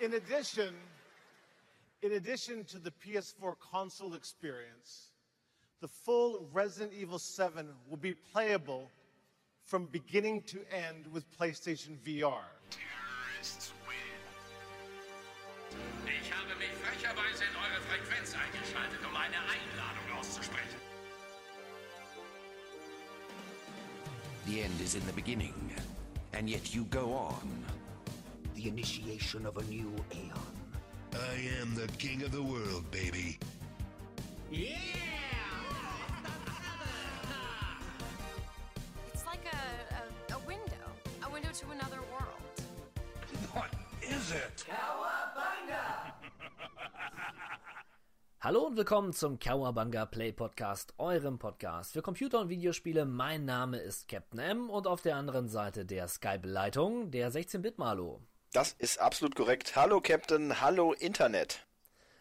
In addition, in addition to the PS4 console experience, the full Resident Evil 7 will be playable from beginning to end with PlayStation VR. Terrorists win. Ich habe mich frecherweise in eure Frequenz eingeschaltet, um eine Einladung auszusprechen. The end is in the beginning, and yet you go on. The initiation of a new aeon. I am the king of the world, baby. It's like a, a, a window, a window to another world. What is it? Hallo und willkommen zum Kawabanga Play Podcast, eurem Podcast für Computer- und Videospiele. Mein Name ist Captain M und auf der anderen Seite der Skype-Leitung der 16-Bit-Malo. Das ist absolut korrekt. Hallo Captain, hallo Internet.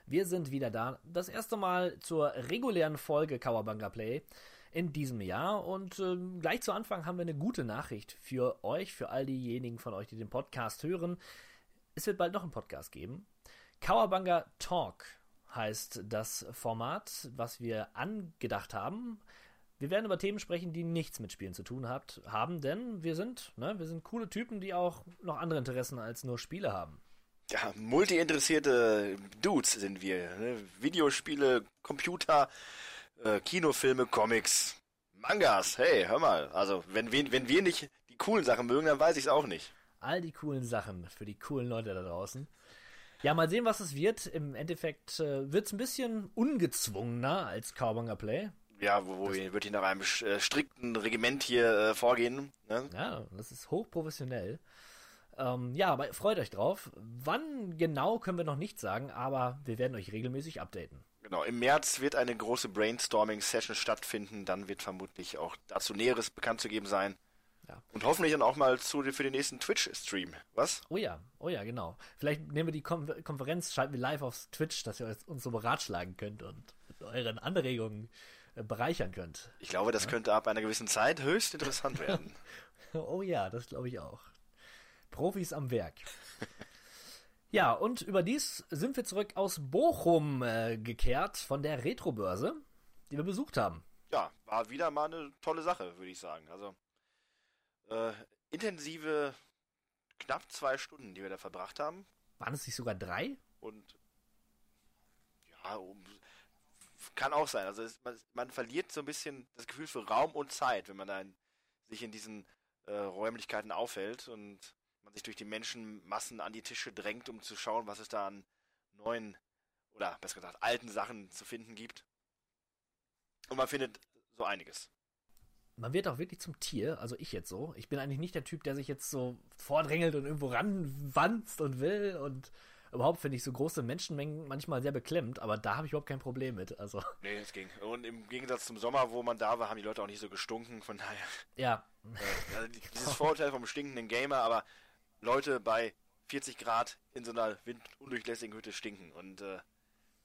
Wir sind wieder da, das erste Mal zur regulären Folge Kawabanga Play in diesem Jahr und äh, gleich zu Anfang haben wir eine gute Nachricht für euch, für all diejenigen von euch, die den Podcast hören. Es wird bald noch einen Podcast geben. Kawabanga Talk heißt das Format, was wir angedacht haben. Wir werden über Themen sprechen, die nichts mit Spielen zu tun habt, haben, denn wir sind, ne, wir sind coole Typen, die auch noch andere Interessen als nur Spiele haben. Ja, multi-interessierte Dudes sind wir. Ne? Videospiele, Computer, äh, Kinofilme, Comics, Mangas. Hey, hör mal. Also, wenn wir, wenn wir nicht die coolen Sachen mögen, dann weiß ich es auch nicht. All die coolen Sachen für die coolen Leute da draußen. Ja, mal sehen, was es wird. Im Endeffekt äh, wird es ein bisschen ungezwungener als Cowbanger Play. Ja, wo, wo wird hier nach einem äh, strikten Regiment hier äh, vorgehen. Ne? Ja, das ist hochprofessionell. Ähm, ja, aber freut euch drauf. Wann genau können wir noch nicht sagen, aber wir werden euch regelmäßig updaten. Genau, im März wird eine große Brainstorming-Session stattfinden. Dann wird vermutlich auch dazu Näheres bekannt zu geben sein. Ja. Und hoffentlich dann auch mal zu, für den nächsten Twitch-Stream. Was? Oh ja, oh ja, genau. Vielleicht nehmen wir die Kon Konferenz, schalten wir live auf Twitch, dass ihr uns so beratschlagen könnt und mit euren Anregungen bereichern könnt. Ich glaube, das könnte ab einer gewissen Zeit höchst interessant werden. Oh ja, das glaube ich auch. Profis am Werk. Ja, und überdies sind wir zurück aus Bochum äh, gekehrt von der Retrobörse, die wir besucht haben. ja, war wieder mal eine tolle Sache, würde ich sagen. Also äh, intensive knapp zwei Stunden, die wir da verbracht haben. Waren es nicht sogar drei? Und ja, um, kann auch sein. Also es, man, man verliert so ein bisschen das Gefühl für Raum und Zeit, wenn man dann sich in diesen äh, Räumlichkeiten aufhält und man sich durch die Menschenmassen an die Tische drängt, um zu schauen, was es da an neuen oder besser gesagt alten Sachen zu finden gibt. Und man findet so einiges. Man wird auch wirklich zum Tier, also ich jetzt so. Ich bin eigentlich nicht der Typ, der sich jetzt so vordrängelt und irgendwo ranwanzt und will und überhaupt finde ich so große Menschenmengen manchmal sehr beklemmt, aber da habe ich überhaupt kein Problem mit. Also, Nee, es ging. Und im Gegensatz zum Sommer, wo man da war, haben die Leute auch nicht so gestunken. Von daher, ja, äh, also die- dieses Vorurteil vom stinkenden Gamer, aber Leute bei 40 Grad in so einer windundurchlässigen Hütte stinken. Und äh,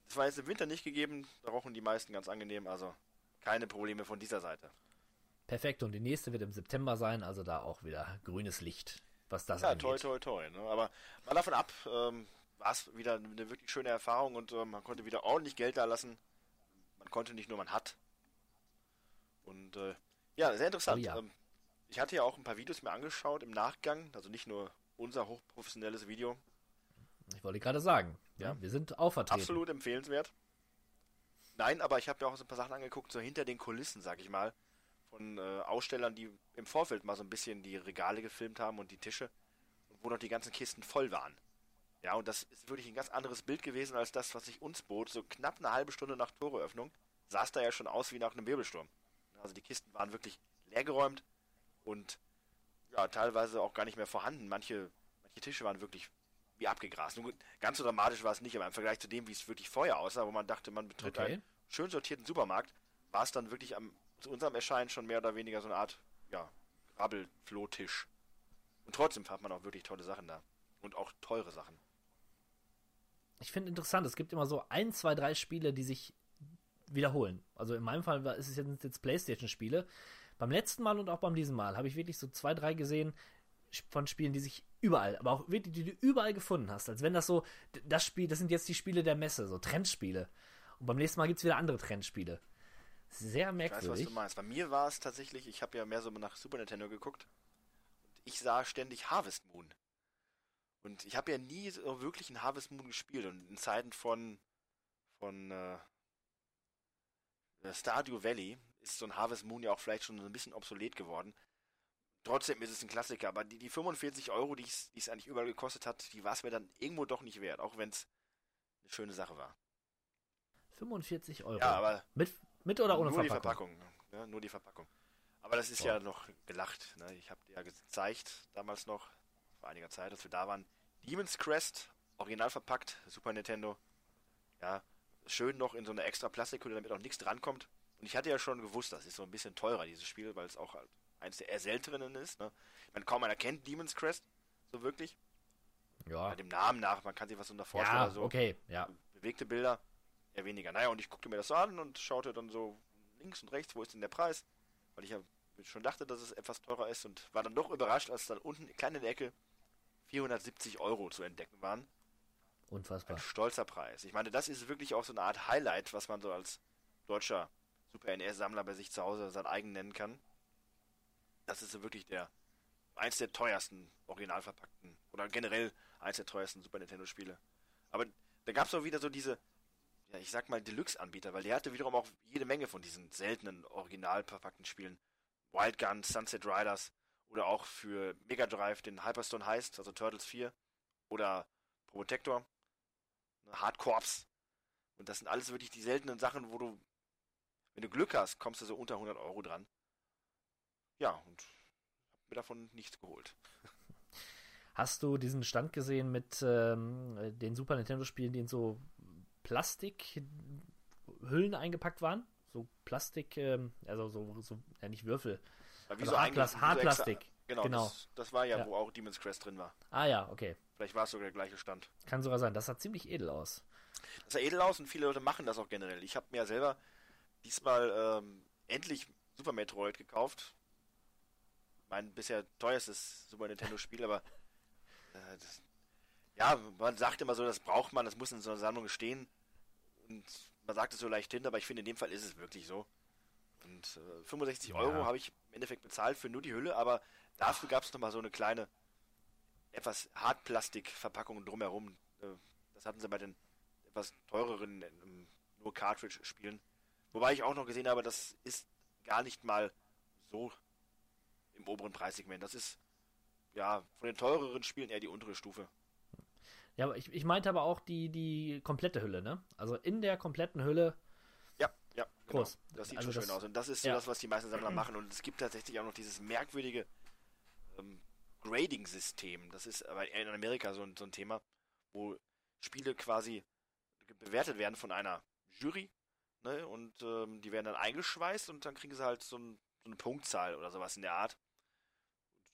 das war jetzt im Winter nicht gegeben. Da rochen die meisten ganz angenehm. Also keine Probleme von dieser Seite. perfekt. Und die nächste wird im September sein, also da auch wieder grünes Licht, was das Ja, angeht. toi, toi, toi. Ne? Aber mal davon ab, ähm, war es wieder eine wirklich schöne Erfahrung und ähm, man konnte wieder ordentlich Geld da lassen. Man konnte nicht nur, man hat. Und äh, ja, sehr interessant. Oh ja. Ähm, ich hatte ja auch ein paar Videos mir angeschaut im Nachgang, also nicht nur unser hochprofessionelles Video. Ich wollte gerade sagen, ja, wir sind auch vertreten. Absolut empfehlenswert. Nein, aber ich habe mir auch so ein paar Sachen angeguckt, so hinter den Kulissen, sag ich mal, von äh, Ausstellern, die im Vorfeld mal so ein bisschen die Regale gefilmt haben und die Tische, wo noch die ganzen Kisten voll waren. Ja, und das ist wirklich ein ganz anderes Bild gewesen als das, was sich uns bot. So knapp eine halbe Stunde nach Toreöffnung sah es da ja schon aus wie nach einem Wirbelsturm. Also die Kisten waren wirklich leergeräumt und ja, teilweise auch gar nicht mehr vorhanden. Manche, manche Tische waren wirklich wie abgegrast. Nun, ganz so dramatisch war es nicht, aber im Vergleich zu dem, wie es wirklich vorher aussah, wo man dachte, man betritt Okay. einen schön sortierten Supermarkt, war es dann wirklich am, zu unserem Erscheinen schon mehr oder weniger so eine Art, ja, Grabbelflohtisch. Und trotzdem fand man auch wirklich tolle Sachen da. Und auch teure Sachen. Ich finde interessant, es gibt immer so ein, zwei, drei Spiele, die sich wiederholen. Also in meinem Fall ist es jetzt, jetzt Playstation-Spiele. Beim letzten Mal und auch beim diesem Mal habe ich wirklich so zwei, drei gesehen, von Spielen, die sich überall, aber auch wirklich, die du überall gefunden hast. Als wenn das so, das Spiel, das sind jetzt die Spiele der Messe, so Trendspiele. Und beim nächsten Mal gibt es wieder andere Trendspiele. Sehr Ich weiß, was merkwürdig. du meinst. Bei mir war es tatsächlich, ich habe ja mehr so nach Super Nintendo geguckt. Ich sah ständig Harvest Moon. Und ich habe ja nie so wirklich einen Harvest Moon gespielt. Und in Zeiten von, von äh, Stardew Valley ist so ein Harvest Moon ja auch vielleicht schon ein bisschen obsolet geworden. Trotzdem ist es ein Klassiker, aber die, die 45 Euro, die es die es eigentlich überall gekostet hat, die war es mir dann irgendwo doch nicht wert, auch wenn es eine schöne Sache war. 45 Euro. Ja, aber mit, mit oder ohne nur Verpackung? die Verpackung. Ja, nur die Verpackung. Aber das ist Boah. ja noch gelacht. Ne? Ich habe dir ja gezeigt, damals noch, vor einiger Zeit, als wir da waren, Demon's Crest, original verpackt, Super Nintendo. Ja, schön noch in so einer extra Plastikhülle, damit auch nichts drankommt. Und ich hatte ja schon gewusst, das ist so ein bisschen teurer, dieses Spiel, weil es auch halt eines der eher seltenen ist. Ne? Ich meine, kaum einer kennt Demon's Crest, so wirklich. Ja. Bei dem Namen nach, man kann sich was unter vorstellen Ja, oder so okay, ja. bewegte Bilder, eher weniger. Naja, und ich guckte mir das so an und schaute dann so links und rechts, wo ist denn der Preis? Weil ich ja schon dachte, dass es etwas teurer ist und war dann doch überrascht, als dann unten klein in der Ecke 470 Euro zu entdecken waren. Unfassbar. Ein stolzer Preis. Ich meine, das ist wirklich auch so eine Art Highlight, was man so als deutscher Super NES-Sammler bei sich zu Hause sein eigen nennen kann. Das ist so wirklich der eins der teuersten original verpackten oder generell eins der teuersten Super Nintendo-Spiele. Aber da gab es auch wieder so diese, ja, ich sag mal Deluxe-Anbieter, weil der hatte wiederum auch jede Menge von diesen seltenen original verpackten Spielen. Wild Gun, Sunset Riders oder auch für Mega Drive den Hyperstone Heist, also Turtles 4 oder Protector, ne, Hard Corps. Und das sind alles wirklich die seltenen Sachen, wo du, wenn du Glück hast, kommst du so unter 100 Euro dran. Ja, und hab mir davon nichts geholt. Hast du diesen Stand gesehen mit ähm, den Super Nintendo-Spielen, die in so Plastikhüllen eingepackt waren? So Plastik, ähm, also so, so, ja nicht Würfel. War wie Also so Hartplas- so Hartplastik. Genau, Genau. Das, das war ja, Ja. wo auch Demon's Crest drin war. Ah ja, okay. Vielleicht war es sogar der gleiche Stand. Kann sogar sein. Das sah ziemlich edel aus. Das sah edel aus und viele Leute machen das auch generell. Ich habe mir ja selber diesmal ähm, endlich Super Metroid gekauft. Mein bisher teuerstes Super Nintendo-Spiel, aber äh, das, ja, man sagt immer so, das braucht man, das muss in so einer Sammlung stehen. Und man sagt es so leicht hin, aber ich finde, in dem Fall ist es wirklich so. Und äh, 65 Ja. Euro habe ich im Endeffekt bezahlt für nur die Hülle, aber dafür gab es nochmal so eine kleine, etwas Hartplastik-Verpackung drumherum. Äh, das hatten sie bei den etwas teureren, ähm, nur Cartridge-Spielen. Wobei ich auch noch gesehen habe, das ist gar nicht mal so im oberen Preissegment. Das ist, ja, von den teureren Spielen eher die untere Stufe. Ja, aber ich, ich meinte aber auch die, die komplette Hülle, ne? Also in der kompletten Hülle. Genau. Groß. Das sieht Also schon schön das- aus. Und das ist so ja. das, was die meisten Sammler machen. Und es gibt tatsächlich auch noch dieses merkwürdige ähm, Grading-System. Das ist aber in Amerika so ein, so ein Thema, wo Spiele quasi bewertet werden von einer Jury. Ne? Und ähm, die werden dann eingeschweißt und dann kriegen sie halt so, ein, so eine Punktzahl oder sowas in der Art.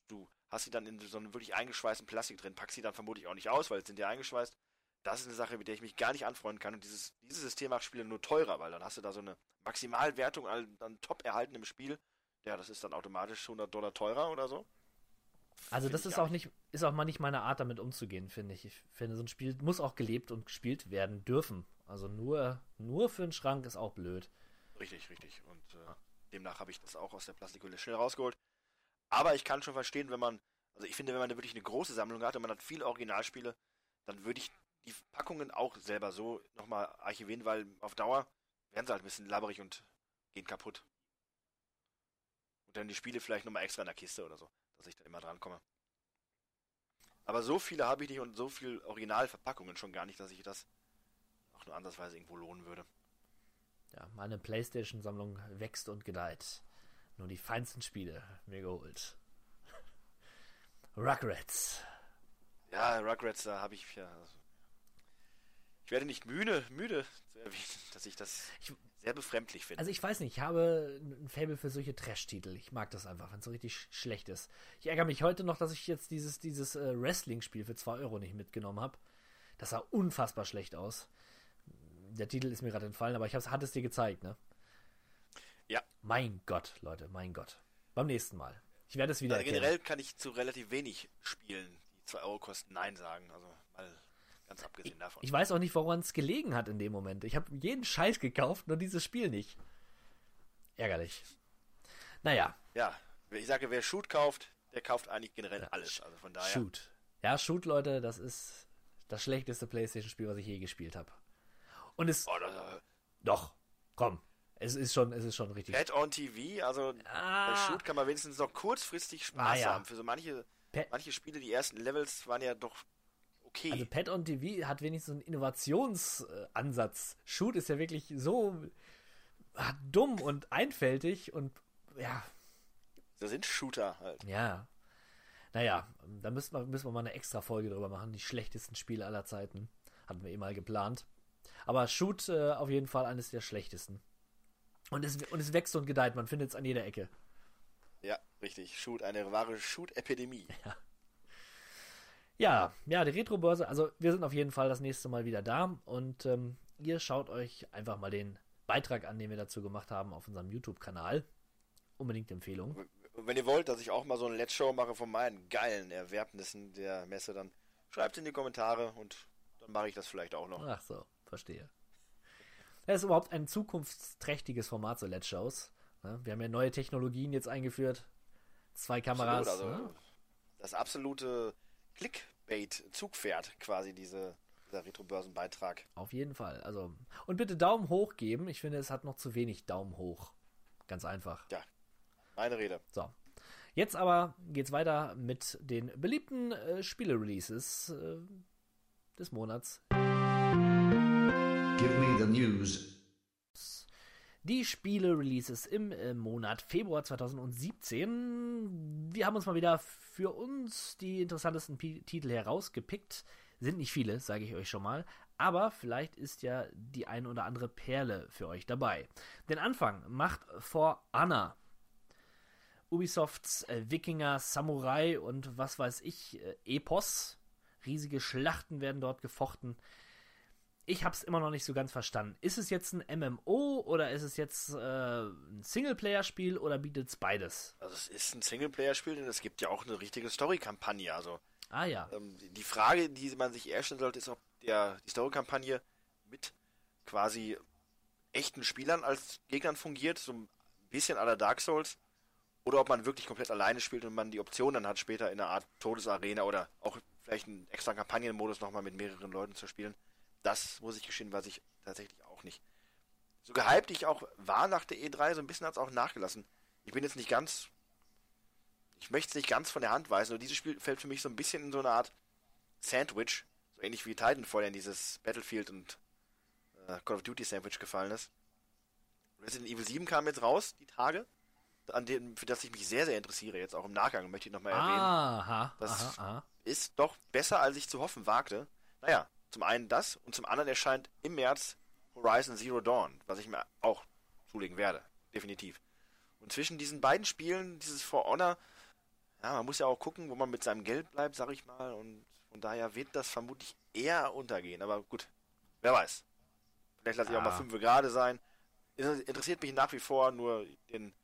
Du hast sie dann in so einem wirklich eingeschweißten Plastik drin, packst sie dann vermutlich auch nicht aus, weil es sind ja eingeschweißt. Das ist eine Sache, mit der ich mich gar nicht anfreunden kann. Und dieses, dieses System macht Spiele nur teurer, weil dann hast du da so eine Maximalwertung an, an top erhalten im Spiel. Ja, das ist dann automatisch 100 Dollar teurer oder so. Also das ist auch nicht, ist auch mal nicht meine Art, damit umzugehen, finde ich. Ich finde, so ein Spiel muss auch gelebt und gespielt werden dürfen. Also nur, nur für einen Schrank ist auch blöd. Richtig, richtig. Und äh, demnach habe ich das auch aus der Plastikhülle schnell rausgeholt. Aber ich kann schon verstehen, wenn man, also ich finde, wenn man da wirklich eine große Sammlung hat und man hat viele Originalspiele, dann würde ich die Packungen auch selber so nochmal archivieren, weil auf Dauer werden sie halt ein bisschen labberig und gehen kaputt. Und dann die Spiele vielleicht nochmal extra in der Kiste oder so, dass ich da immer dran komme. Aber so viele habe ich nicht und so viel Originalverpackungen schon gar nicht, dass ich das auch nur ansatzweise irgendwo lohnen würde. Ja, meine Playstation-Sammlung wächst und gedeiht. Nur die feinsten Spiele mir geholt. Rugrats. Ja, Rugrats, da habe ich ja. Also, ich werde nicht müde, müde zu erwähnen, dass ich das Ich- sehr befremdlich finde. Also ich weiß nicht, ich habe ein Faible für solche Trash-Titel. Ich mag das einfach, wenn es so richtig sch- schlecht ist. Ich ärgere mich heute noch, dass ich jetzt dieses, dieses äh, Wrestling-Spiel für 2 Euro nicht mitgenommen habe. Das sah unfassbar schlecht aus. Der Titel ist mir gerade entfallen, aber ich hatte es dir gezeigt, ne? Ja. Mein Gott, Leute, mein Gott. Beim nächsten Mal. Ich werde es wieder Also generell kann ich zu relativ wenig Spielen, die 2 Euro kosten, Nein sagen. Also mal ganz abgesehen davon. Ich weiß auch nicht, woran es gelegen hat in dem Moment. Ich habe jeden Scheiß gekauft, nur dieses Spiel nicht. Ärgerlich. Naja, ja, ich sage, wer Shoot kauft, der kauft eigentlich generell alles. Also von daher. Shoot. Ja, Shoot, Leute, das ist das schlechteste Playstation-Spiel, was ich je gespielt habe. Und es. Oh, das, Doch, komm. Es ist schon, es ist schon richtig. Pad on TV, also Ah. bei Shoot kann man wenigstens noch kurzfristig Spaß Naja. haben. Für so manche, manche Spiele, die ersten Levels waren ja doch okay. Also Pad on TV hat wenigstens einen Innovationsansatz. Shoot ist ja wirklich so dumm und einfältig und ja, das sind Shooter halt. ja. Naja, da müssen wir, müssen wir mal eine extra Folge drüber machen. Die schlechtesten Spiele aller Zeiten. Hatten wir eh mal geplant. Aber Shoot äh, auf jeden Fall eines der schlechtesten. Und es, und es wächst und gedeiht, man findet es an jeder Ecke. Ja, richtig. Shoot, eine wahre Shoot-Epidemie. Ja, ja, die Retro-Börse, also wir sind auf jeden Fall das nächste Mal wieder da und ähm, ihr schaut euch einfach mal den Beitrag an, den wir dazu gemacht haben auf unserem YouTube-Kanal. Unbedingt Empfehlung. Und wenn ihr wollt, dass ich auch mal so eine Let's Show mache von meinen geilen Erwerbnissen der Messe, dann schreibt in die Kommentare und dann mache ich das vielleicht auch noch. Ach so, verstehe. Das ist überhaupt ein zukunftsträchtiges Format, so Let's Shows. Ne? Wir haben ja neue Technologien jetzt eingeführt. Zwei Kameras. Absolut, also ne? das absolute Clickbait-Zugpferd quasi, diese, dieser Retro-Börsenbeitrag. Auf jeden Fall. Also, und bitte Daumen hoch geben. Ich finde, es hat noch zu wenig Daumen hoch. Ganz einfach. Ja, meine Rede. So. Jetzt aber geht's weiter mit den beliebten äh, Spiele-Releases äh, des Monats. Give me the news. Die Spiele-Releases im äh, Monat Februar 2017. Wir haben uns mal wieder für uns die interessantesten Pi Titel herausgepickt. Sind nicht viele, sage ich euch schon mal. Aber vielleicht ist ja die ein oder andere Perle für euch dabei. Den Anfang macht For Honor. Ubisofts äh, Wikinger, Samurai und was weiß ich, äh, Epos. Riesige Schlachten werden dort gefochten. Ich habe es immer noch nicht so ganz verstanden. Ist es jetzt ein MMO oder ist es jetzt äh, ein Singleplayer-Spiel oder bietet es beides? Also es ist ein Singleplayer-Spiel, denn es gibt ja auch eine richtige Story-Kampagne. Also Ah ja. ähm, die Frage, die man sich eher stellen sollte, ist, ob der, die Story-Kampagne mit quasi echten Spielern als Gegnern fungiert, so ein bisschen aller Dark Souls, oder ob man wirklich komplett alleine spielt und man die Option dann hat, später in einer Art Todesarena oder auch vielleicht einen extra Kampagnenmodus nochmal mit mehreren Leuten zu spielen. Das muss ich gestehen, weiß ich tatsächlich auch nicht. So gehypt ich auch war nach der E3, so ein bisschen hat es auch nachgelassen. Ich bin jetzt nicht ganz. Ich möchte es nicht ganz von der Hand weisen, nur dieses Spiel fällt für mich so ein bisschen in so eine Art Sandwich, so ähnlich wie Titanfall in dieses Battlefield und äh, Call of Duty Sandwich gefallen ist. Resident Evil 7 kam jetzt raus, die Tage, an dem, für das ich mich sehr, sehr interessiere, jetzt auch im Nachgang, möchte ich nochmal erwähnen. Aha, Das- aha, aha. Ist doch besser, als ich zu hoffen wagte. Naja, zum einen das und zum anderen erscheint im März Horizon Zero Dawn, was ich mir auch zulegen werde. Definitiv. Und zwischen diesen beiden Spielen, dieses For Honor, ja, man muss ja auch gucken, wo man mit seinem Geld bleibt, sag ich mal. Und von daher wird das vermutlich eher untergehen. Aber gut, wer weiß. Vielleicht lasse ich auch Ja. mal fünf gerade sein. Interessiert mich nach wie vor nur den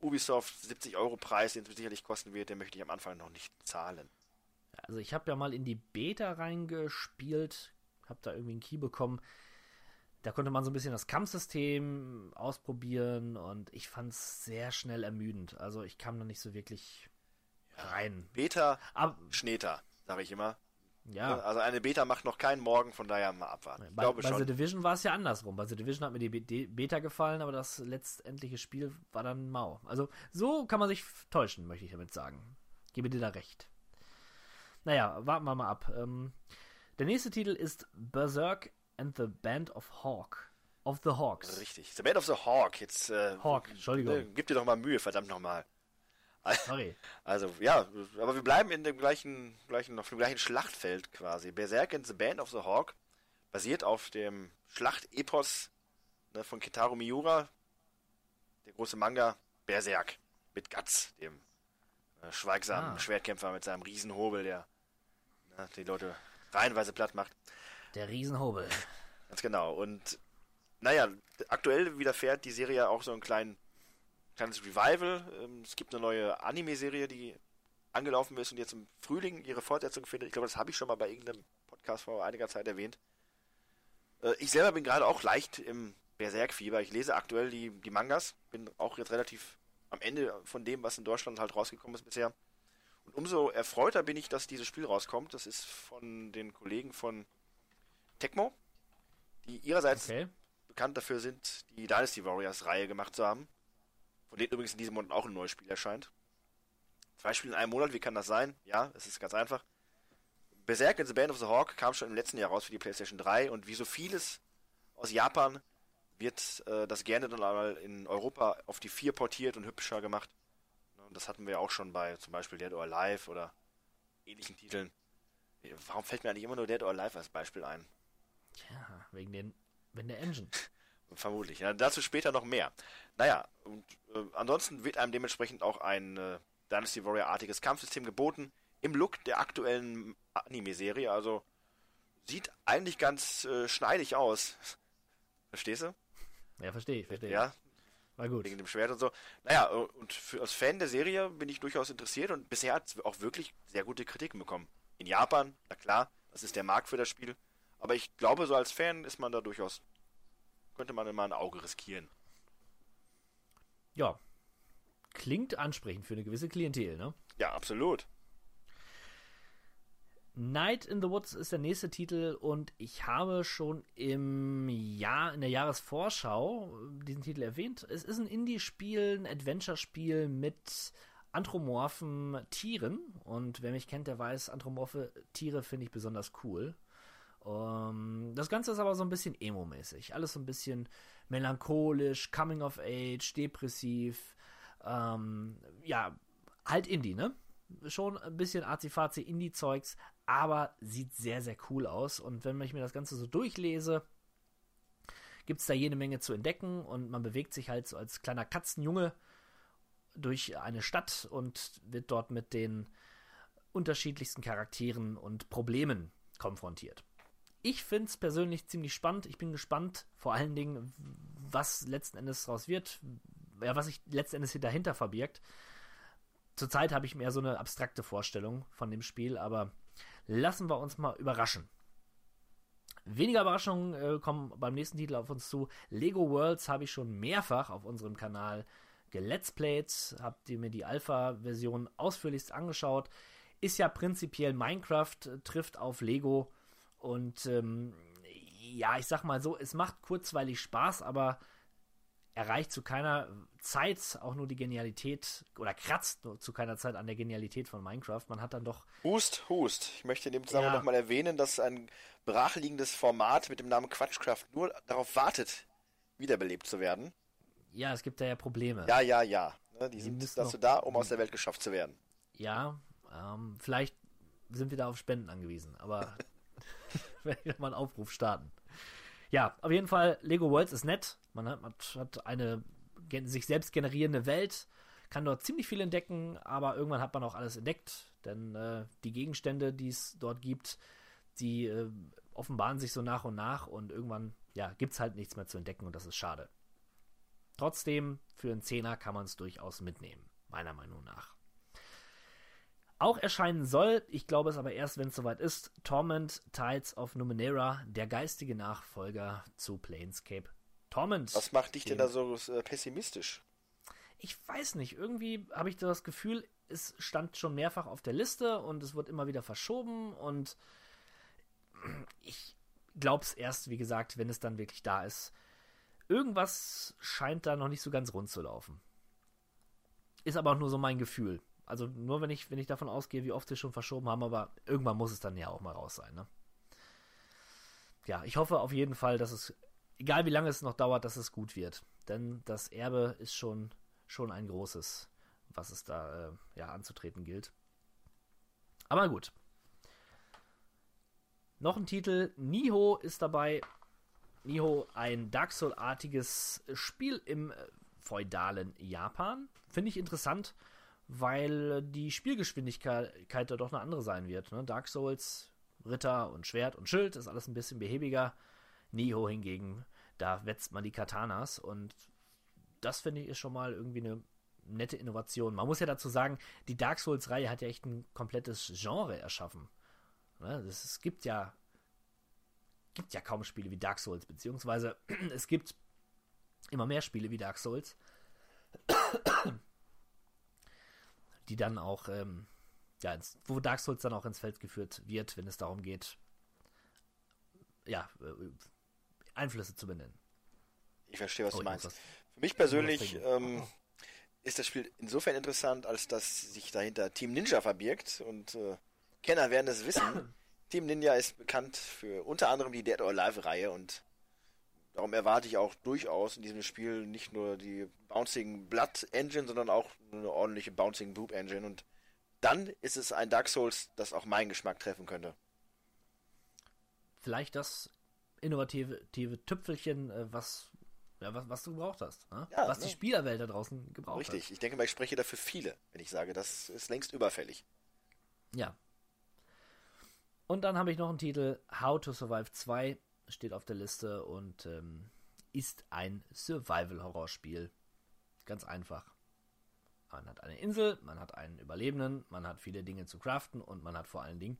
Ubisoft 70 Euro Preis, den es sicherlich kosten wird, den möchte ich am Anfang noch nicht zahlen. Also ich habe ja mal in die Beta reingespielt, habe da irgendwie einen Key bekommen. Da konnte man so ein bisschen das Kampfsystem ausprobieren und ich fand es sehr schnell ermüdend. Also ich kam da nicht so wirklich rein. Beta, Aber Schneter, sage ich immer. ja, Also eine Beta macht noch keinen Morgen, von daher mal abwarten. Ich bei, glaube bei The schon. Division war es ja andersrum. Bei The Division hat mir die Be- die Beta gefallen, aber das letztendliche Spiel war dann mau. Also so kann man sich täuschen, möchte ich damit sagen. Gebe dir da recht. Naja, warten wir mal ab. Ähm, der nächste Titel ist Berserk and the Band of Hawk. Of the Hawks. Richtig. The Band of the Hawk. Jetzt, äh, Hawk, Entschuldigung. äh, Gib dir doch mal Mühe, verdammt nochmal. Sorry. Also, ja, aber wir bleiben in dem gleichen, gleichen, auf dem gleichen Schlachtfeld quasi. Berserk and the Band of the Hawk basiert auf dem Schlachtepos ne, von Kitaro Miura, der große Manga Berserk mit Guts, dem äh, schweigsamen Ah. Schwertkämpfer mit seinem Riesenhobel, der ne, die Leute reihenweise platt macht. Der Riesenhobel. Ganz genau. Und naja, aktuell widerfährt die Serie auch so einen kleinen kleines Revival. Ähm, es gibt eine neue Anime-Serie, die angelaufen ist und jetzt im Frühling ihre Fortsetzung findet. Ich glaube, das habe ich schon mal bei irgendeinem Podcast vor einiger Zeit erwähnt. Äh, ich selber bin gerade auch leicht im Berserk-Fieber. Ich lese aktuell die, die Mangas. Bin auch jetzt relativ am Ende von dem, was in Deutschland halt rausgekommen ist bisher. Und umso erfreuter bin ich, dass dieses Spiel rauskommt. Das ist von den Kollegen von Tecmo, die ihrerseits Okay. bekannt dafür sind, die Dynasty Warriors Reihe gemacht zu haben. Von denen übrigens in diesem Monat auch ein neues Spiel erscheint. Zwei Spiele in einem Monat, wie kann das sein? Ja, es ist ganz einfach. Berserk in the Band of the Hawk kam schon im letzten Jahr raus für die PlayStation 3 und wie so vieles aus Japan wird äh, das gerne dann einmal in Europa auf die 4 portiert und hübscher gemacht. Und das hatten wir auch schon bei zum Beispiel Dead or Alive oder ähnlichen Titeln. Warum fällt mir eigentlich immer nur Dead or Alive als Beispiel ein? Ja, wegen den, wegen der Engine. Vermutlich. Ja, dazu später noch mehr. Naja, und äh, ansonsten wird einem dementsprechend auch ein äh, Dynasty Warrior-artiges Kampfsystem geboten. Im Look der aktuellen Anime-Serie. Also sieht eigentlich ganz äh, schneidig aus. Verstehst du? Ja, verstehe ich, verstehe. Ja, War gut. wegen dem Schwert und so. Naja, äh, und für, als Fan der Serie bin ich durchaus interessiert und bisher hat es auch wirklich sehr gute Kritiken bekommen. In Japan, na klar, das ist der Markt für das Spiel. Aber ich glaube, so als Fan ist man da durchaus, könnte man immer ein Auge riskieren. Ja. Klingt ansprechend für eine gewisse Klientel, ne? Ja, absolut. Night in the Woods ist der nächste Titel und ich habe schon im Jahr, in der Jahresvorschau diesen Titel erwähnt. Es ist ein Indie-Spiel, ein Adventure-Spiel mit anthropomorphen Tieren und wer mich kennt, der weiß, anthropomorphe Tiere finde ich besonders cool. Ähm, das Ganze ist aber so ein bisschen emo-mäßig. Alles so ein bisschen melancholisch, coming of age, depressiv. Ähm, ja, halt Indie, ne? Schon ein bisschen arzi Indie-Zeugs, aber sieht sehr, sehr cool aus. Und wenn ich mir das Ganze so durchlese, gibt es da jede Menge zu entdecken und man bewegt sich halt so als kleiner Katzenjunge durch eine Stadt und wird dort mit den unterschiedlichsten Charakteren und Problemen konfrontiert. Ich finde es persönlich ziemlich spannend. Ich bin gespannt, vor allen Dingen, was letzten Endes daraus wird, ja, was sich letzten Endes dahinter verbirgt. Zurzeit habe ich mehr so eine abstrakte Vorstellung von dem Spiel, aber lassen wir uns mal überraschen. Weniger Überraschungen äh, kommen beim nächsten Titel auf uns zu. Lego Worlds habe ich schon mehrfach auf unserem Kanal geletsplayt. Habt ihr mir die Alpha-Version ausführlichst angeschaut. Ist ja prinzipiell Minecraft, äh, trifft auf Lego. Und ähm, ja, ich sag mal so, es macht kurzweilig Spaß, aber erreicht zu keiner Zeit auch nur die Genialität oder kratzt nur zu keiner Zeit an der Genialität von Minecraft. Man hat dann doch Hust, Hust. Ich möchte in dem Zusammenhang Ja. nochmal erwähnen, dass ein brachliegendes Format mit dem Namen Quatschkraft nur darauf wartet, wiederbelebt zu werden. Ja, es gibt da ja Probleme. Ja, ja, ja. Ne, die sind dazu da, um aus der Welt geschafft zu werden. Ja, ähm, vielleicht sind wir da auf Spenden angewiesen, aber werde ich mal einen Aufruf starten. Ja, auf jeden Fall, Lego Worlds ist nett. Man hat, hat eine sich selbst generierende Welt, kann dort ziemlich viel entdecken, aber irgendwann hat man auch alles entdeckt, denn äh, die Gegenstände, die es dort gibt, die äh, offenbaren sich so nach und nach und irgendwann, ja, gibt es halt nichts mehr zu entdecken und das ist schade. Trotzdem, für einen Zehner kann man es durchaus mitnehmen, meiner Meinung nach. Auch erscheinen soll, ich glaube es aber erst, wenn es soweit ist, Torment Tides of Numenera, der geistige Nachfolger zu Planescape Torment. Was macht dich denn Den- da so äh, pessimistisch? Ich weiß nicht, irgendwie habe ich das Gefühl, es stand schon mehrfach auf der Liste und es wird immer wieder verschoben und ich glaube es erst, wie gesagt, wenn es dann wirklich da ist. Irgendwas scheint da noch nicht so ganz rund zu laufen. Ist aber auch nur so mein Gefühl. Also nur wenn ich, wenn ich davon ausgehe, wie oft sie schon verschoben haben, aber irgendwann muss es dann ja auch mal raus sein, ne? Ja, ich hoffe auf jeden Fall, dass es, egal wie lange es noch dauert, dass es gut wird. Denn das Erbe ist schon, schon ein großes, was es da äh, ja anzutreten gilt. Aber gut. Noch ein Titel, Niho ist dabei. Niho, ein Dark Soul-artiges Spiel im äh, feudalen Japan. Finde ich interessant, weil die Spielgeschwindigkeit da doch eine andere sein wird. Ne? Dark Souls, Ritter und Schwert und Schild ist alles ein bisschen behäbiger. Niho hingegen, da wetzt man die Katanas und das finde ich ist schon mal irgendwie eine nette Innovation. Man muss ja dazu sagen, die Dark Souls-Reihe hat ja echt ein komplettes Genre erschaffen. Ne? Es gibt ja gibt ja kaum Spiele wie Dark Souls, beziehungsweise es gibt immer mehr Spiele wie Dark Souls, die dann auch, ähm, ja, ins, wo Dark Souls dann auch ins Feld geführt wird, wenn es darum geht, ja, äh, Einflüsse zu benennen. Ich verstehe, was Oh, du meinst. Für mich persönlich ähm, ist das Spiel insofern interessant, als dass sich dahinter Team Ninja verbirgt und äh, Kenner werden es wissen. Team Ninja ist bekannt für unter anderem die Dead or Alive-Reihe und darum erwarte ich auch durchaus in diesem Spiel nicht nur die Bouncing Blood Engine, sondern auch eine ordentliche Bouncing Boob Engine und dann ist es ein Dark Souls, das auch meinen Geschmack treffen könnte. Vielleicht das innovative tive Tüpfelchen, äh, was, ja, was, was du gebraucht hast. Ne? Ja, was ne? die Spielerwelt da draußen gebraucht Richtig, ich denke mal, ich spreche da für viele, wenn ich sage, das ist längst überfällig. hat. Ja. Und dann habe ich noch einen Titel, How to Survive 2, steht auf der Liste und ähm, ist ein Survival-Horrorspiel. Ganz einfach. Man hat eine Insel, man hat einen Überlebenden, man hat viele Dinge zu craften und man hat vor allen Dingen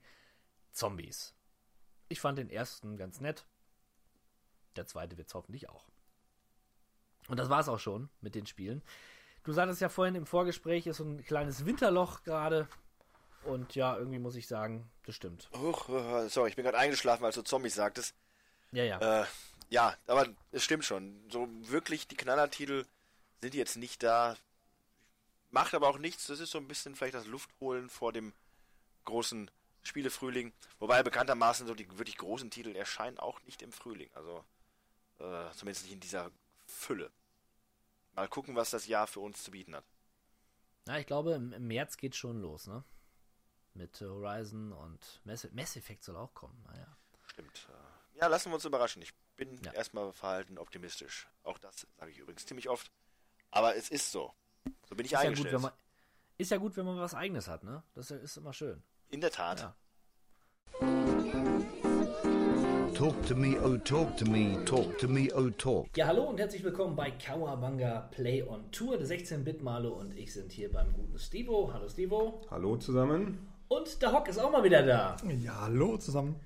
Zombies. Ich fand den ersten ganz nett. Der zweite wird es hoffentlich auch. Und das war es auch schon mit den Spielen. Du sagtest ja vorhin im Vorgespräch, ist so ein kleines Winterloch gerade. Und ja, irgendwie muss ich sagen, das stimmt. Huch, äh, sorry, ich bin gerade eingeschlafen, als du Zombies sagtest. Ja, ja. Äh, ja, aber es stimmt schon. So wirklich die Knallertitel sind jetzt nicht da. Macht aber auch nichts. Das ist so ein bisschen vielleicht das Luftholen vor dem großen Spielefrühling. Wobei bekanntermaßen so die wirklich großen Titel erscheinen auch nicht im Frühling. Also äh, zumindest nicht in dieser Fülle. Mal gucken, was das Jahr für uns zu bieten hat. Na, ich glaube, im, im März geht schon los, ne? Mit Horizon und Mass, Mass Effect soll auch kommen. Naja. Stimmt. Äh, Ja, lassen wir uns überraschen. Ich bin Ja. erstmal verhalten optimistisch. Auch das sage ich übrigens ziemlich oft. Aber es ist so. So bin ich Ist ja, gut, eingestellt. wenn man, ist ja gut, wenn man was Eigenes hat, ne? Das ist immer schön. In der Tat. Ja. Talk to me, oh talk to me, talk to me, oh talk. Ja, hallo und herzlich willkommen bei Kawabanga Play on Tour. Der 16-Bit-Malo und ich sind hier beim guten Stevo. Hallo Stevo. Hallo zusammen. Und der Hock ist auch mal wieder da. Ja, hallo zusammen.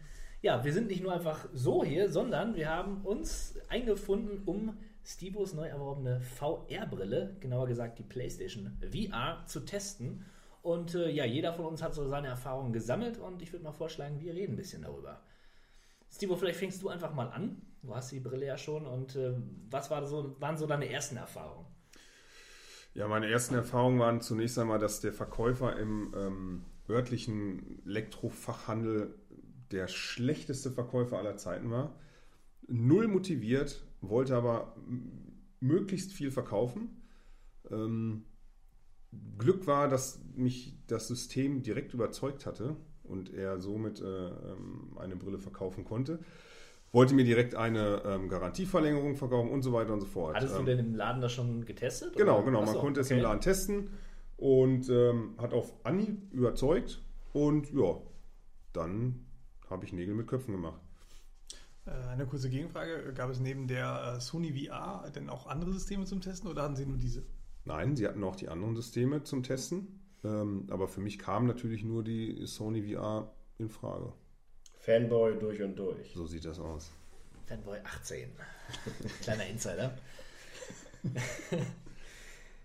Ja, wir sind nicht nur einfach so hier, sondern wir haben uns eingefunden, um Stevos neu erworbene VR-Brille, genauer gesagt die PlayStation VR, zu testen. Und äh, ja, jeder von uns hat so seine Erfahrungen gesammelt und ich würde mal vorschlagen, wir reden ein bisschen darüber. Stevo, vielleicht fängst du einfach mal an. Du hast die Brille ja schon und äh, was war so, waren so deine ersten Erfahrungen? Ja, meine ersten Erfahrungen waren zunächst einmal, dass der Verkäufer im ähm, örtlichen Elektrofachhandel der schlechteste Verkäufer aller Zeiten war. Null motiviert, wollte aber möglichst viel verkaufen. Ähm, Glück war, dass mich das System direkt überzeugt hatte und er somit äh, ähm, eine Brille verkaufen konnte. Wollte mir direkt eine ähm, Garantieverlängerung verkaufen und so weiter und so fort. Hattest du Ähm, denn im Laden das schon getestet? Genau, oder? genau. Ach Man so, konnte es okay. im Laden testen und ähm, hat auf Anhieb überzeugt. Und ja, dann habe ich Nägel mit Köpfen gemacht. Äh, Eine kurze Gegenfrage. Gab es neben der äh, Sony VR denn auch andere Systeme zum Testen oder hatten Sie nur diese? Nein, sie hatten auch die anderen Systeme zum Testen. Ähm, aber für mich kam natürlich nur die Sony VR in Frage. Fanboy durch und durch. So sieht das aus. Fanboy 18. Kleiner Insider.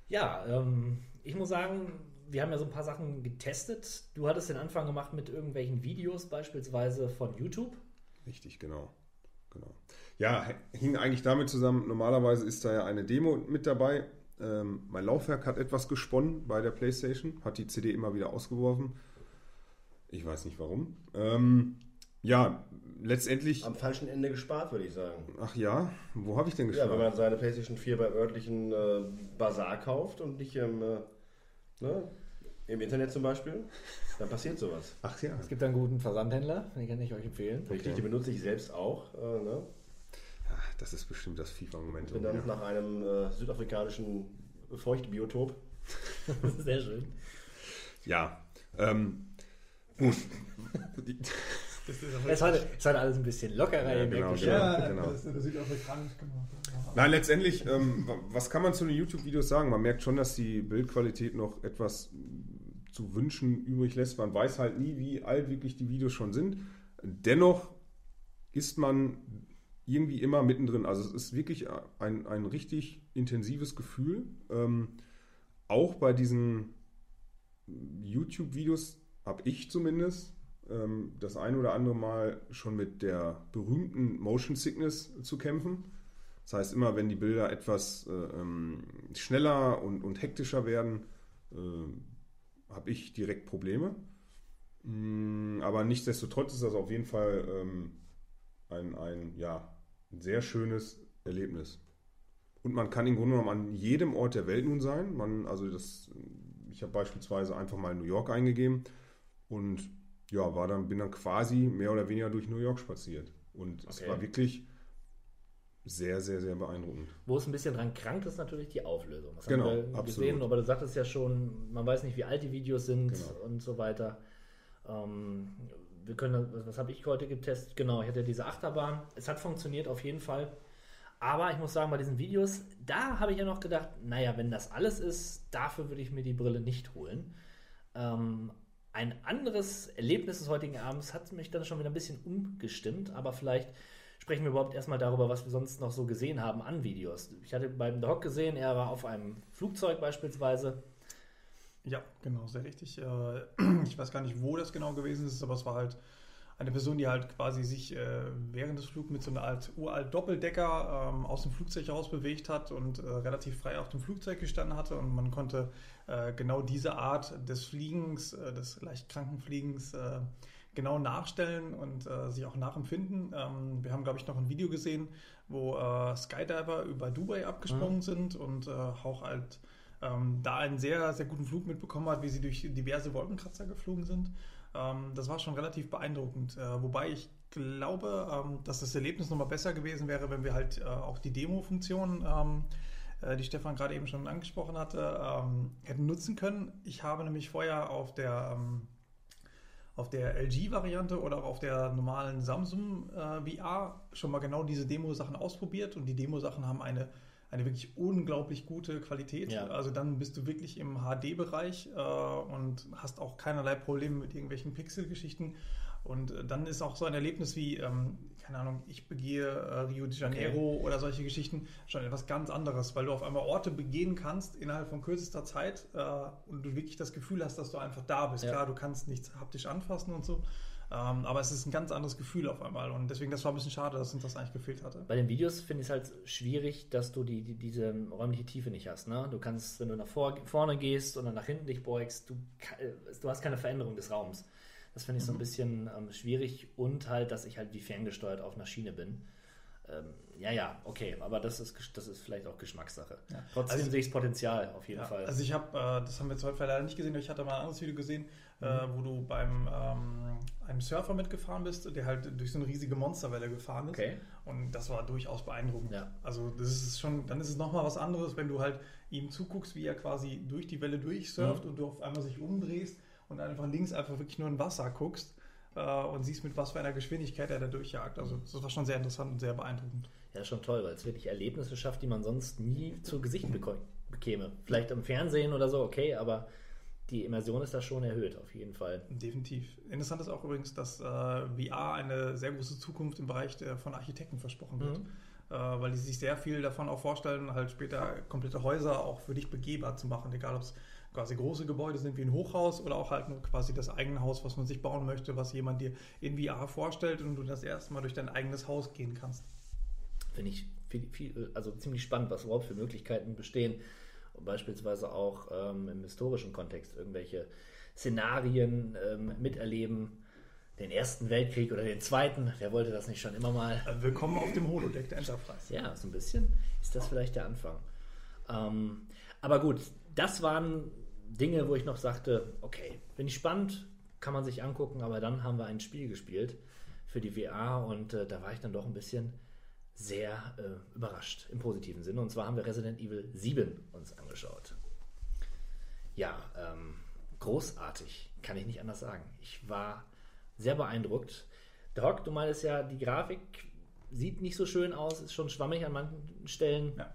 ja, ähm, ich muss sagen, wir haben ja so ein paar Sachen getestet. Du hattest den Anfang gemacht mit irgendwelchen Videos, beispielsweise von YouTube. Richtig, genau. genau. Ja, hing eigentlich damit zusammen, normalerweise ist da ja eine Demo mit dabei. Ähm, mein Laufwerk hat etwas gesponnen bei der PlayStation, hat die CD immer wieder ausgeworfen. Ich weiß nicht warum. Ähm, ja, letztendlich. Am falschen Ende gespart, würde ich sagen. Ach ja, wo habe ich denn Ja, gespart? wenn man seine PlayStation 4 beim örtlichen äh, Bazar kauft und nicht im, äh, ne, im Internet zum Beispiel, dann passiert sowas. Ach ja. Es gibt einen guten Versandhändler, den kann ich euch empfehlen. Richtig, die benutze ich selbst auch. Äh, ne? Das ist bestimmt das FIFA-Moment. Bin dann Ja. nach einem äh, südafrikanischen Feuchtbiotop. Sehr schön. Ja, ähm, gut. Ist, Es ist heute, ist heute alles ein bisschen lockerer. Ja, genau, genau. schon. ja, genau. das, das südafrikanisch gemacht. Nein, letztendlich, ähm, wa- was kann man zu den YouTube-Videos sagen? Man merkt schon, dass die Bildqualität noch etwas zu wünschen übrig lässt. Man weiß halt nie, wie alt wirklich die Videos schon sind. Dennoch ist man irgendwie immer mittendrin. Also es ist wirklich ein, ein richtig intensives Gefühl. Ähm, auch bei diesen YouTube-Videos habe ich zumindest ähm, das ein oder andere Mal schon mit der berühmten Motion Sickness zu kämpfen. Das heißt, immer wenn die Bilder etwas äh, ähm, schneller und, und hektischer werden, äh, habe ich direkt Probleme. Mm, aber nichtsdestotrotz ist das auf jeden Fall ähm, ein, ein, ja, ein sehr schönes Erlebnis. Und man kann im Grunde genommen an jedem Ort der Welt nun sein. Man, also das, ich habe beispielsweise einfach mal New York eingegeben und ja, war dann, bin dann quasi mehr oder weniger durch New York spaziert. Und es Okay. war wirklich sehr, sehr, sehr beeindruckend. Wo es ein bisschen dran krankt, ist natürlich die Auflösung. Das Genau, haben wir absolut. gesehen, aber du sagtest ja schon, man weiß nicht, wie alt die Videos sind Genau. und so weiter. Ähm, wir können, was, was habe ich heute getestet? Genau, ich hatte diese Achterbahn. Es hat funktioniert auf jeden Fall. Aber ich muss sagen, bei diesen Videos, da habe ich ja noch gedacht, naja, wenn das alles ist, dafür würde ich mir die Brille nicht holen. Ähm, ein anderes Erlebnis des heutigen Abends hat mich dann schon wieder ein bisschen umgestimmt, aber vielleicht sprechen wir überhaupt erstmal darüber, was wir sonst noch so gesehen haben an Videos. Ich hatte beim Doc gesehen, er war auf einem Flugzeug beispielsweise. Ja, genau, sehr richtig. Äh, Ich weiß gar nicht, wo das genau gewesen ist, aber es war halt eine Person, die halt quasi sich äh, während des Flugs mit so einer Art uralt Doppeldecker ähm, aus dem Flugzeug raus bewegt hat und äh, relativ frei auf dem Flugzeug gestanden hatte und man konnte genau diese Art des Fliegens, des leicht kranken Fliegens genau nachstellen und äh, sich auch nachempfinden. Ähm, wir haben, glaube ich, noch ein Video gesehen, wo äh, Skydiver über Dubai abgesprungen sind und äh, auch halt ähm, da einen sehr, sehr guten Flug mitbekommen hat, wie sie durch diverse Wolkenkratzer geflogen sind. Ähm, das war schon relativ beeindruckend. Äh, wobei ich glaube, ähm, dass das Erlebnis nochmal besser gewesen wäre, wenn wir halt äh, auch die Demo-Funktion, ähm, äh, die Stefan gerade eben schon angesprochen hatte, ähm, hätten nutzen können. Ich habe nämlich vorher auf der ähm, auf der LG-Variante oder auch auf der normalen Samsung äh, VR schon mal genau diese Demo-Sachen ausprobiert und die Demo-Sachen haben eine, eine wirklich unglaublich gute Qualität. Ja. Also dann bist du wirklich im HD-Bereich äh, und hast auch keinerlei Probleme mit irgendwelchen Pixel-Geschichten. Und äh, dann ist auch so ein Erlebnis wie, ähm, keine Ahnung, ich begehe äh, Rio de Janeiro oder solche Geschichten schon etwas ganz anderes, weil du auf einmal Orte begehen kannst innerhalb von kürzester Zeit äh, und du wirklich das Gefühl hast, dass du einfach da bist. Ja. Klar, du kannst nichts haptisch anfassen und so, ähm, aber es ist ein ganz anderes Gefühl auf einmal und deswegen, das war ein bisschen schade, dass uns das eigentlich gefehlt hatte. Bei den Videos finde ich es halt schwierig, dass du die, die, diese räumliche Tiefe nicht hast. Ne? Du kannst, wenn du nach vor, vorne gehst und dann nach hinten dich beugst, du, du hast keine Veränderung des Raums. Das finde ich so ein bisschen ähm, schwierig und halt, dass ich halt wie ferngesteuert auf einer Schiene bin. Ähm, ja, ja, okay, aber das ist, das ist vielleicht auch Geschmackssache. Trotzdem Also- sehe ich das Potenzial auf jeden Ja, Fall. Also ich habe, äh, das haben wir jetzt heute leider nicht gesehen, aber ich hatte mal ein anderes Video gesehen, Mhm. äh, wo du beim ähm, einem Surfer mitgefahren bist, der halt durch so eine riesige Monsterwelle gefahren ist. Okay. Und das war durchaus beeindruckend. Ja. Also das ist schon, dann ist es nochmal was anderes, wenn du halt ihm zuguckst, wie er quasi durch die Welle durchsurft Mhm. und du auf einmal sich umdrehst und einfach links einfach wirklich nur in Wasser guckst äh, und siehst, mit was für einer Geschwindigkeit er da durchjagt. Also das war schon sehr interessant und sehr beeindruckend. Ja, schon toll, weil es wirklich Erlebnisse schafft, die man sonst nie zu Gesicht bekäme. Vielleicht im Fernsehen oder so, okay, aber die Immersion ist da schon erhöht, auf jeden Fall. Definitiv. Interessant ist auch übrigens, dass äh, VR eine sehr große Zukunft im Bereich der, von Architekten versprochen wird. Mhm. Äh, weil die sich sehr viel davon auch vorstellen, halt später komplette Häuser auch für dich begehbar zu machen. Egal, ob es quasi große Gebäude sind wie ein Hochhaus oder auch halt nur quasi das eigene Haus, was man sich bauen möchte, was jemand dir in VR vorstellt und du das erste Mal durch dein eigenes Haus gehen kannst. Finde ich viel, viel, also ziemlich spannend, was überhaupt für Möglichkeiten bestehen. Beispielsweise auch ähm, im historischen Kontext irgendwelche Szenarien ähm, miterleben. Den Ersten Weltkrieg oder den Zweiten, wer wollte das nicht schon immer mal? Äh, Willkommen auf dem Holodeck der Enterprise. Ja, so ein bisschen ist das vielleicht der Anfang. Ähm, aber gut, das waren Dinge, wo ich noch sagte, okay, finde ich spannend, kann man sich angucken, aber dann haben wir ein Spiel gespielt für die VR und äh, da war ich dann doch ein bisschen sehr äh, überrascht im positiven Sinne. Und zwar haben wir Resident Evil 7 uns angeschaut. Ja, ähm, großartig, kann ich nicht anders sagen. Ich war sehr beeindruckt. Doc, du meinst ja, die Grafik sieht nicht so schön aus, ist schon schwammig an manchen Stellen. Ja.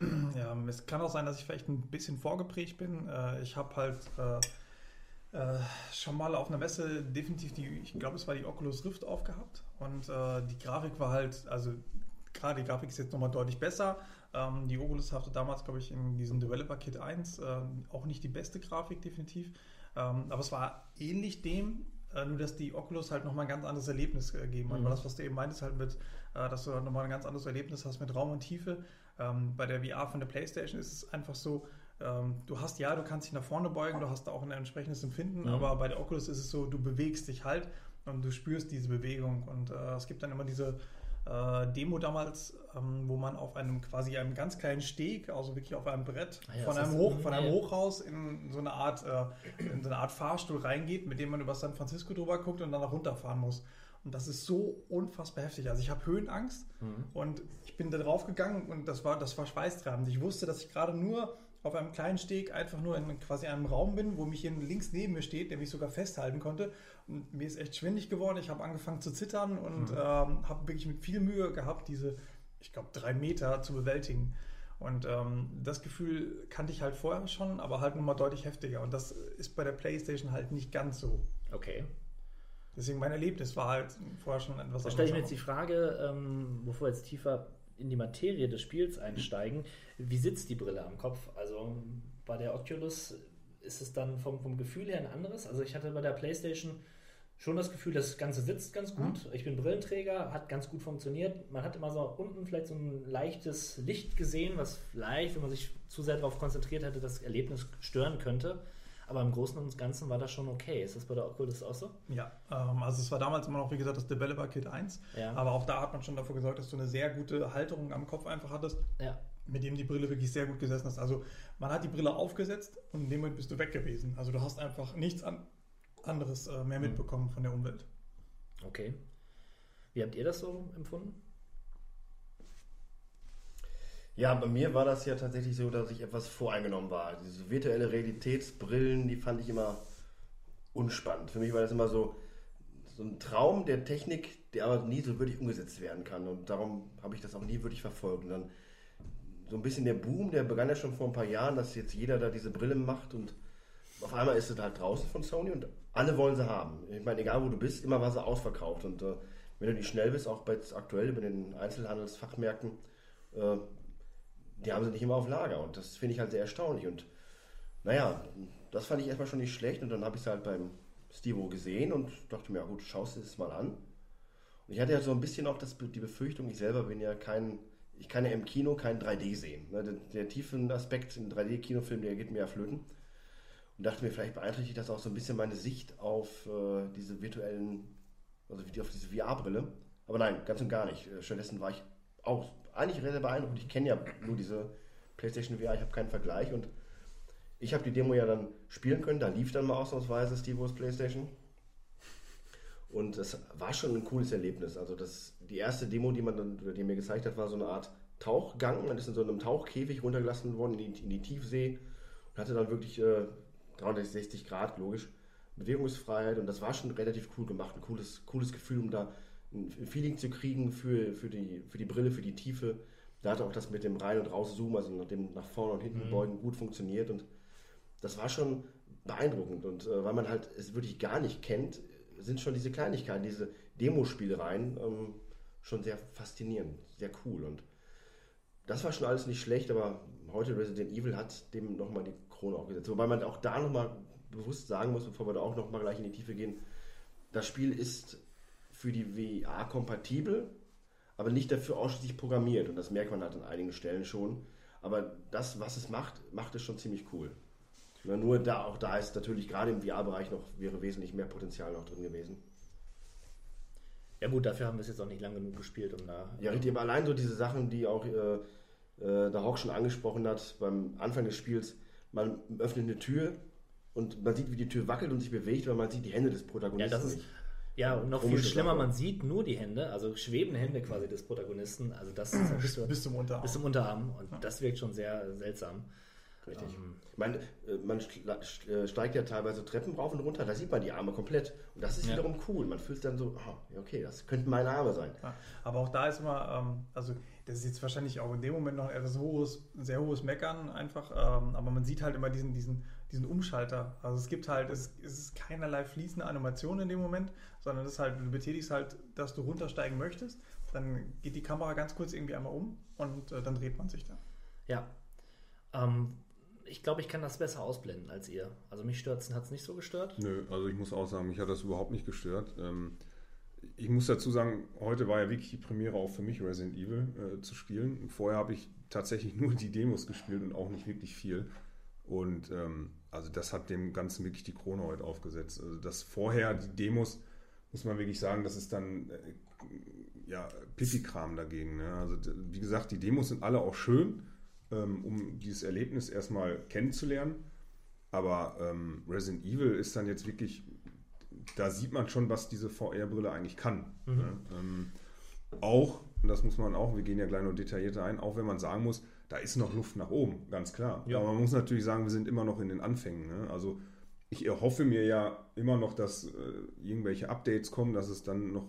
Ja, es kann auch sein, dass ich vielleicht ein bisschen vorgeprägt bin. Äh, Ich habe halt äh, äh, schon mal auf einer Messe definitiv die, ich glaube, es war die Oculus Rift aufgehabt. Und äh, die Grafik war halt, also gerade die Grafik ist jetzt nochmal deutlich besser. Ähm, die Oculus hatte damals, glaube ich, in diesem Developer Kit 1 äh, auch nicht die beste Grafik, definitiv. Ähm, aber es war ähnlich dem, äh, nur dass die Oculus halt nochmal ein ganz anderes Erlebnis äh, gegeben hat. Mhm. Weil das, was du eben meintest, halt mit, äh, dass du halt nochmal ein ganz anderes Erlebnis hast mit Raum und Tiefe. Ähm, bei der VR von der PlayStation ist es einfach so, ähm, du hast ja, du kannst dich nach vorne beugen, du hast da auch ein entsprechendes Empfinden, Mhm. aber bei der Oculus ist es so, du bewegst dich halt und du spürst diese Bewegung. Und äh, es gibt dann immer diese äh, Demo damals, ähm, wo man auf einem quasi einem ganz kleinen Steg, also wirklich auf einem Brett, Ah ja, von, einem Hoch, von einem ja. Hochhaus in so eine Art, äh, in so eine Art Fahrstuhl reingeht, mit dem man über San Francisco drüber guckt und dann nach runterfahren muss. Und das ist so unfassbar heftig. Also ich habe Höhenangst Mhm. und ich bin da drauf gegangen und das war, das war schweißtreibend. Ich wusste, dass ich gerade nur auf einem kleinen Steg einfach nur in quasi einem Raum bin, wo mich hier links neben mir steht, der mich sogar festhalten konnte. Und mir ist echt schwindig geworden. Ich habe angefangen zu zittern und Mhm. ähm, habe wirklich mit viel Mühe gehabt, diese, ich glaube, drei Meter zu bewältigen. Und ähm, das Gefühl kannte ich halt vorher schon, aber halt nochmal deutlich heftiger. Und das ist bei der PlayStation halt nicht ganz so. Okay. Deswegen mein Erlebnis war halt vorher schon etwas Da stelle ich mir jetzt die Frage, ähm, bevor wir jetzt tiefer in die Materie des Spiels einsteigen, wie sitzt die Brille am Kopf? Also bei der Oculus ist es dann vom, vom Gefühl her ein anderes. Also ich hatte bei der PlayStation schon das Gefühl, das Ganze sitzt ganz gut. Ich bin Brillenträger, hat ganz gut funktioniert. Man hat immer so unten vielleicht so ein leichtes Licht gesehen, was vielleicht, wenn man sich zu sehr darauf konzentriert hätte, das Erlebnis stören könnte. Aber im Großen und Ganzen war das schon okay. Ist das bei der Oculus auch so? Ja, ähm, also es war damals immer noch, wie gesagt, das Developer Kit 1. Ja. Aber auch da hat man schon dafür gesorgt, dass du eine sehr gute Halterung am Kopf einfach hattest, Ja. mit dem die Brille wirklich sehr gut gesessen ist. Also man hat die Brille aufgesetzt und in dem Moment bist du weg gewesen. Also du hast einfach nichts an, anderes äh, mehr mitbekommen von der Umwelt. Okay. Wie habt ihr das so empfunden? Ja, bei mir war das ja tatsächlich so, dass ich etwas voreingenommen war. Diese virtuelle Realitätsbrillen, die fand ich immer unspannend. Für mich war das immer so, so ein Traum der Technik, der aber nie so wirklich umgesetzt werden kann. Und darum habe ich das auch nie wirklich verfolgt. Und dann so ein bisschen der Boom, der begann ja schon vor ein paar Jahren, dass jetzt jeder da diese Brille macht und auf einmal ist es halt draußen von Sony und alle wollen sie haben. Ich meine, egal wo du bist, immer war sie ausverkauft. Und äh, wenn du nicht schnell bist, auch bei, aktuell bei den Einzelhandelsfachmärkten, äh, die haben sie nicht immer auf Lager. Und das finde ich halt sehr erstaunlich. Und naja, das fand ich erstmal schon nicht schlecht. Und dann habe ich es halt beim Stivo gesehen und dachte mir, ja gut, schaust du es mal an. Und ich hatte ja so ein bisschen auch das, die Befürchtung, ich selber bin ja kein, ich kann ja im Kino kein 3D sehen. Ne, Der, der tiefen Aspekt im 3D-Kinofilm, der geht mir ja flöten. Und dachte mir, vielleicht beeinträchtigt das auch so ein bisschen meine Sicht auf äh, diese virtuellen, also auf diese VR-Brille. Aber nein, ganz und gar nicht. Äh, Stattdessen war ich auch eigentlich sehr, beeindruckt. Ich kenne ja nur diese PlayStation VR, ich habe keinen Vergleich und ich habe die Demo ja dann spielen können. Da lief dann mal ausnahmsweise Stevo's PlayStation. Und es war schon ein cooles Erlebnis. Also das, die erste Demo, die man dann, oder die mir gezeigt hat, war so eine Art Tauchgang. Man ist in so einem Tauchkäfig runtergelassen worden in die, in die Tiefsee und hatte dann wirklich äh, 360 Grad, logisch, Bewegungsfreiheit. Und das war schon relativ cool gemacht. Ein cooles, cooles Gefühl, um da ein Feeling zu kriegen für, für, die, für die Brille, für die Tiefe. Da hat auch das mit dem Rein- und Raus-Zoom, also nach dem nach vorne und hinten Mhm. beugen, gut funktioniert. Und das war schon beeindruckend. Und äh, weil man halt es wirklich gar nicht kennt, sind schon diese Kleinigkeiten, diese Demospielereien ähm, schon sehr faszinierend, sehr cool. Und das war schon alles nicht schlecht, aber heute Resident Evil hat dem nochmal die Krone aufgesetzt. Wobei man auch da nochmal bewusst sagen muss, bevor wir da auch nochmal gleich in die Tiefe gehen, das Spiel ist für die VR kompatibel, aber nicht dafür ausschließlich programmiert. Und das merkt man halt an einigen Stellen schon. Aber das, was es macht, macht es schon ziemlich cool. Nur da, auch da ist natürlich gerade im VR-Bereich noch, wäre wesentlich mehr Potenzial noch drin gewesen. Ja gut, dafür haben wir es jetzt auch nicht lang genug gespielt, um da... Ja, richtig, aber allein so diese Sachen, die auch äh, äh, der Hawk schon angesprochen hat beim Anfang des Spiels, man öffnet eine Tür und man sieht, wie die Tür wackelt und sich bewegt, weil man sieht die Hände des Ja, Protagonisten das ist, nicht. Ja, und noch viel schlimmer, Sache. man sieht nur die Hände, also schwebende Hände quasi des Protagonisten. Also das ist bis, Bis zum Unterarm. bis zum Unterarm und das wirkt schon sehr seltsam. Richtig. Ähm, Ich meine, äh, man äh, steigt ja teilweise Treppen rauf und runter, da sieht man die Arme komplett. Und das ist Ja. wiederum cool. Man fühlt dann so, ja, okay, das könnten meine Arme sein. Ja, aber auch da ist immer, ähm, also das ist jetzt wahrscheinlich auch in dem Moment noch etwas hohes, ein sehr hohes Meckern einfach, ähm, aber man sieht halt immer diesen, diesen, diesen Umschalter. Also es gibt halt, es, es ist keinerlei fließende Animation in dem Moment, sondern es ist halt, du betätigst halt, dass du runtersteigen möchtest, dann geht die Kamera ganz kurz irgendwie einmal um und äh, dann dreht man sich dann. Ja. Ähm, ich glaube, ich kann das besser ausblenden als ihr. Also mich stört hat es nicht so gestört. Nö, also ich muss auch sagen, mich hat das überhaupt nicht gestört. Ähm, ich muss dazu sagen, heute war ja wirklich die Premiere auch für mich, Resident Evil äh, zu spielen. Vorher habe ich tatsächlich nur die Demos gespielt und auch nicht wirklich viel. Und ähm, also das hat dem Ganzen wirklich die Krone heute aufgesetzt. Also das vorher, die Demos, muss man wirklich sagen, das ist dann äh, ja Pipi-Kram dagegen. Ne? Also wie gesagt, die Demos sind alle auch schön, ähm, um dieses Erlebnis erstmal kennenzulernen. Aber ähm, Resident Evil ist dann jetzt wirklich, da sieht man schon, was diese VR-Brille eigentlich kann. Mhm. Ne? Ähm, auch, und das muss man auch, wir gehen ja gleich noch detaillierter ein, auch wenn man sagen muss, da ist noch Luft nach oben, ganz klar. Ja. Aber man muss natürlich sagen, wir sind immer noch in den Anfängen. Ne? Also ich erhoffe mir ja immer noch, dass äh, irgendwelche Updates kommen, dass es dann noch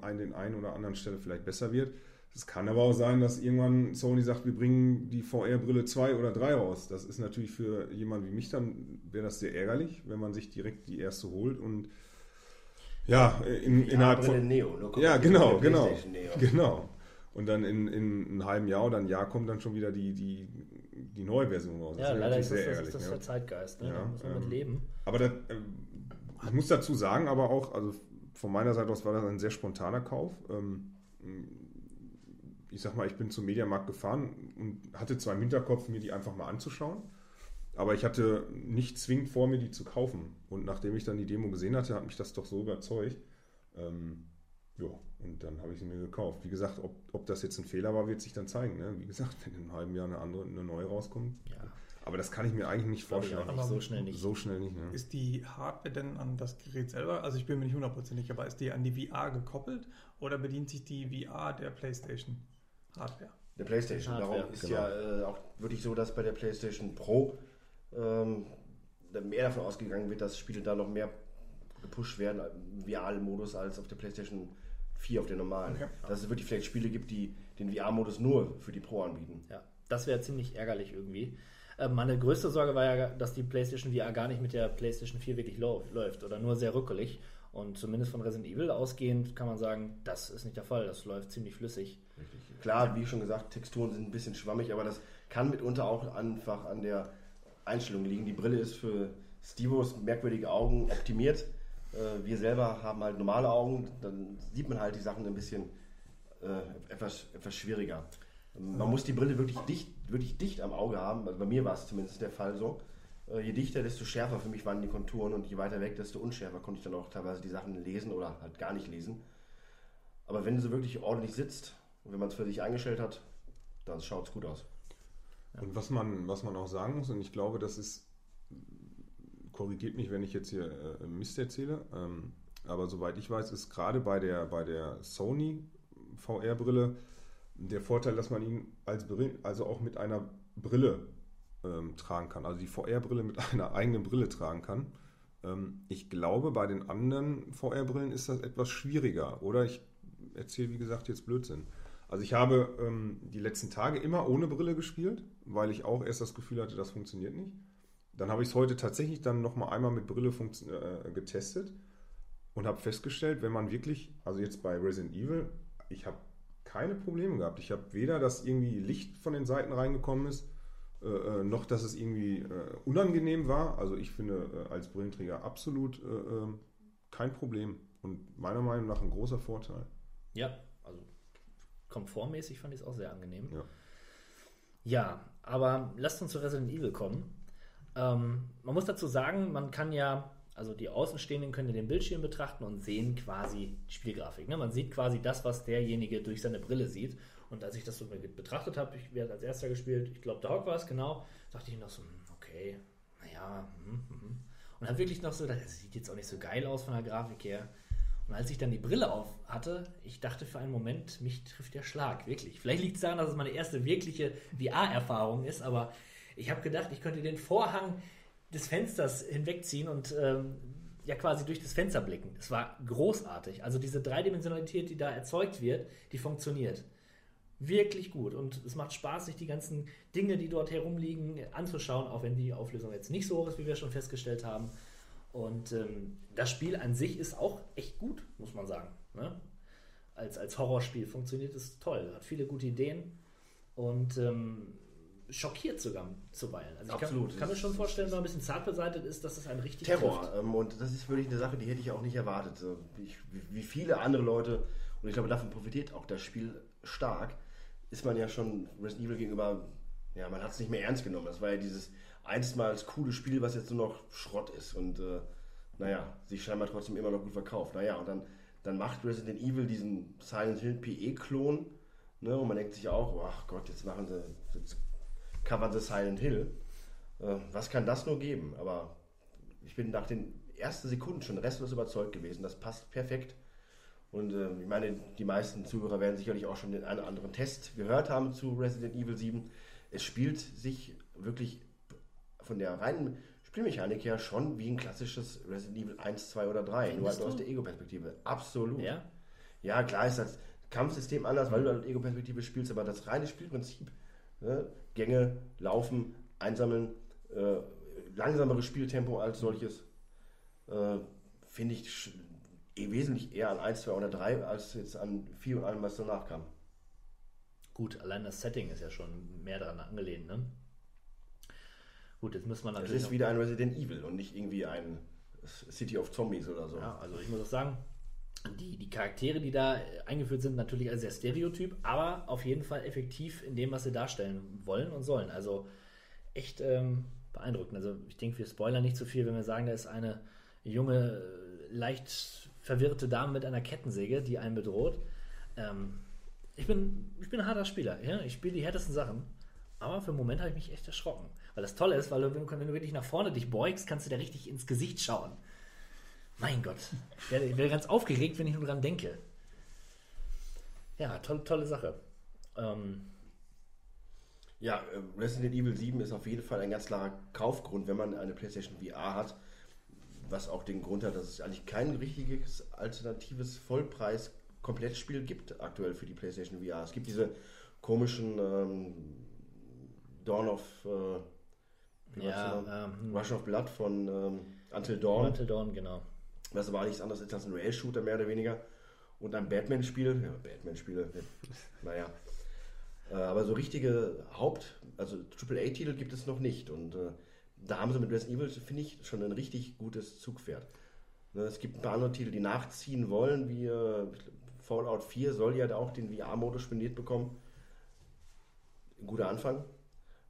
an den einen oder anderen Stelle vielleicht besser wird. Es kann aber auch sein, dass irgendwann Sony sagt, wir bringen die VR-Brille 2 oder 3 raus. Das ist natürlich für jemanden wie mich dann, wäre das sehr ärgerlich, wenn man sich direkt die erste holt und ja, in, innerhalb Brille von... Neo, ne? Ja, genau, genau. Neo. Genau. Und dann in, in einem halben Jahr oder ein Jahr kommt dann schon wieder die, die, die neue Version raus. Ja, wäre leider ist das, natürlich das, ist das ja. der Zeitgeist. Ne? da Ja, muss man mit ähm, leben. Aber das, ähm, ich muss dazu sagen, aber auch, also von meiner Seite aus war das ein sehr spontaner Kauf. Ähm, ich sag mal, ich bin zum Mediamarkt gefahren und hatte zwar im Hinterkopf, mir die einfach mal anzuschauen, aber ich hatte nicht zwingend vor, mir die zu kaufen. Und nachdem ich dann die Demo gesehen hatte, hat mich das doch so überzeugt. Ähm, ja, und dann habe ich sie mir gekauft. Wie gesagt, ob, ob das jetzt ein Fehler war, wird sich dann zeigen. Ne? Wie gesagt, wenn in einem halben Jahr eine andere, eine neue rauskommt. Ja. Aber das kann ich mir eigentlich nicht Glaube vorstellen. nicht, so schnell nicht. So schnell nicht, ne? Ist die Hardware denn an das Gerät selber, also ich bin mir nicht hundertprozentig, aber ist die an die VR gekoppelt oder bedient sich die VR der PlayStation Hardware? Der PlayStation. Hardware, Darum ist genau. ja äh, auch wirklich so, dass bei der PlayStation Pro ähm, mehr davon ausgegangen wird, dass Spiele da noch mehr gepusht werden im VR-Modus als auf der PlayStation 4 auf der normalen. Okay. Dass es wirklich vielleicht Spiele gibt, die den VR-Modus nur für die Pro anbieten. Ja, das wäre ziemlich ärgerlich irgendwie. Äh, Meine größte Sorge war ja, dass die PlayStation VR gar nicht mit der PlayStation 4 wirklich läuft oder nur sehr rückelig. Und zumindest von Resident Evil ausgehend kann man sagen, das ist nicht der Fall. Das läuft ziemlich flüssig. Klar, wie schon gesagt, Texturen sind ein bisschen schwammig, aber das kann mitunter auch einfach an der Einstellung liegen. Die Brille ist für Stevos merkwürdige Augen optimiert. Äh, wir selber haben halt normale Augen, dann sieht man halt die Sachen ein bisschen äh, etwas, etwas schwieriger. Man muss die Brille wirklich dicht, wirklich dicht am Auge haben. Also bei mir war es zumindest der Fall so. Äh, je dichter, desto schärfer für mich waren die Konturen und je weiter weg, desto unschärfer konnte ich dann auch teilweise die Sachen lesen oder halt gar nicht lesen. Aber wenn sie wirklich ordentlich sitzt und wenn man es für sich eingestellt hat, dann schaut es gut aus. Und was man, was man auch sagen muss, und ich glaube, das ist, korrigiert mich, wenn ich jetzt hier äh, Mist erzähle, ähm, aber soweit ich weiß, ist gerade bei der, bei der Sony VR-Brille der Vorteil, dass man ihn als Brille, also auch mit einer Brille ähm, tragen kann, also die VR-Brille mit einer eigenen Brille tragen kann. Ähm, ich glaube, bei den anderen VR-Brillen ist das etwas schwieriger, oder? Ich erzähle, wie gesagt, jetzt Blödsinn. Also ich habe ähm, die letzten Tage immer ohne Brille gespielt, weil ich auch erst das Gefühl hatte, das funktioniert nicht. Dann habe ich es heute tatsächlich dann noch mal einmal mit Brille äh, getestet und habe festgestellt, wenn man wirklich, also jetzt bei Resident Evil, ich habe keine Probleme gehabt. Ich habe weder, dass irgendwie Licht von den Seiten reingekommen ist, äh, äh, noch dass es irgendwie äh, unangenehm war. Also ich finde äh, als Brillenträger absolut äh, äh, kein Problem und meiner Meinung nach ein großer Vorteil. Ja, also komfortmäßig fand ich es auch sehr angenehm. Ja. Ja, aber lasst uns zu Resident Evil kommen. Ähm, man muss dazu sagen, man kann ja, also die Außenstehenden können den Bildschirm betrachten und sehen quasi die Spielgrafik. Ne? Man sieht quasi das, was derjenige durch seine Brille sieht. Und als ich das so betrachtet habe, ich werde als erster gespielt, ich glaube, Dog war es, genau, dachte ich noch so, hm, okay, naja, hm, hm. und habe wirklich noch so, das sieht jetzt auch nicht so geil aus von der Grafik her. Und als ich dann die Brille auf hatte, ich dachte für einen Moment, mich trifft der Schlag, wirklich. Vielleicht liegt es daran, dass es meine erste wirkliche VR-Erfahrung ist, aber Ich habe gedacht, ich könnte den Vorhang des Fensters hinwegziehen und ähm, ja quasi durch das Fenster blicken. Es war großartig. Also diese Dreidimensionalität, die da erzeugt wird, die funktioniert. Wirklich gut. Und es macht Spaß, sich die ganzen Dinge, die dort herumliegen, anzuschauen, auch wenn die Auflösung jetzt nicht so hoch ist, wie wir schon festgestellt haben. Und ähm, das Spiel an sich ist auch echt gut, muss man sagen. Ne? Als, als Horrorspiel funktioniert es toll, hat viele gute Ideen und ähm, schockiert sogar zuweilen. Also ich Absolut. kann, kann mir schon vorstellen, wenn man ein bisschen zart beseitigt ist, dass das ein richtig Terror. trifft. Ähm, und das ist wirklich eine Sache, die hätte ich auch nicht erwartet. Ich- wie, viele andere Leute, und ich glaube, davon profitiert auch das Spiel stark, ist man ja schon Resident Evil gegenüber, ja, man hat es nicht mehr ernst genommen. Das war ja dieses einstmals coole Spiel, was jetzt nur noch Schrott ist und, äh, naja, sich scheinbar trotzdem immer noch gut verkauft. Naja, und dann, dann macht Resident Evil diesen Silent Hill PE-Klon, ne, und man denkt sich auch, ach Gott, jetzt machen sie, jetzt covern sie Silent Hill. Äh, was kann das nur geben? Aber ich bin nach den ersten Sekunden schon restlos überzeugt gewesen. Das passt perfekt. Und äh, ich meine, die meisten Zuhörer werden sicherlich auch schon den einen oder anderen Test gehört haben zu Resident Evil 7. Es spielt sich wirklich von der reinen Spielmechanik her schon wie ein klassisches Resident Evil 1, 2 oder 3, nur Findest halt aus du? der Ego-Perspektive. Absolut. Ja? Ja, klar ist das Kampfsystem anders, weil du halt Ego-Perspektive spielst, aber das reine Spielprinzip, ne? Gänge, Laufen, Einsammeln, äh, langsameres Spieltempo als solches, äh, finde ich eh wesentlich eher an 1, 2 oder 3 als jetzt an 4 und allem, was danach kam. Gut, allein das Setting ist ja schon mehr daran angelehnt, ne? Gut, jetzt muss man Es natürlich. ist wieder ein Resident Evil und nicht irgendwie ein City of Zombies oder so. Ja, also ich muss auch sagen, die, die Charaktere, die da äh, eingeführt sind, natürlich als sehr stereotyp, aber auf jeden Fall effektiv in dem, was sie darstellen wollen und sollen. Also echt ähm, beeindruckend. Also ich denke, wir spoilern nicht zu viel, wenn wir sagen, da ist eine junge, äh, leicht verwirrte Dame mit einer Kettensäge, die einen bedroht. Ähm, ich, bin, ich bin ein harter Spieler. Ja? Ich spiele die härtesten Sachen. Aber für einen Moment habe ich mich echt erschrocken. Weil das Tolle ist, weil du wenn du wirklich nach vorne dich beugst, kannst du da richtig ins Gesicht schauen. Mein Gott. Ich werde, ganz aufgeregt, wenn ich nur dran denke. Ja, tolle, tolle Sache. Ähm, Ja, äh, Resident Evil 7 ist auf jeden Fall ein ganz klarer Kaufgrund, wenn man eine PlayStation VR hat. Was auch den Grund hat, dass es eigentlich kein richtiges alternatives Vollpreis-Komplettspiel gibt aktuell für die PlayStation VR. Es gibt diese komischen ähm, Dawn of äh, Ja, ähm, Rush of Blood von ähm, Until Dawn. Until Dawn, genau. Was aber nichts anderes als ein Rail-Shooter, mehr oder weniger. Und ein Batman-Spiel. Ja, Batman-Spiele. naja. Äh, aber so richtige Haupt-, also AAA-Titel gibt es noch nicht. Und äh, da haben sie mit Resident Evil, finde ich, schon ein richtig gutes Zugpferd. Ne, es gibt ein paar andere Titel, die nachziehen wollen, wie äh, Fallout 4 soll ja auch den VR-Modus spendiert bekommen. Ein guter Anfang.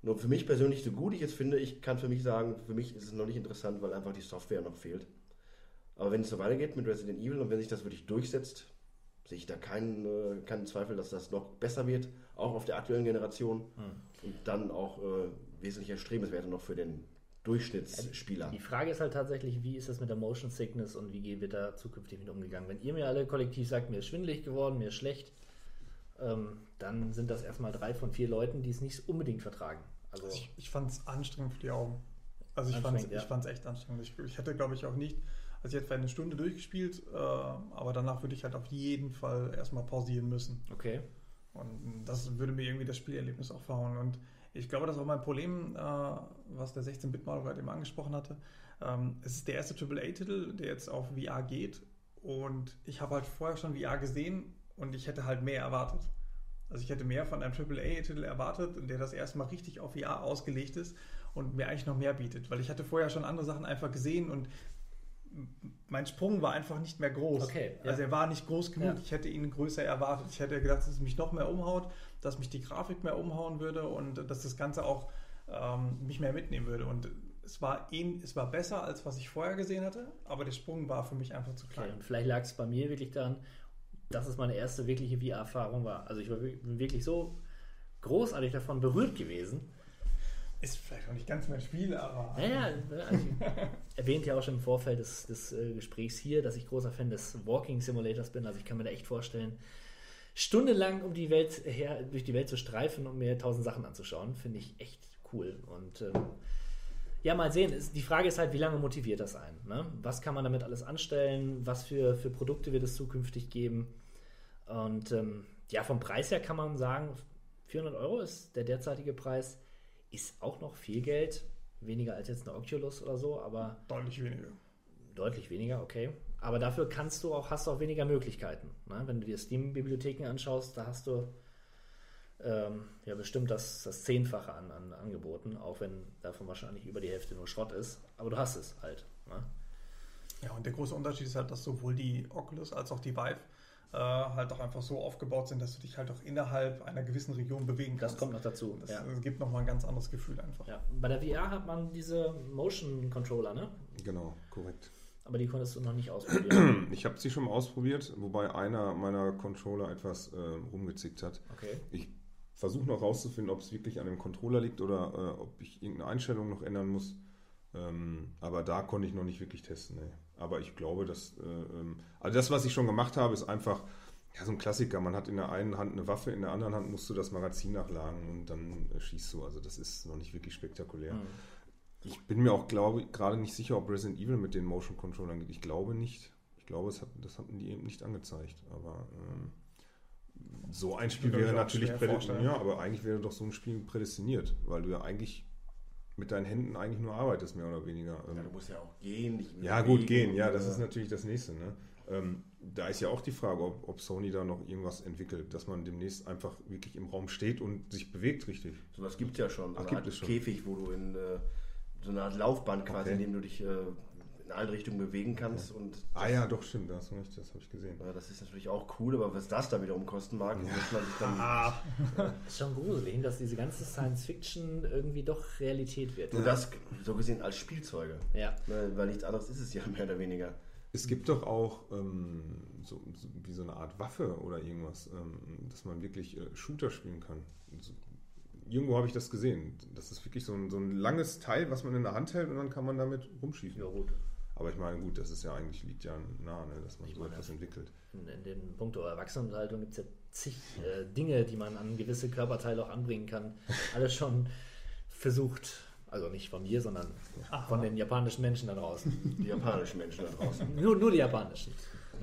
Nur für mich persönlich, so gut ich es finde, ich kann für mich sagen, für mich ist es noch nicht interessant, weil einfach die Software noch fehlt. Aber wenn es so weitergeht mit Resident Evil und wenn sich das wirklich durchsetzt, sehe ich da keinen, äh, keinen Zweifel, dass das noch besser wird, auch auf der aktuellen Generation und dann auch äh, wesentlich erstrebenswerter noch für den Durchschnittsspieler. Die Frage ist halt tatsächlich, wie ist das mit der Motion Sickness und wie wird da zukünftig mit umgegangen? Wenn ihr mir alle kollektiv sagt, mir ist schwindelig geworden, mir ist schlecht, ähm, dann sind das erstmal drei von vier Leuten, die es nicht unbedingt vertragen. Also Ich, ich fand es anstrengend für die Augen. Also ich fand es ja. echt anstrengend. Ich, ich hätte, glaube ich, auch nicht, also jetzt eine Stunde durchgespielt, äh, aber danach würde ich halt auf jeden Fall erstmal pausieren müssen. okay. Und das würde mir irgendwie das Spielerlebnis auch verhauen. Und ich glaube, das ist auch mein Problem, äh, was der 16-Bit-Mal gerade eben angesprochen hatte. Ähm, es ist der erste AAA-Titel, der jetzt auf VR geht. Und ich habe halt vorher schon VR gesehen und ich hätte halt mehr erwartet. Also ich hätte mehr von einem AAA-Titel erwartet, der das erstmal richtig auf VR ausgelegt ist und mir eigentlich noch mehr bietet. Weil ich hatte vorher schon andere Sachen einfach gesehen und mein Sprung war einfach nicht mehr groß. Okay, ja. Also er war nicht groß genug. Ja. Ich hätte ihn größer erwartet. Ich hätte gedacht, dass es mich noch mehr umhaut, dass mich die Grafik mehr umhauen würde und dass das Ganze auch ähm, mich mehr mitnehmen würde. Und es war, ähn- es war besser, als was ich vorher gesehen hatte, aber der Sprung war für mich einfach zu okay. klein. Und vielleicht lag es bei mir wirklich daran, dass es meine erste wirkliche VR-Erfahrung war. Also ich war wirklich so großartig davon berührt gewesen. Ist vielleicht auch nicht ganz mein Spiel, aber. Naja, also erwähnt ja auch schon im Vorfeld des, des äh, Gesprächs hier, dass ich großer Fan des Walking Simulators bin. Also ich kann mir da echt vorstellen, stundenlang um die Welt her, durch die Welt zu streifen und mir tausend Sachen anzuschauen. Finde ich echt cool. Und ähm, ja, mal sehen. Ist- Die Frage ist halt, wie lange motiviert das einen? Ne? Was kann man damit alles anstellen? Was für, für Produkte wird es zukünftig geben? Und ähm, ja, vom Preis her kann man sagen, 400 Euro ist der derzeitige Preis. Ist auch noch viel Geld. Weniger als jetzt eine Oculus oder so, aber Deutlich weniger. deutlich weniger, okay. Aber dafür kannst du auch, hast du auch weniger Möglichkeiten. Ne? Wenn du dir Steam-Bibliotheken anschaust, da hast du ähm, ja bestimmt das, das Zehnfache an, an Angeboten, auch wenn davon wahrscheinlich über die Hälfte nur Schrott ist. Aber du hast es halt. Ne? Ja, und der große Unterschied ist halt, dass sowohl die Oculus als auch die Vive äh, halt auch einfach so aufgebaut sind, dass du dich halt auch innerhalb einer gewissen Region bewegen Das kannst. kommt noch dazu. Das ja. äh, gibt nochmal ein ganz anderes Gefühl einfach. Ja. Bei der VR hat man diese Motion Controller, ne? Genau, korrekt. Aber die konntest du noch nicht ausprobieren. Ich habe sie schon mal ausprobiert, wobei einer meiner Controller etwas äh, rumgezickt hat. Okay. Ich versuche noch rauszufinden, ob es wirklich an dem Controller liegt oder äh, ob ich irgendeine Einstellung noch ändern muss. Ähm, aber da konnte ich noch nicht wirklich testen. Nee. Aber ich glaube, dass. Äh, ähm, also das, was ich schon gemacht habe, ist einfach ja, so ein Klassiker. Man hat in der einen Hand eine Waffe, in der anderen Hand musst du das Magazin nachladen und dann äh, schießt du. Also das ist noch nicht wirklich spektakulär. Ich bin mir auch glaube gerade nicht sicher, ob Resident Evil mit den Motion Controllern geht. Ich glaube nicht. Ich glaube, es hat, das hatten die eben nicht angezeigt. Aber ähm, so ein Spiel wäre natürlich prädestiniert. Ja, aber eigentlich wäre doch so ein Spiel prädestiniert, weil du ja eigentlich mit deinen Händen eigentlich nur arbeitest, mehr oder weniger. Ähm, Ja, du musst ja auch gehen. Dich ja, gut, gehen, ja, das ist natürlich das nächste. Ne? Ähm, da ist ja auch die Frage, ob, ob Sony da noch irgendwas entwickelt, dass man demnächst einfach wirklich im Raum steht und sich bewegt richtig. Sowas gibt es ja schon. So Ach, gibt es schon. Käfig, wo du in äh, so eine Art Laufband quasi, Okay. in dem du dich äh, in alle Richtungen bewegen kannst. Und Ah ja, doch, stimmt, da hast du recht, das habe ich gesehen. ja, das ist natürlich auch cool, aber was das da wiederum kosten mag, muss man sich dann. Ah, ist schon gruselig, dass diese ganze Science Fiction irgendwie doch Realität wird. Und das so gesehen als Spielzeuge. Ja. Ne, weil nichts anderes ist es ja mehr oder weniger. Es gibt doch auch ähm, so, so, wie so eine Art Waffe oder irgendwas, ähm, dass man wirklich äh, Shooter spielen kann. So, irgendwo habe ich das gesehen. Das ist wirklich so ein, so ein langes Teil, was man in der Hand hält und dann kann man damit rumschießen. Ja, gut. Aber ich meine, gut, das ist ja eigentlich, liegt ja nahe, ne, dass man so meine, etwas entwickelt. In, in den Punkt Erwachsenenunterhaltung gibt es ja zig äh, Dinge, die man an gewisse Körperteile auch anbringen kann. Alles schon versucht. Also nicht von mir, sondern von den japanischen Menschen da draußen. Die japanischen Menschen da draußen. Nur, nur die japanischen.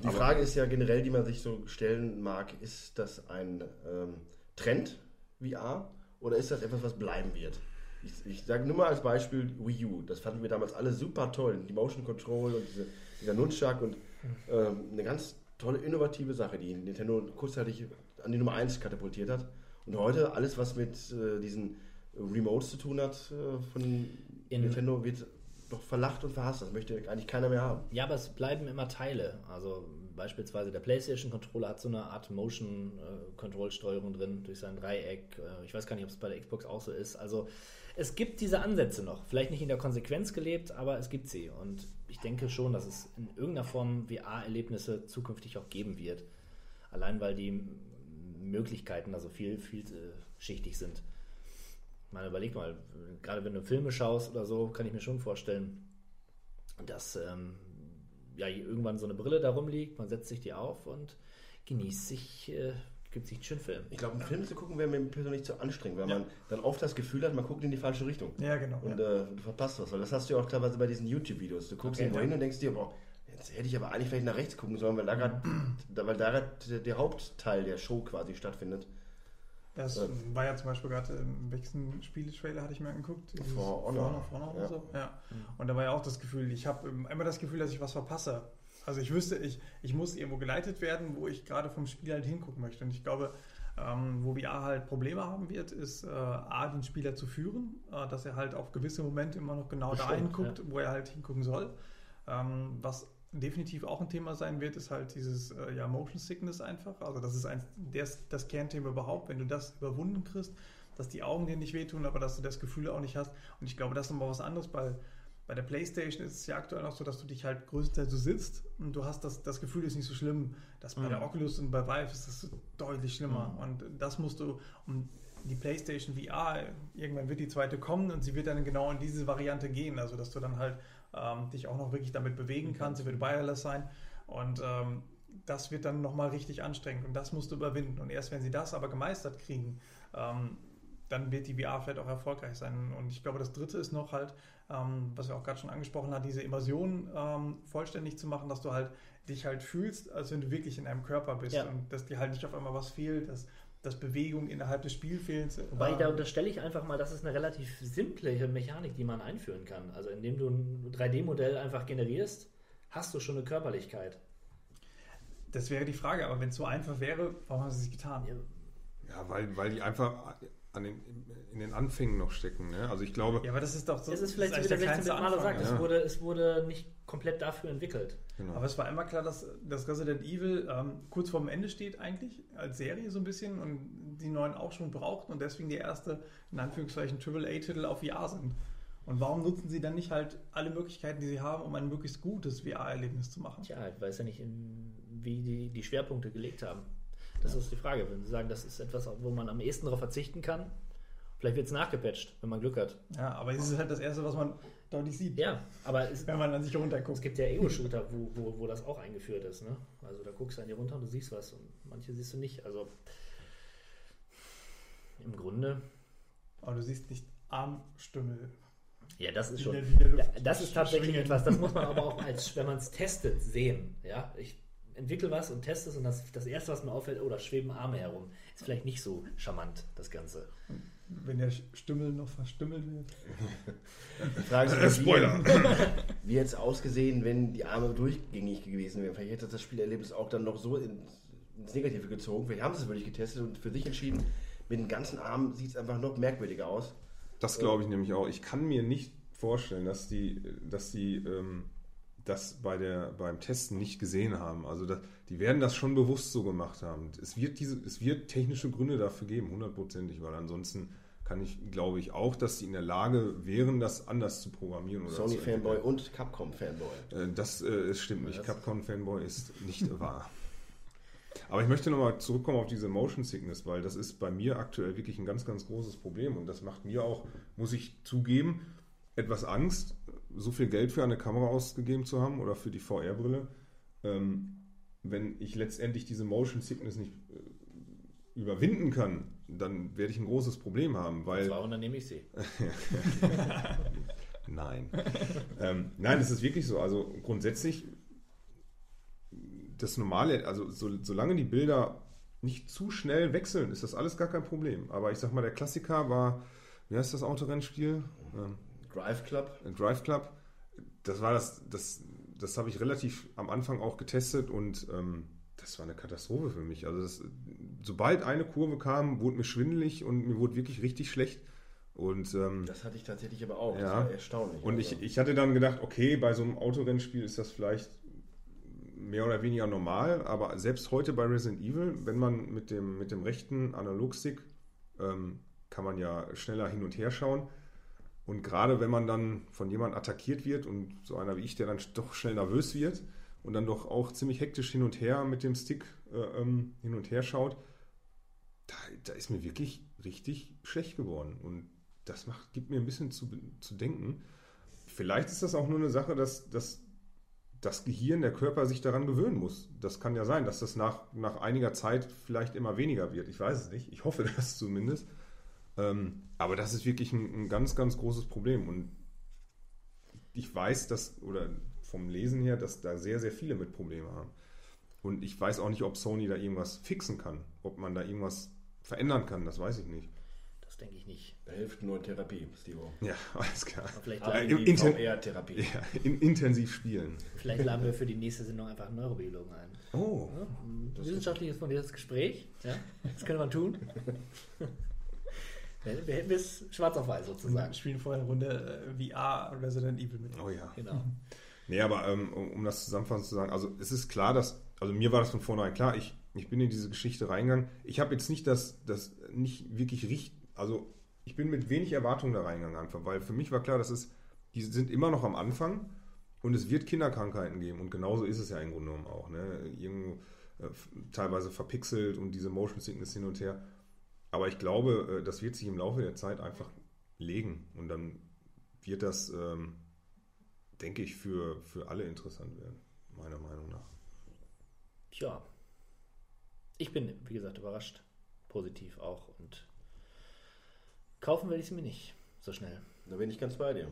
Die Frage ist ja generell, die man sich so stellen mag, ist das ein ähm, Trend, VR, oder ist das etwas, was bleiben wird? Ich, ich sage nur mal als Beispiel Wii U. Das fanden wir damals alle super toll. Die Motion Control und diese, dieser Nunchuck und ähm, eine ganz tolle, innovative Sache, die Nintendo kurzzeitig an die Nummer 1 katapultiert hat. Und heute alles, was mit äh, diesen Remotes zu tun hat äh, von In- Nintendo, wird doch verlacht und verhasst. Das möchte eigentlich keiner mehr haben. Ja, aber es bleiben immer Teile. Also beispielsweise der PlayStation Controller hat so eine Art Motion äh, Control Steuerung drin durch sein Dreieck. Äh, ich weiß gar nicht, ob es bei der Xbox auch so ist. Also es gibt diese Ansätze noch. Vielleicht nicht in der Konsequenz gelebt, aber es gibt sie. Und ich denke schon, dass es in irgendeiner Form VR-Erlebnisse zukünftig auch geben wird. Allein weil die Möglichkeiten also viel, vielschichtig sind. Ich meine, überleg mal, gerade wenn du Filme schaust oder so, kann ich mir schon vorstellen, dass ähm, ja irgendwann so eine Brille da rumliegt, man setzt sich die auf und genießt sich, äh, gibt sich einen schönen Film. Ich glaube, einen Film zu gucken wäre mir persönlich zu anstrengend, weil man dann oft das Gefühl hat, man guckt in die falsche Richtung. ja, genau. Und ja. äh, du verpasst was, weil das hast du ja auch teilweise bei diesen YouTube-Videos. Du guckst Okay, irgendwo ja. hin und denkst dir, boah, jetzt hätte ich aber eigentlich vielleicht nach rechts gucken sollen, weil da gerade der Hauptteil der Show quasi stattfindet. Das Ja. war ja zum Beispiel gerade, im welchen Spieletrailer hatte ich mir angeguckt? For Honor. For Honor oder Ja. so. Ja. Und da war ja auch das Gefühl, ich habe immer das Gefühl, dass ich was verpasse. Also ich wüsste, ich, ich muss irgendwo geleitet werden, wo ich gerade vom Spiel halt hingucken möchte. Und ich glaube, ähm, wo VR halt Probleme haben wird, ist äh, A, den Spieler zu führen, äh, dass er halt auf gewisse Momente immer noch genau da hinguckt, wo er halt hingucken soll. Ähm, was definitiv auch ein Thema sein wird, ist halt dieses äh, ja, Motion Sickness einfach. Also das ist eins, das, das Kernthema überhaupt, wenn du das überwunden kriegst, dass die Augen dir nicht wehtun, aber dass du das Gefühl auch nicht hast. Und ich glaube, das ist nochmal was anderes, weil bei der Playstation ist es ja aktuell auch so, dass du dich halt größtenteils so sitzt und du hast das, das Gefühl ist nicht so schlimm. Das bei der Oculus und bei Vive ist das deutlich schlimmer. Und das musst du, um die PlayStation VR, irgendwann wird die zweite kommen und sie wird dann genau in diese Variante gehen. Also dass du dann halt ähm, dich auch noch wirklich damit bewegen kannst. Sie wird wireless sein. Und ähm, das wird dann nochmal richtig anstrengend und das musst du überwinden. Und erst wenn sie das aber gemeistert kriegen, ähm, dann wird die VR vielleicht auch erfolgreich sein. Und ich glaube, das dritte ist noch halt, ähm, was wir auch gerade schon angesprochen haben, diese Immersion ähm, vollständig zu machen, dass du halt dich halt fühlst, als wenn du wirklich in einem Körper bist Ja. und dass dir halt nicht auf einmal was fehlt, dass, dass Bewegung innerhalb des Spielfelds. Wobei, da ähm, unterstelle ich einfach mal, das ist eine relativ simple Mechanik, die man einführen kann. Also indem du ein 3D-Modell einfach generierst, hast du schon eine Körperlichkeit. das wäre die Frage, aber wenn es so einfach wäre, warum haben sie es getan? Ja, weil, weil die einfach an den, in den Anfängen noch stecken. Ne? Also ich glaube, Ja, aber das ist doch so. Es ist vielleicht so, das wie der eigentlich 16 kleinste Maler sagt, es, ja. wurde, es wurde nicht komplett dafür entwickelt. genau. Aber es war immer klar, dass, dass Resident Evil ähm, kurz vorm Ende steht eigentlich, als Serie so ein bisschen und die neuen auch schon braucht und deswegen die erste, in Anführungszeichen, AAA-Titel auf VR sind. Und warum nutzen sie dann nicht halt alle Möglichkeiten, die sie haben, um ein möglichst gutes VR-Erlebnis zu machen? Tja, ich weiß ja nicht, wie die die Schwerpunkte gelegt haben. Das ist die Frage. Wenn Sie sagen, das ist etwas, wo man am ehesten darauf verzichten kann, vielleicht wird es nachgepatcht, wenn man Glück hat. Ja, aber es ist halt das Erste, was man deutlich sieht, Ja, aber es, wenn man an sich es runterguckt. gibt ja Ego-Shooter, wo, wo, wo das auch eingeführt ist. Ne? Also da guckst du an dir runter und du siehst was und manche siehst du nicht. Also im Grunde, Aber du siehst nicht Armstümmel. ja, das ist Die schon. das ist tatsächlich etwas, das muss man aber auch, als, wenn man es testet, sehen. Ja, ich entwickle was und teste es und das, das erste, was mir auffällt, oh, da schweben Arme herum. Ist vielleicht nicht so charmant, das Ganze. Wenn der Stümmel noch verstümmelt wird. Die Frage Äh, ist, wie, Spoiler. wie hätte es ausgesehen, wenn die Arme durchgängig gewesen wären? Vielleicht hätte das Spielerlebnis auch dann noch so in, ins Negative gezogen. Vielleicht haben sie es wirklich getestet und für sich entschieden, mit den ganzen Armen sieht es einfach noch merkwürdiger aus. Das glaube ich nämlich auch. Ich kann mir nicht vorstellen, dass die, dass die ähm, das bei der, beim Testen nicht gesehen haben. Also da, die werden das schon bewusst so gemacht haben. Es wird, diese, es wird technische Gründe dafür geben, hundertprozentig, weil ansonsten kann ich, glaube ich, auch, dass sie in der Lage wären, das anders zu programmieren. Sony-Fanboy und Capcom-Fanboy. Äh, Das äh, stimmt nicht. Capcom-Fanboy ist nicht wahr. Aber ich möchte nochmal zurückkommen auf diese Motion Sickness, weil das ist bei mir aktuell wirklich ein ganz, ganz großes Problem. Und das macht mir auch, muss ich zugeben, etwas Angst, so viel Geld für eine Kamera ausgegeben zu haben oder für die VR-Brille, ähm, wenn ich letztendlich diese Motion Sickness nicht äh, überwinden kann, dann werde ich ein großes Problem haben, weil... Zwar, und dann nehme ich sie. Nein. ähm, nein, es ist wirklich so. Also grundsätzlich das normale, also so, solange die Bilder nicht zu schnell wechseln, ist das alles gar kein Problem. Aber ich sag mal, der Klassiker war, wie heißt das Autorennspiel? Ähm, Drive Club. Drive Club. Das war das, das, das habe ich relativ am Anfang auch getestet und ähm, das war eine Katastrophe für mich. Also das, sobald eine Kurve kam, wurde mir schwindelig und mir wurde wirklich richtig schlecht. Und ähm, Das hatte ich tatsächlich aber auch. Das Ja. war erstaunlich. und Also, ich, ich hatte dann gedacht, okay, bei so einem Autorennspiel ist das vielleicht mehr oder weniger normal, aber selbst heute bei Resident Evil, wenn man mit dem, mit dem rechten Analogstick ähm, kann man ja schneller hin und her schauen. Und gerade wenn man dann von jemandem attackiert wird und so einer wie ich, der dann doch schnell nervös wird und dann doch auch ziemlich hektisch hin und her mit dem Stick äh, ähm, hin und her schaut, da, da ist mir wirklich richtig schlecht geworden. Und das macht, gibt mir ein bisschen zu, zu denken. Vielleicht ist das auch nur eine Sache, dass, dass das Gehirn, der Körper sich daran gewöhnen muss. Das kann ja sein, dass das nach, nach einiger Zeit vielleicht immer weniger wird. Ich weiß es nicht. Ich hoffe das zumindest. Ähm, aber das ist wirklich ein, ein ganz, ganz großes Problem. Und ich weiß, dass, oder vom Lesen her, dass da sehr, sehr viele mit Problemen haben. Und ich weiß auch nicht, ob Sony da irgendwas fixen kann. Ob man da irgendwas verändern kann, das weiß ich nicht. Das denke ich nicht. Da hilft nur Therapie, Stevo. Ja, alles klar. Aber vielleicht, Aber die Inter- VR-Therapie. Ja, in, intensiv spielen. vielleicht laden wir für die nächste Sendung einfach einen Neurobiologen ein. Oh, Ja, ein wissenschaftliches fundiertes Gespräch. Ja, das könnte man tun. Wir wir hätten es schwarz auf weiß Wir sozusagen. spielen vorher eine Runde äh, VR Resident Evil mit. oh ja. Genau. Nee, aber ähm, um, das zusammenfassend zu sagen, also es ist klar, dass, also mir war das von vornherein klar, ich, ich bin in diese Geschichte reingegangen. Ich habe jetzt nicht das, das nicht wirklich richtig, also ich bin mit wenig Erwartungen da reingegangen einfach, weil für mich war klar, dass es, die sind immer noch am Anfang und es wird Kinderkrankheiten geben und genauso ist es ja im Grunde genommen auch. Ne? Irgendwo äh, teilweise verpixelt und diese Motion Sickness hin und her. Aber ich glaube, äh, das wird sich im Laufe der Zeit einfach legen und dann wird das, ähm, denke ich, für, für alle interessant werden, meiner Meinung nach. Tja. Ich bin, wie gesagt, überrascht. Positiv auch. Und Kaufen will ich es mir nicht so schnell. Da bin ich ganz bei dir.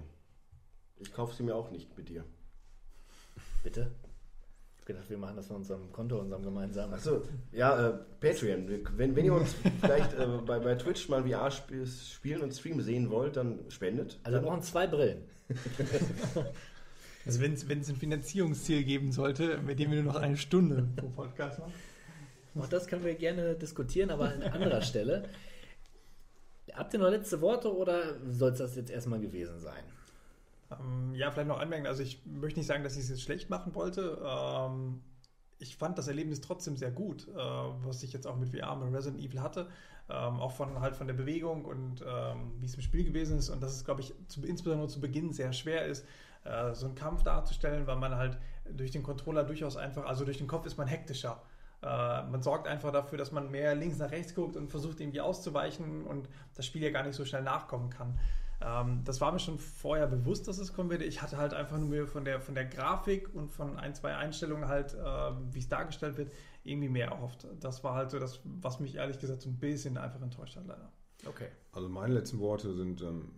Ich kaufe sie mir auch nicht mit dir. Bitte? Ich hab gedacht, wir machen das von unserem Konto, unserem gemeinsamen. Achso, ja, äh, Patreon. Wenn, wenn ihr uns vielleicht äh, bei, bei Twitch mal VR sp spielen und streamen sehen wollt, dann spendet. Also wir brauchen zwei Brillen. Also wenn es ein Finanzierungsziel geben sollte, mit dem wir nur noch eine Stunde pro Podcast machen. Auch das können wir gerne diskutieren, aber an anderer Stelle. Habt ihr noch letzte Worte oder soll es das jetzt erstmal gewesen sein? Ähm, ja, vielleicht noch anmerken, also ich möchte nicht sagen, dass ich es jetzt schlecht machen wollte. Ähm, ich fand das Erlebnis trotzdem sehr gut, äh, was ich jetzt auch mit VR mit Resident Evil hatte. Ähm, auch von halt von der Bewegung und ähm, wie es im Spiel gewesen ist. Und dass es, glaube ich, zu, insbesondere zu Beginn sehr schwer ist, äh, so einen Kampf darzustellen, weil man halt durch den Controller durchaus einfach, also durch den Kopf ist man hektischer. Äh, man sorgt einfach dafür, dass man mehr links nach rechts guckt und versucht irgendwie auszuweichen und das Spiel ja gar nicht so schnell nachkommen kann. Ähm, das war mir schon vorher bewusst, dass es kommen würde. Ich hatte halt einfach nur mir von der, von der Grafik und von ein, zwei Einstellungen halt, äh, wie es dargestellt wird, irgendwie mehr erhofft. Das war halt so das, was mich ehrlich gesagt so ein bisschen einfach enttäuscht hat, leider. Okay. Also meine letzten Worte sind, ähm,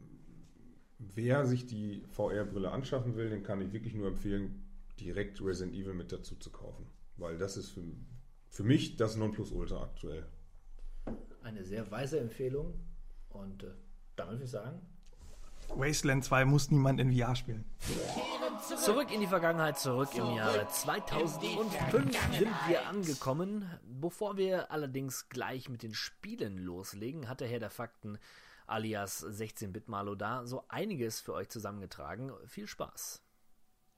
wer sich die VR-Brille anschaffen will, den kann ich wirklich nur empfehlen, direkt Resident Evil mit dazu zu kaufen. Weil das ist für, für mich das Nonplusultra aktuell. Eine sehr weise Empfehlung. Und äh, damit würde ich sagen, Wasteland 2 muss niemand in VR spielen. Zurück in die Vergangenheit, zurück im Jahre 2005 sind wir angekommen. Bevor wir allerdings gleich mit den Spielen loslegen, hat der Herr der Fakten alias 16-Bit-Malo da so einiges für euch zusammengetragen. Viel Spaß.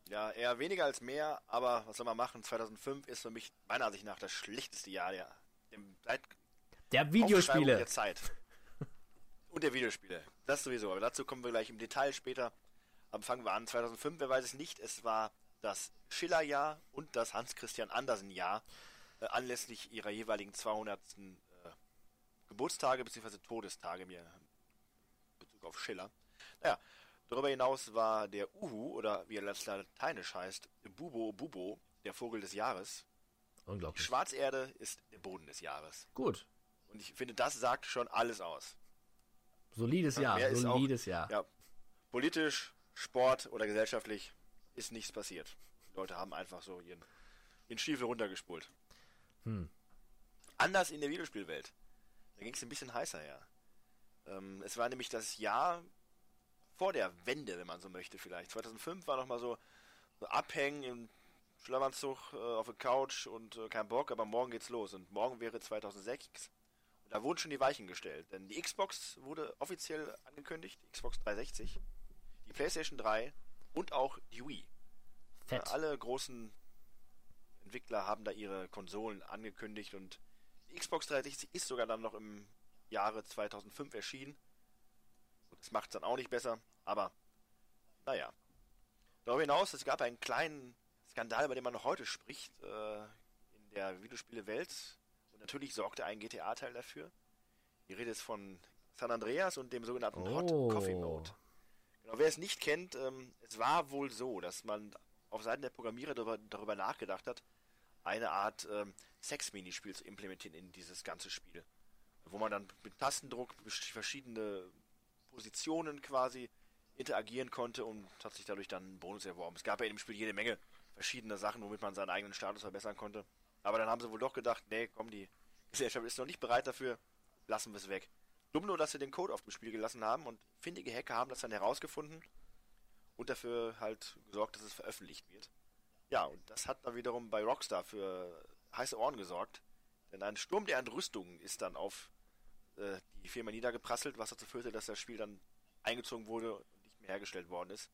Ja, eher weniger als mehr, aber was soll man machen? 2005 ist für mich meiner Ansicht nach das schlechteste Jahr der, seit Der Videospiele. der Zeit. Und der Videospiele. Das sowieso, aber dazu kommen wir gleich im Detail später. Aber fangen wir an. 2005, wer weiß es nicht, es war das Schiller-Jahr und das Hans-Christian Andersen-Jahr äh, anlässlich ihrer jeweiligen 200. Äh, Geburtstage bzw. Todestage mir Bezug auf Schiller. Naja, darüber hinaus war der Uhu, oder wie er lateinisch heißt, Bubo Bubo, der Vogel des Jahres. Die Unglaublich. Schwarzerde ist der Boden des Jahres. Gut. Und ich finde, das sagt schon alles aus. Solides Jahr, Mehr ist auch- solides Jahr. Ja, politisch, Sport oder gesellschaftlich ist nichts passiert. Die Leute haben einfach so ihren, ihren Stiefel runtergespult. Hm. Anders in der Videospielwelt. Da ging es ein bisschen heißer her. Ähm, es war nämlich das Jahr vor der Wende, wenn man so möchte vielleicht. 2005 war noch mal so, so abhängen im Schlafanzug äh, auf der Couch und äh, kein Bock, aber morgen geht's los. Und morgen wäre 2006. Und da wurden schon die Weichen gestellt. Denn die Xbox wurde offiziell angekündigt, die Xbox 360, die PlayStation 3 und auch die Wii. Fett. Ja, alle großen Entwickler haben da ihre Konsolen angekündigt und die Xbox 360 ist sogar dann noch im Jahre 2005 erschienen. Das macht es dann auch nicht besser, aber naja. Darüber hinaus, es gab einen kleinen Skandal, über den man noch heute spricht, äh, in der Videospielewelt. Und natürlich sorgte ein GTA-Teil dafür. Die Rede ist von San Andreas und dem sogenannten Hot Oh. Coffee Mode. Genau, wer es nicht kennt, ähm, es war wohl so, dass man auf Seiten der Programmierer darüber, darüber nachgedacht hat, eine Art ähm, Sex-Minispiel zu implementieren in dieses ganze Spiel. Wo man dann mit Tastendruck verschiedene Positionen quasi interagieren konnte und hat sich dadurch dann einen Bonus erworben. Es gab ja in dem Spiel jede Menge verschiedene Sachen, womit man seinen eigenen Status verbessern konnte. Aber dann haben sie wohl doch gedacht, nee, komm, die Gesellschaft ist noch nicht bereit dafür, lassen wir es weg. Dumm nur, dass sie den Code auf dem Spiel gelassen haben und findige Hacker haben das dann herausgefunden und dafür halt gesorgt, dass es veröffentlicht wird. Ja, und das hat dann wiederum bei Rockstar für heiße Ohren gesorgt, denn ein Sturm der Entrüstung ist dann auf äh, die Firma niedergeprasselt, was dazu führte, dass das Spiel dann eingezogen wurde und nicht mehr hergestellt worden ist.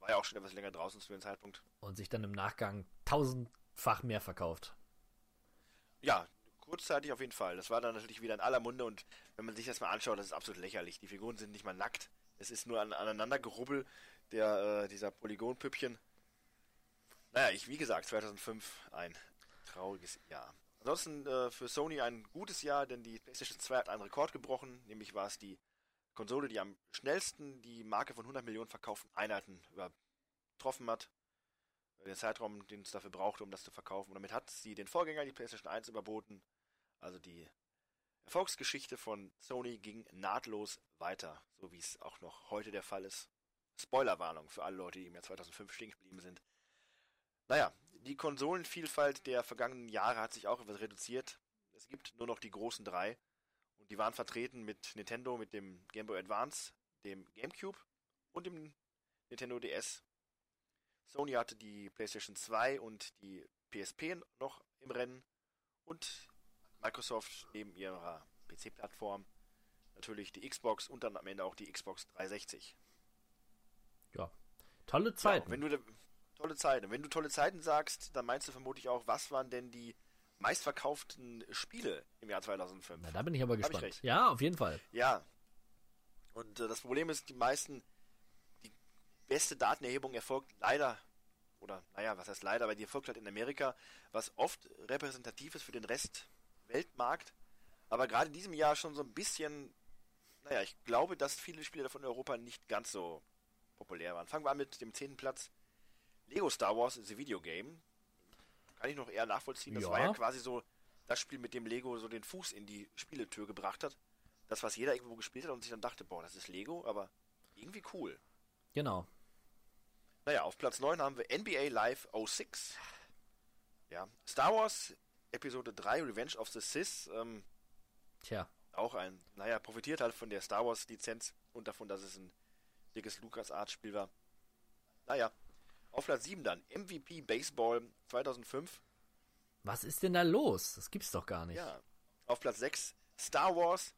War ja auch schon etwas länger draußen zu dem Zeitpunkt. Und sich dann im Nachgang tausendfach mehr verkauft. Ja, kurzzeitig auf jeden Fall. Das war dann natürlich wieder in aller Munde und wenn man sich das mal anschaut, das ist absolut lächerlich. Die Figuren sind nicht mal nackt. Es ist nur an, aneinander gerubbel der, äh, dieser Polygonpüppchen. Naja, ich, wie gesagt, 2005 ein trauriges Jahr. Ansonsten äh, für Sony ein gutes Jahr, denn die PlayStation 2 hat einen Rekord gebrochen. Nämlich war es die Konsole, die am schnellsten die Marke von 100 Millionen verkauften Einheiten übertroffen hat. Den Zeitraum, den es dafür brauchte, um das zu verkaufen. Und damit hat sie den Vorgänger, die PlayStation 1, überboten. Also die Erfolgsgeschichte von Sony ging nahtlos weiter, so wie es auch noch heute der Fall ist. Spoilerwarnung für alle Leute, die im Jahr 2005 stehen geblieben sind. Naja, die Konsolenvielfalt der vergangenen Jahre hat sich auch etwas reduziert. Es gibt nur noch die großen drei. Und die waren vertreten mit Nintendo, mit dem Game Boy Advance, dem GameCube und dem Nintendo DS. Sony hatte die PlayStation 2 und die PSP noch im Rennen. Und Microsoft neben ihrer PC-Plattform natürlich die Xbox und dann am Ende auch die Xbox 360. Ja, tolle Zeiten. Ja, wenn du tolle Zeiten. Wenn du tolle Zeiten sagst, dann meinst du vermutlich auch, was waren denn die meistverkauften Spiele im Jahr 2005? Na, da bin ich aber ich gespannt. recht? ja, auf jeden Fall. Ja. Und äh, das Problem ist, die meisten, die beste Datenerhebung erfolgt leider, oder naja, was heißt leider, aber die erfolgt halt in Amerika, was oft repräsentativ ist für den Rest Weltmarkt, aber gerade in diesem Jahr schon so ein bisschen, naja, ich glaube, dass viele Spiele davon in Europa nicht ganz so populär waren. Fangen wir an mit dem zehnten Platz. Lego Star Wars The Video Game. Kann ich noch eher nachvollziehen. Das Ja. war ja quasi so das Spiel, mit dem Lego so den Fuß in die Spieletür gebracht hat. Das, was jeder irgendwo gespielt hat und sich dann dachte, boah, das ist Lego, aber irgendwie cool. Genau. Naja, auf Platz 9 haben wir NBA Live 06. Ja, Star Wars Episode 3 Revenge of the Sith. Ähm, Tja. auch ein, naja, profitiert halt von der Star Wars Lizenz und davon, dass es ein dickes LucasArts-Spiel war. Naja, auf Platz 7 dann MVP Baseball 2005. Was ist denn da los? Das gibt's doch gar nicht. Ja. Auf Platz 6 Star Wars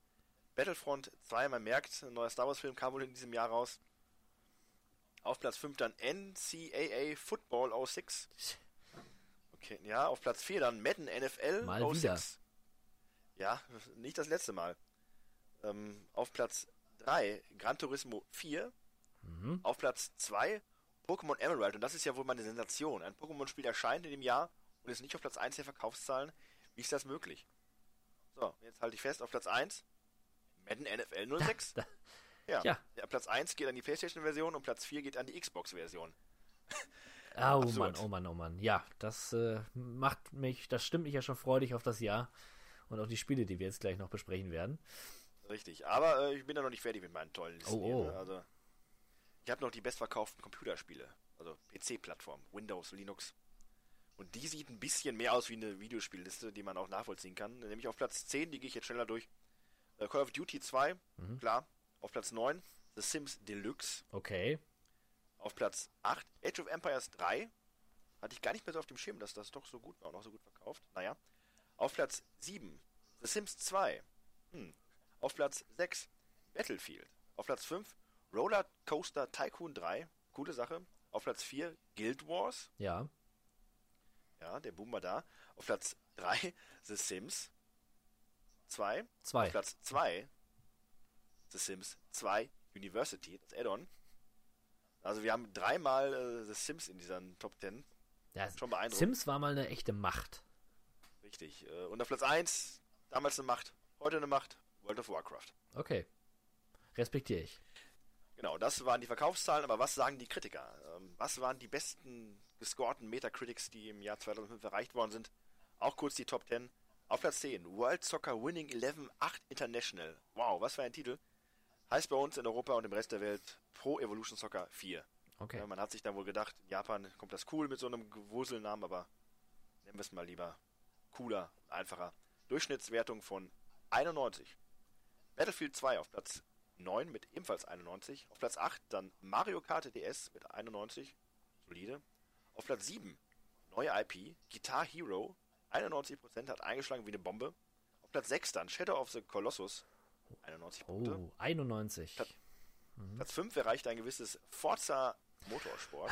Battlefront 2. Man merkt, ein neuer Star Wars Film kam wohl in diesem Jahr raus. Auf Platz 5 dann NCAA Football 06. Okay, ja, auf Platz 4 dann Madden NFL Mal 06. wieder. Ja, nicht das letzte Mal. Ähm, auf Platz 3 Gran Turismo 4. Mhm. Auf Platz 2 Pokémon Emerald. Und das ist ja wohl mal eine Sensation. Ein Pokémon-Spiel erscheint in dem Jahr und ist nicht auf Platz 1 der Verkaufszahlen. Wie ist das möglich? So, jetzt halte ich fest, auf Platz 1 Madden NFL 06. Da- Ja. Ja. ja. Platz 1 geht an die PlayStation-Version und Platz 4 geht an die Xbox-Version. Oh Absurd. Mann, oh Mann, oh Mann. Ja, das äh, macht mich, das stimmt mich ja schon freudig auf das Jahr und auch die Spiele, die wir jetzt gleich noch besprechen werden. Richtig. Aber äh, ich bin da noch nicht fertig mit meinen tollen Listen. Oh, oh. ne? Also, ich habe noch die bestverkauften Computerspiele. Also PC-Plattform, Windows, Linux. Und die sieht ein bisschen mehr aus wie eine Videospielliste, die man auch nachvollziehen kann. Nämlich auf Platz 10, die gehe ich jetzt schneller durch. Äh, Call of Duty 2, Mhm. klar. Auf Platz 9, The Sims Deluxe. Okay. Auf Platz 8, Age of Empires 3. Hatte ich gar nicht mehr so auf dem Schirm, dass das doch so gut war und auch so gut verkauft. Naja. Auf Platz 7, The Sims 2. Hm. Auf Platz 6, Battlefield. Auf Platz 5, Roller Coaster Tycoon 3. Coole Sache. Auf Platz 4, Guild Wars. Ja. Ja, der Boom war da. Auf Platz 3, The Sims 2. Zwei. Auf Platz 2, The Sims 2 University, das Add-on. Also wir haben dreimal äh, The Sims in dieser Top 10. ja Schon beeindruckend. Sims war mal eine echte Macht. Richtig. Äh, und auf Platz 1, damals eine Macht, heute eine Macht, World of Warcraft. Okay. Respektiere ich. Genau, das waren die Verkaufszahlen, aber was sagen die Kritiker? Ähm, was waren die besten gescorten Metacritics, die im Jahr 2005 erreicht worden sind? Auch kurz die Top 10. Auf Platz 10, World Soccer Winning 11 8 International. Wow, was für ein Titel. Heißt bei uns in Europa und im Rest der Welt Pro Evolution Soccer 4. Okay. Ja, man hat sich dann wohl gedacht, in Japan kommt das cool mit so einem Gewurselnamen, aber nennen wir es mal lieber cooler, einfacher. Durchschnittswertung von 91. Battlefield 2 auf Platz 9 mit ebenfalls 91. Auf Platz 8 dann Mario Kart DS mit 91. Solide. Auf Platz 7 neue IP, Guitar Hero. 91% hat eingeschlagen wie eine Bombe. Auf Platz 6 dann Shadow of the Colossus. 91 Punkte. Oh, 91. Platz- Platz 5 erreicht ein gewisses Forza Motorsport.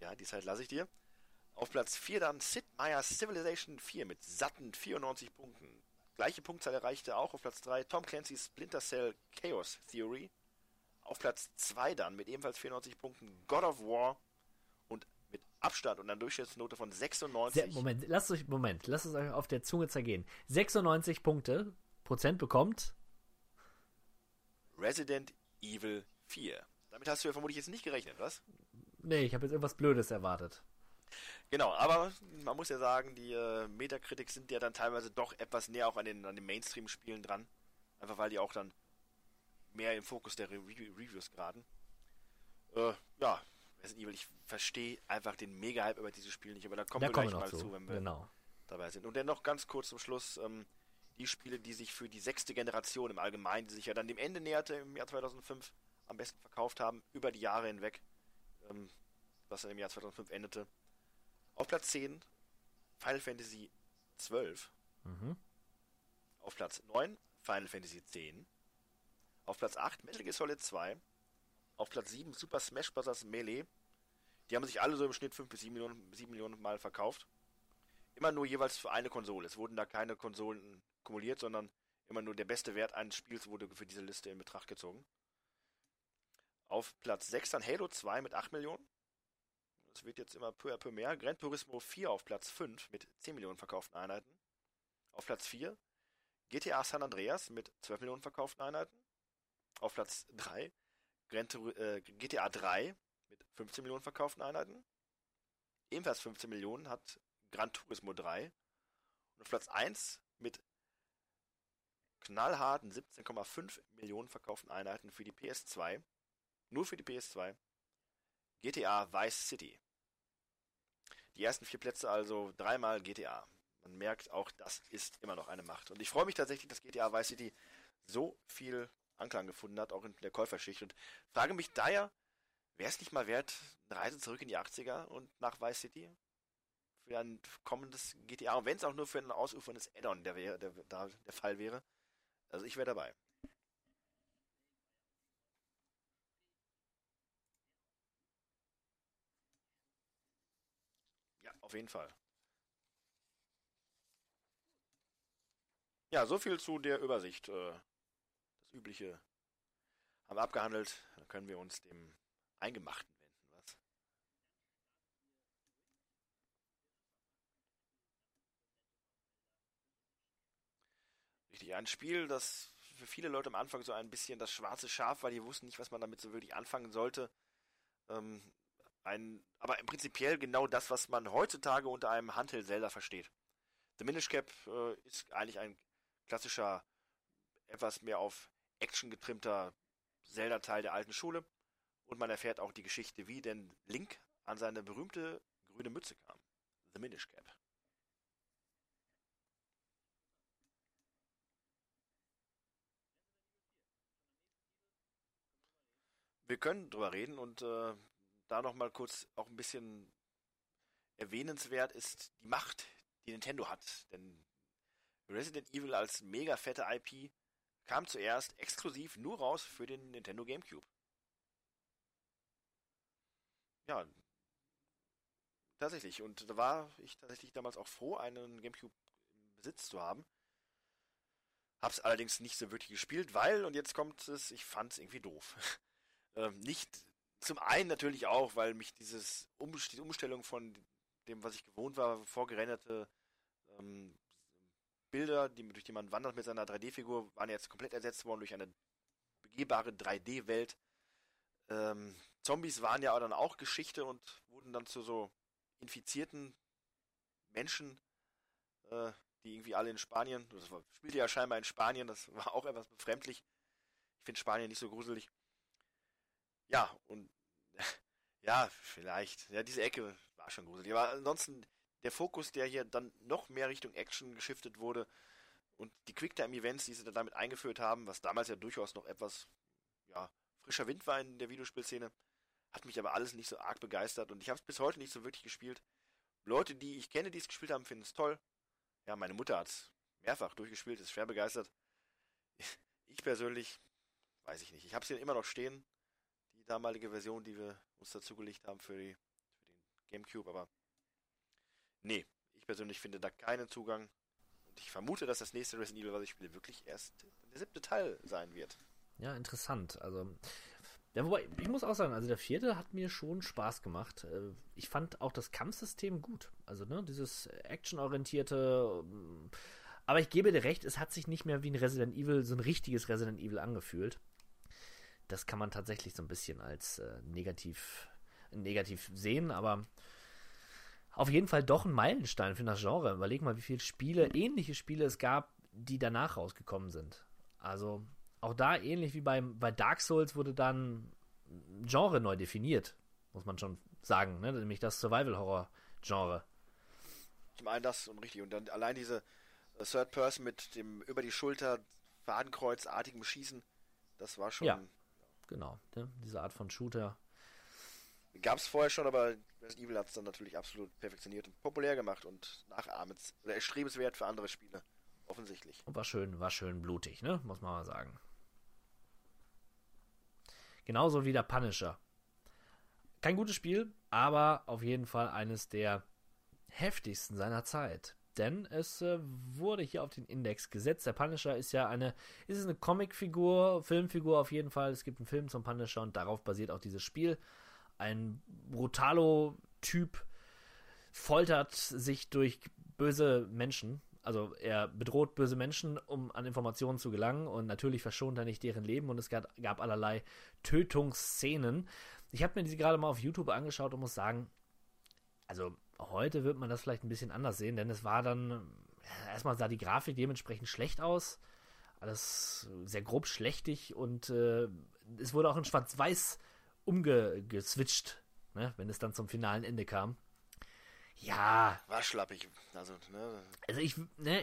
ja, die Zeit lasse ich dir. Auf Platz 4 dann Sid Meier's Civilization 4 mit satten 94 Punkten. Gleiche Punktzahl erreichte auch auf Platz 3 Tom Clancy's Splinter Cell Chaos Theory. Auf Platz 2 dann mit ebenfalls 94 Punkten God of War und mit Abstand und einer Durchschnittsnote von 96. Sehr, Moment, lasst euch, Moment, lasst es euch auf der Zunge zergehen. 96 Punkte, Prozent bekommt. Resident Evil 4. Damit hast du ja vermutlich jetzt nicht gerechnet, was? Nee, ich habe jetzt irgendwas Blödes erwartet. Genau, aber man muss ja sagen, die äh, Metacritics sind ja dann teilweise doch etwas näher auch an den, an den Mainstream-Spielen dran. Einfach weil die auch dann mehr im Fokus der Re Reviews geraten. Äh, ja, Resident Evil, ich verstehe einfach den Mega-Hype über dieses Spiel nicht, aber da kommen Da wir gleich mal zu, zu, wenn wir genau. dabei sind. Und dann noch ganz kurz zum Schluss, ähm, die Spiele, die sich für die sechste Generation im Allgemeinen, die sich ja dann dem Ende näherte im Jahr 2005, am besten verkauft haben, über die Jahre hinweg, ähm, was dann im Jahr 2005 endete. Auf Platz 10 Final Fantasy 12. Mhm. Auf Platz 9 Final Fantasy X. Auf Platz 8 Metal Gear Solid 2. Auf Platz 7 Super Smash Bros. Melee. Die haben sich alle so im Schnitt 5 bis 7 Millionen, 7 Millionen Mal verkauft. Immer nur jeweils für eine Konsole. Es wurden da keine Konsolen kumuliert, sondern immer nur der beste Wert eines Spiels wurde für diese Liste in Betracht gezogen. Auf Platz 6 dann Halo 2 mit 8 Millionen. Das wird jetzt immer peu à peu mehr. Gran Turismo 4 auf Platz 5 mit 10 Millionen verkauften Einheiten. Auf Platz 4 GTA San Andreas mit 12 Millionen verkauften Einheiten. Auf Platz 3 Gran äh, GTA 3 mit 15 Millionen verkauften Einheiten. Ebenfalls 15 Millionen hat Gran Turismo 3. Und auf Platz 1 mit knallharten 17,5 Millionen verkauften Einheiten für die PS2. Nur für die PS2. GTA Vice City. Die ersten vier Plätze also dreimal GTA. Man merkt auch, das ist immer noch eine Macht. Und ich freue mich tatsächlich, dass GTA Vice City so viel Anklang gefunden hat, auch in der Käuferschicht. Und frage mich daher, wäre es nicht mal wert, eine Reise zurück in die 80er und nach Vice City? Für ein kommendes GTA. Und wenn es auch nur für ein ausuferndes Add-on der, der, da der Fall wäre. Also ich wäre dabei. Auf jeden Fall. Ja, so viel zu der Übersicht. Äh, Das Übliche haben wir abgehandelt. Dann können wir uns dem Eingemachten wenden, was? Richtig, ein Spiel, das für viele Leute am Anfang so ein bisschen das schwarze Schaf war, die wussten nicht, was man damit so wirklich anfangen sollte. Ähm, ein, aber im prinzipiell genau das, was man heutzutage unter einem Handheld Zelda versteht. The Minish Cap äh, ist eigentlich ein klassischer, etwas mehr auf Action getrimmter Zelda-Teil der alten Schule. Und man erfährt auch die Geschichte, wie denn Link an seine berühmte grüne Mütze kam. The Minish Cap. Wir können drüber reden und äh, da nochmal kurz auch ein bisschen erwähnenswert ist die Macht, die Nintendo hat. Denn Resident Evil als mega fette IP kam zuerst exklusiv nur raus für den Nintendo GameCube. Ja, tatsächlich. Und da war ich tatsächlich damals auch froh, einen GameCube im Besitz zu haben. Hab's allerdings nicht so wirklich gespielt, weil, und jetzt kommt es, ich fand's irgendwie doof. ähm, nicht, zum einen natürlich auch, weil mich dieses um, diese Umstellung von dem, was ich gewohnt war, vorgerenderte ähm, Bilder, die, durch die man wandert mit seiner 3D-Figur, waren jetzt komplett ersetzt worden durch eine begehbare 3D-Welt. Ähm, Zombies waren ja dann auch Geschichte und wurden dann zu so infizierten Menschen, äh, die irgendwie alle in Spanien, das war, spielte ja scheinbar in Spanien, das war auch etwas befremdlich. Ich finde Spanien nicht so gruselig. Ja, und ja, vielleicht. Ja, diese Ecke war schon gruselig. Aber ansonsten der Fokus, der hier dann noch mehr Richtung Action geschiftet wurde und die Quicktime-Events, die sie dann damit eingeführt haben, was damals ja durchaus noch etwas ja, frischer Wind war in der Videospielszene, hat mich aber alles nicht so arg begeistert und ich habe es bis heute nicht so wirklich gespielt. Leute, die ich kenne, die es gespielt haben, finden es toll. Ja, meine Mutter hat es mehrfach durchgespielt, ist schwer begeistert. Ich persönlich, weiß ich nicht. Ich habe es hier immer noch stehen, damalige Version, die wir uns dazugelegt haben für, die, für den Gamecube, aber nee, ich persönlich finde da keinen Zugang. Und ich vermute, dass das nächste Resident Evil, was ich spiele, wirklich erst der siebte Teil sein wird. Ja, interessant. Also, ja, wobei, ich muss auch sagen, also der vierte hat mir schon Spaß gemacht. Äh, Ich fand auch das Kampfsystem gut. Also, ne, dieses actionorientierte. ähm, Aber ich gebe dir recht, es hat sich nicht mehr wie ein Resident Evil, so ein richtiges Resident Evil angefühlt. Das kann man tatsächlich so ein bisschen als äh, negativ, negativ sehen, aber auf jeden Fall doch ein Meilenstein für das Genre. Überleg mal, wie viele Spiele, ähnliche Spiele es gab, die danach rausgekommen sind. Also auch da ähnlich wie beim, bei Dark Souls wurde dann Genre neu definiert, muss man schon sagen, ne? nämlich das Survival-Horror-Genre. Zum einen das und richtig. Und dann allein diese äh, Third Person mit dem über die Schulter Fadenkreuzartigem Schießen, das war schon. Ja, genau. Ne? Diese Art von Shooter. Gab es vorher schon, aber Resident Evil hat es dann natürlich absolut perfektioniert und populär gemacht und nachahmens oder erstrebenswert für andere Spiele. Offensichtlich. Und war schön, war schön blutig, ne? Muss man mal sagen. Genauso wie der Punisher. Kein gutes Spiel, aber auf jeden Fall eines der heftigsten seiner Zeit. Denn es äh, wurde hier auf den Index gesetzt. Der Punisher ist ja eine, ist eine Comicfigur, Filmfigur auf jeden Fall. Es gibt einen Film zum Punisher und darauf basiert auch dieses Spiel. Ein Brutalo-Typ foltert sich durch böse Menschen. Also er bedroht böse Menschen, um an Informationen zu gelangen und natürlich verschont er nicht deren Leben und es gab, gab allerlei Tötungsszenen. Ich habe mir diese gerade mal auf YouTube angeschaut und muss sagen, also heute wird man das vielleicht ein bisschen anders sehen, denn es war dann, ja, erstmal sah die Grafik dementsprechend schlecht aus, alles sehr grob schlechtig und äh, es wurde auch in Schwarz-Weiß umgeswitcht, ne, wenn es dann zum finalen Ende kam. Ja. War schlappig. Also, ne. Also ich, ne,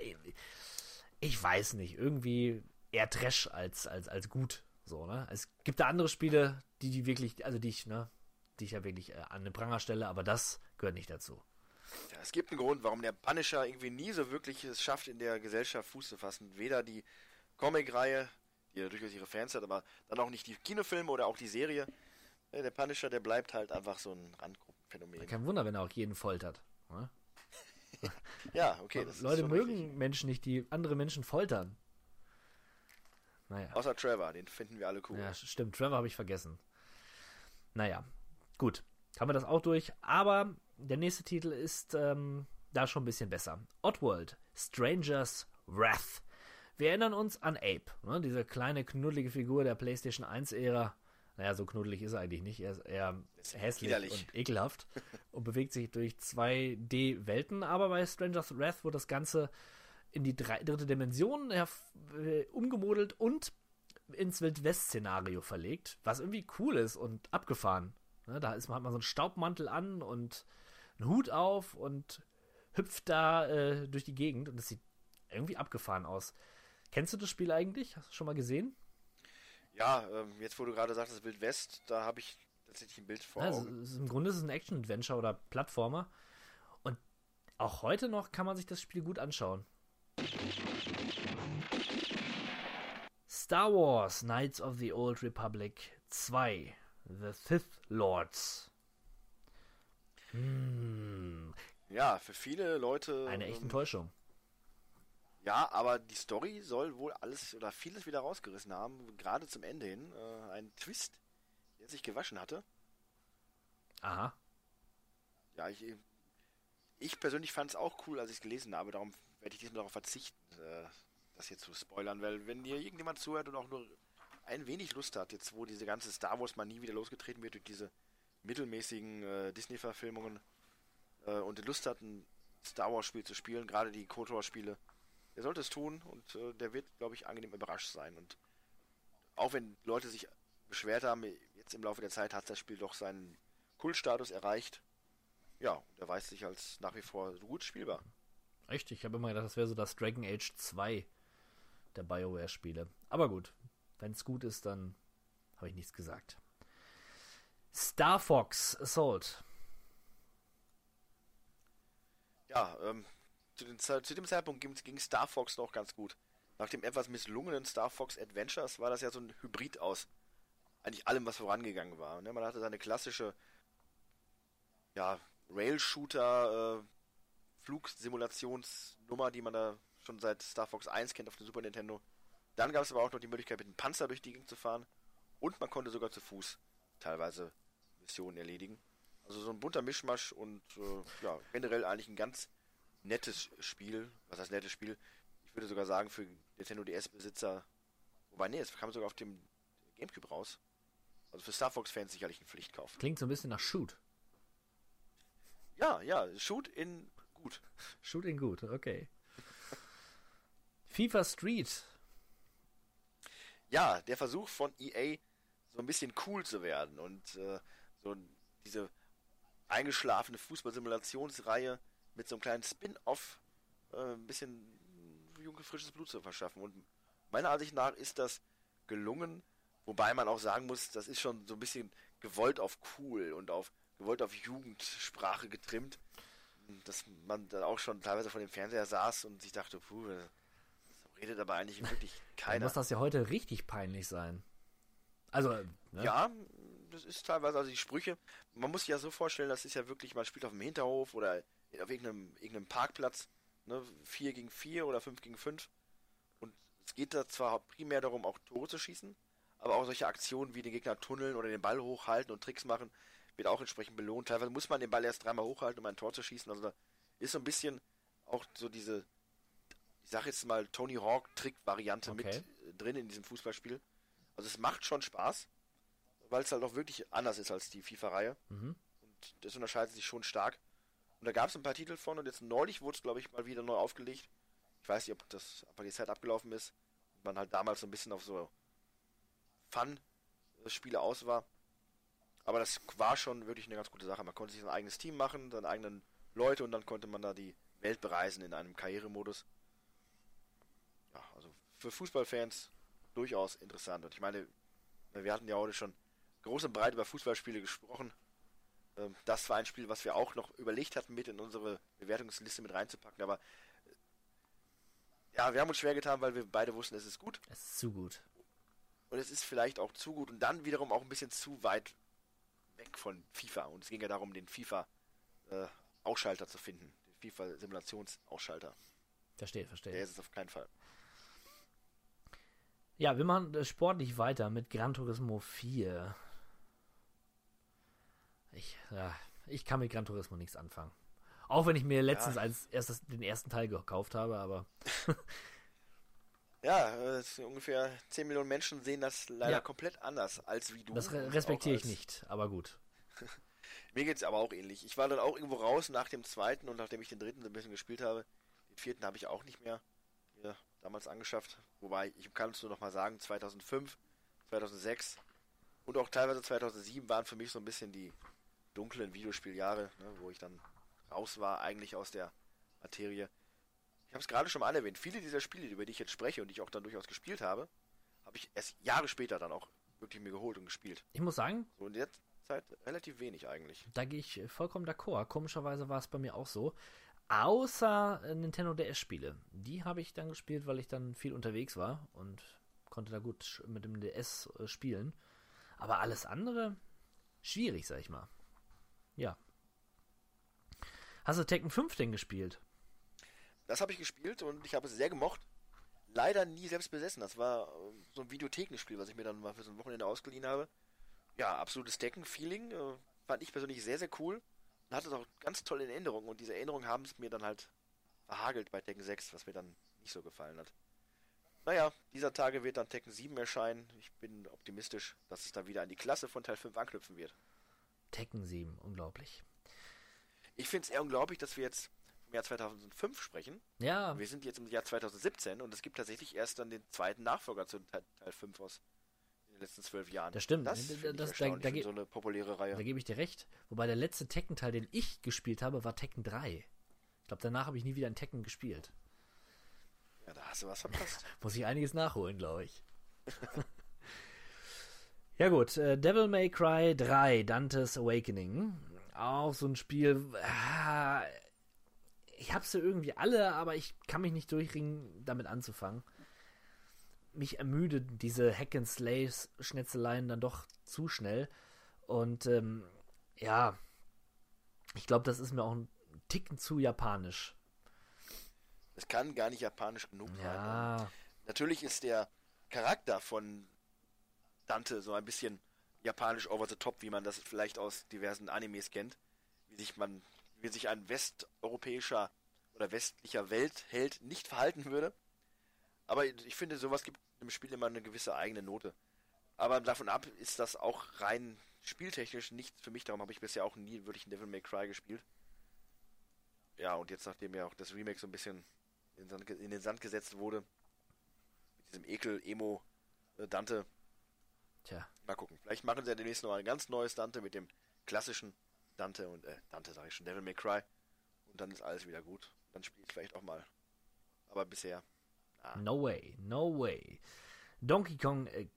ich weiß nicht, irgendwie eher Trash als, als, als gut. So, ne? Es gibt da andere Spiele, die, die wirklich, also die ich, ne, die ich ja wirklich äh, an den Pranger stelle, aber das gehört nicht dazu. Ja, es gibt einen Grund, warum der Punisher irgendwie nie so wirklich es schafft, in der Gesellschaft Fuß zu fassen. Weder die Comic-Reihe, die ja durchaus ihre Fans hat, aber dann auch nicht die Kinofilme oder auch die Serie. Der Punisher, der bleibt halt einfach so ein Randgruppenphänomen. Kein Wunder, wenn er auch jeden foltert. Ne? ja, okay. Leute ist mögen richtig. Menschen nicht, die andere Menschen foltern. Naja. Außer Trevor, den finden wir alle cool. Ja, stimmt. Trevor habe ich vergessen. Naja, gut. Haben wir das auch durch. Aber der nächste Titel ist ähm, da schon ein bisschen besser. Oddworld, Stranger's Wrath. Wir erinnern uns an Ape, ne? diese kleine knuddelige Figur der PlayStation 1-Ära. Naja, so knuddelig ist er eigentlich nicht. Er ist eher hässlich widerlich. und ekelhaft und bewegt sich durch 2D-Welten. Aber bei Stranger's Wrath wird das Ganze in die drei, dritte Dimension äh, umgemodelt und ins Wildwest-Szenario verlegt, was irgendwie cool ist und abgefahren. Ne, da ist, hat man so einen Staubmantel an und einen Hut auf und hüpft da äh, durch die Gegend und das sieht irgendwie abgefahren aus. Kennst du das Spiel eigentlich? Hast du schon mal gesehen? Ja, ähm, jetzt wo du gerade sagst, das Wild West, da habe ich tatsächlich ein Bild vor Ja, es Augen. ist, Im Grunde ist es ein Action-Adventure oder Plattformer. Und auch heute noch kann man sich das Spiel gut anschauen. Star Wars Knights of the Old Republic 2 The Sith Lords. Hm, Ja, für viele Leute. eine echte ähm, Enttäuschung. Ja, aber die Story soll wohl alles oder vieles wieder rausgerissen haben, gerade zum Ende hin. Äh, ein Twist, der sich gewaschen hatte. Aha. Ja, ich, ich persönlich fand es auch cool, als ich es gelesen habe. Darum werde ich diesmal darauf verzichten, äh, das hier zu spoilern, weil wenn dir irgendjemand zuhört und auch nur ein wenig Lust hat, jetzt wo diese ganze Star Wars Manie wieder losgetreten wird durch diese mittelmäßigen äh, Disney-Verfilmungen äh, und Lust hat, ein Star Wars-Spiel zu spielen, gerade die KOTOR-Spiele, der sollte es tun und äh, der wird, glaube ich, angenehm überrascht sein. Und auch wenn Leute sich beschwert haben, jetzt im Laufe der Zeit hat das Spiel doch seinen Kultstatus erreicht. Ja, und er weiß sich als nach wie vor gut spielbar. Echt? Ich habe immer gedacht, das wäre so das Dragon Age 2 der BioWare-Spiele. Aber gut, wenn es gut ist, dann habe ich nichts gesagt. Star Fox Assault. Ja, ähm, zu, den, zu dem Zeitpunkt ging, ging Star Fox noch ganz gut. Nach dem etwas misslungenen Star Fox Adventures war das ja so ein Hybrid aus eigentlich allem, was vorangegangen war. Ne? Man hatte seine klassische ja, Rail-Shooter, äh, Flugsimulationsnummer, die man da schon seit Star Fox 1 kennt auf dem Super Nintendo. Dann gab es aber auch noch die Möglichkeit, mit einem Panzer durch die Gegend zu fahren. Und man konnte sogar zu Fuß teilweise Missionen erledigen. Also so ein bunter Mischmasch und äh, ja, generell eigentlich ein ganz nettes Spiel. Was heißt nettes Spiel? Ich würde sogar sagen, für Nintendo DS-Besitzer. Wobei, nee, es kam sogar auf dem Gamecube raus. Also für Star Fox-Fans sicherlich ein Pflichtkauf. Klingt so ein bisschen nach Shoot. Ja, ja, Shoot in gut. Shoot in gut, okay. FIFA Street. Ja, der Versuch von EA, so ein bisschen cool zu werden und äh, so diese eingeschlafene Fußballsimulationsreihe mit so einem kleinen Spin-off äh, ein bisschen junge, frisches Blut zu verschaffen. Und meiner Ansicht nach ist das gelungen, wobei man auch sagen muss, das ist schon so ein bisschen gewollt auf cool und auf gewollt auf Jugendsprache getrimmt, dass man dann auch schon teilweise vor dem Fernseher saß und sich dachte, puh, so redet aber eigentlich wirklich keiner. muss das ja heute richtig peinlich sein. Also, ne? Ja, das ist teilweise, also die Sprüche, man muss sich ja so vorstellen, das ist ja wirklich, man spielt auf dem Hinterhof oder auf irgendeinem, irgendeinem Parkplatz, ne, 4 gegen 4 oder 5 gegen 5. Und es geht da zwar primär darum, auch Tore zu schießen, aber auch solche Aktionen wie den Gegner tunneln oder den Ball hochhalten und Tricks machen, wird auch entsprechend belohnt. Teilweise muss man den Ball erst dreimal hochhalten, um ein Tor zu schießen. Also da ist so ein bisschen auch so diese, ich sag jetzt mal, Tony Hawk-Trick-Variante Okay. mit äh, drin in diesem Fußballspiel. Also es macht schon Spaß, weil es halt auch wirklich anders ist als die FIFA-Reihe. Mhm. Und das unterscheidet sich schon stark. Und da gab es ein paar Titel von und jetzt neulich wurde es, glaube ich, mal wieder neu aufgelegt. Ich weiß nicht, ob das ob die Zeit abgelaufen ist. Man halt damals so ein bisschen auf so Fun-Spiele aus war. Aber das war schon wirklich eine ganz gute Sache. Man konnte sich sein eigenes Team machen, seine eigenen Leute und dann konnte man da die Welt bereisen in einem Karrieremodus. Ja, also für Fußballfans durchaus interessant. Und ich meine, wir hatten ja heute schon groß und breit über Fußballspiele gesprochen. Ähm, Das war ein Spiel, was wir auch noch überlegt hatten, mit in unsere Bewertungsliste mit reinzupacken. Aber äh, ja, wir haben uns schwer getan, weil wir beide wussten, es ist gut. Es ist zu gut. Und es ist vielleicht auch zu gut und dann wiederum auch ein bisschen zu weit weg von FIFA. Und es ging ja darum, den FIFA-Ausschalter zu finden. Den FIFA-Simulationsausschalter. Verstehe, Der verstehe. ist es auf keinen Fall. Ja, wir machen äh, sportlich weiter mit Gran Turismo 4. Ich, ja, ich kann mit Gran Turismo nichts anfangen. Auch wenn ich mir letztens Ja. als erstes den ersten Teil gekauft habe, aber Ja, äh, es ungefähr 10 Millionen Menschen sehen das leider Ja. komplett anders als wie du. das re respektiere ich nicht. Aber gut. Mir geht's aber auch ähnlich. Ich war dann auch irgendwo raus nach dem zweiten und nachdem ich den dritten so ein bisschen gespielt habe. Den vierten habe ich auch nicht mehr mir damals angeschafft. Wobei, ich kann es nur noch mal sagen, 2005, 2006 und auch teilweise 2007 waren für mich so ein bisschen die dunklen Videospieljahre, ne, wo ich dann raus war eigentlich aus der Materie. Ich habe es gerade schon mal erwähnt. Viele dieser Spiele, über die ich jetzt spreche und die ich auch dann durchaus gespielt habe, habe ich erst Jahre später dann auch wirklich mir geholt und gespielt. Ich muss sagen, So in der Zeit relativ wenig eigentlich. da gehe ich äh, vollkommen d'accord. Komischerweise war es bei mir auch so. Außer äh, Nintendo DS-Spiele. Die habe ich dann gespielt, weil ich dann viel unterwegs war und konnte da gut mit dem DS äh, spielen. Aber alles andere schwierig, sag ich mal. Ja. Hast du Tekken 5 denn gespielt? Das habe ich gespielt und ich habe es sehr gemocht. Leider nie selbst besessen. Das war äh, so ein Videothekenspiel, was ich mir dann mal für so ein Wochenende ausgeliehen habe. Ja, absolutes Decken-Feeling. Äh, fand ich persönlich sehr, sehr cool. Und hatte auch ganz toll in Erinnerung. Und diese Erinnerungen haben es mir dann halt verhagelt bei Tekken 6, was mir dann nicht so gefallen hat. Naja, dieser Tage wird dann Tekken 7 erscheinen. Ich bin optimistisch, dass es dann wieder an die Klasse von Teil 5 anknüpfen wird. Tekken 7, unglaublich. Ich finde es eher unglaublich, dass wir jetzt im Jahr 2005 sprechen. Ja, Wir sind jetzt im Jahr 2017 und es gibt tatsächlich erst dann den zweiten Nachfolger zu Teil, Teil 5 aus den letzten zwölf Jahren. Das stimmt. Das, Das- das- da- da so eine populäre Reihe. da gebe ich dir recht. Wobei der letzte Tekken-Teil, den ich gespielt habe, war Tekken 3. Ich glaube, danach habe ich nie wieder ein Tekken gespielt. Ja, da hast du was verpasst. Muss ich einiges nachholen, glaube ich. ja gut, äh, Devil May Cry 3, Dante's Awakening. Auch so ein Spiel. ah, ich habe sie irgendwie alle, aber ich kann mich nicht durchringen, damit anzufangen. Mich ermüdet diese Hack-and-Slay-Schnetzeleien dann doch zu schnell. Und ähm, ja, ich glaube, das ist mir auch ein Ticken zu japanisch. Es kann gar nicht japanisch genug sein. Ja, Natürlich ist der Charakter von Dante so ein bisschen japanisch over the top, wie man das vielleicht aus diversen Animes kennt. Wie sich man, wie sich ein westeuropäischer oder westlicher Weltheld nicht verhalten würde. Aber ich finde, sowas gibt im Spiel immer eine gewisse eigene Note. Aber davon ab ist das auch rein spieltechnisch nichts für mich. Darum habe ich bisher auch nie wirklich ein Devil May Cry gespielt. ja, und jetzt nachdem ja auch das Remake so ein bisschen in den Sand, gesetzt wurde, mit diesem Ekel, Emo, äh, Tja, mal gucken. Vielleicht machen sie ja demnächst noch ein ganz neues Dante mit dem klassischen Dante und, äh, Dante sage ich schon, Devil May Cry. Und dann ist alles wieder gut. Dann spiele ich vielleicht auch mal. Aber bisher, no way, no way. Donkey Kong äh,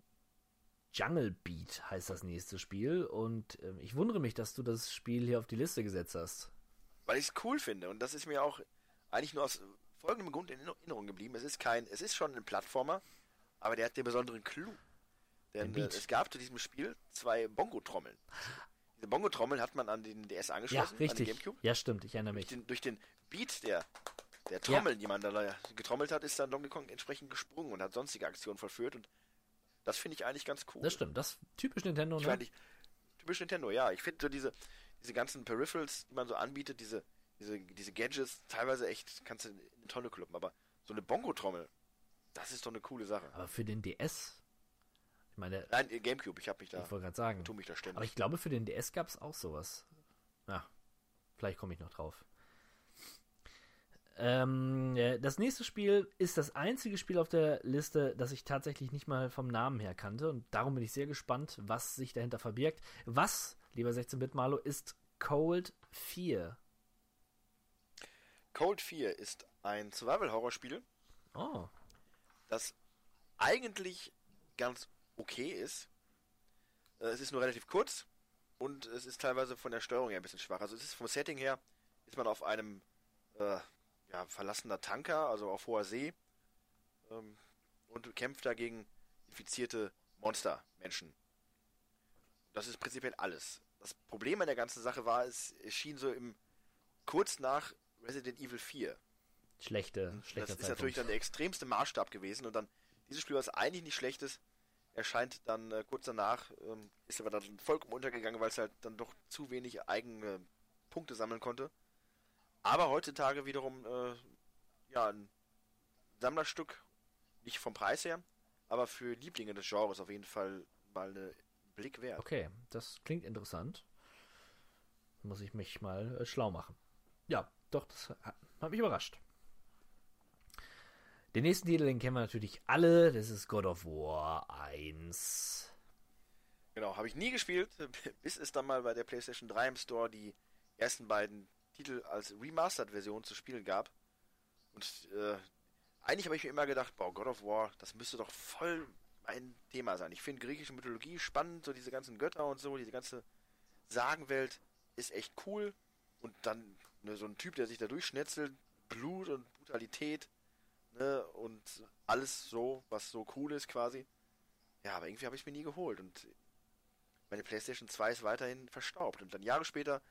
Jungle Beat heißt das nächste Spiel und ähm, ich wundere mich, dass du das Spiel hier auf die Liste gesetzt hast. weil ich es cool finde. Und das ist mir auch eigentlich nur aus folgendem Grund in Erinnerung geblieben. Es ist kein, es ist schon ein Plattformer, aber der hat den besonderen Clou. Denn äh, es gab zu diesem Spiel zwei Bongo-Trommeln. Diese Bongo-Trommeln hat man an den DS Ja, angeschlossen, an den richtig. Gamecube. Ja, stimmt, ich erinnere mich. Den, durch den Beat der, der Trommeln, die man da getrommelt hat, ist dann Donkey Kong entsprechend gesprungen und hat sonstige Aktionen vollführt. Und das finde ich eigentlich ganz cool. Das stimmt, das ist typisch Nintendo, Ich ne? meine, ich- typisch Nintendo, ja. Ich finde so diese, diese ganzen Peripherals, die man so anbietet, diese, diese, diese Gadgets, teilweise echt, kannst du in eine Tonne kloppen. Aber so eine Bongo-Trommel, das ist doch eine coole Sache. Aber für den DS, meine, Nein, äh, Gamecube, ich habe mich da, ich wollte gerade sagen, tu mich da ständig. aber ich glaube, für den DS gab es auch sowas. Ja, vielleicht komme ich noch drauf. Ähm, äh, das nächste Spiel ist das einzige Spiel auf der Liste, das ich tatsächlich nicht mal vom Namen her kannte. Und darum bin ich sehr gespannt, was sich dahinter verbirgt. Was, lieber 16-Bit Malo, ist Cold 4? Cold 4 ist ein Survival-Horror-Spiel, Oh, das eigentlich ganz okay ist. Äh, Es ist nur relativ kurz und es ist teilweise von der Steuerung her ein bisschen schwach. Also es ist vom Setting her, ist man auf einem äh, ja, verlassener Tanker, also auf hoher See ähm, und kämpft dagegen infizierte Monster, Menschen. Das ist prinzipiell alles. Das Problem an der ganzen Sache war, es schien so im kurz nach Resident Evil 4 schlechte, das schlechter ist natürlich dann der extremste Maßstab gewesen und dann dieses Spiel, was eigentlich nicht schlecht ist, erscheint dann äh, kurz danach, ähm, ist aber dann vollkommen untergegangen, weil es halt dann doch zu wenig eigene Punkte sammeln konnte. Aber heutzutage wiederum, äh, ja, ein Sammlerstück, nicht vom Preis her, aber für Lieblinge des Genres auf jeden Fall mal eine Blick wert. Okay, das klingt interessant. Muss ich mich mal äh, schlau machen. Ja, doch, das hat mich überrascht. Den nächsten Titel, den kennen wir natürlich alle. Das ist God of War 1. Genau, habe ich nie gespielt, bis es dann mal bei der PlayStation 3 im Store die ersten beiden Titel als Remastered-Version zu spielen gab. Und äh, eigentlich habe ich mir immer gedacht, boah, God of War, das müsste doch voll mein Thema sein. Ich finde griechische Mythologie spannend, so diese ganzen Götter und so, diese ganze Sagenwelt ist echt cool. Und dann ne, so ein Typ, der sich da durchschnetzelt, Blut und Brutalität, ne, und alles so, was so cool ist quasi. Ja, aber irgendwie habe ich mir nie geholt und meine PlayStation 2 ist weiterhin verstaubt. Und dann Jahre später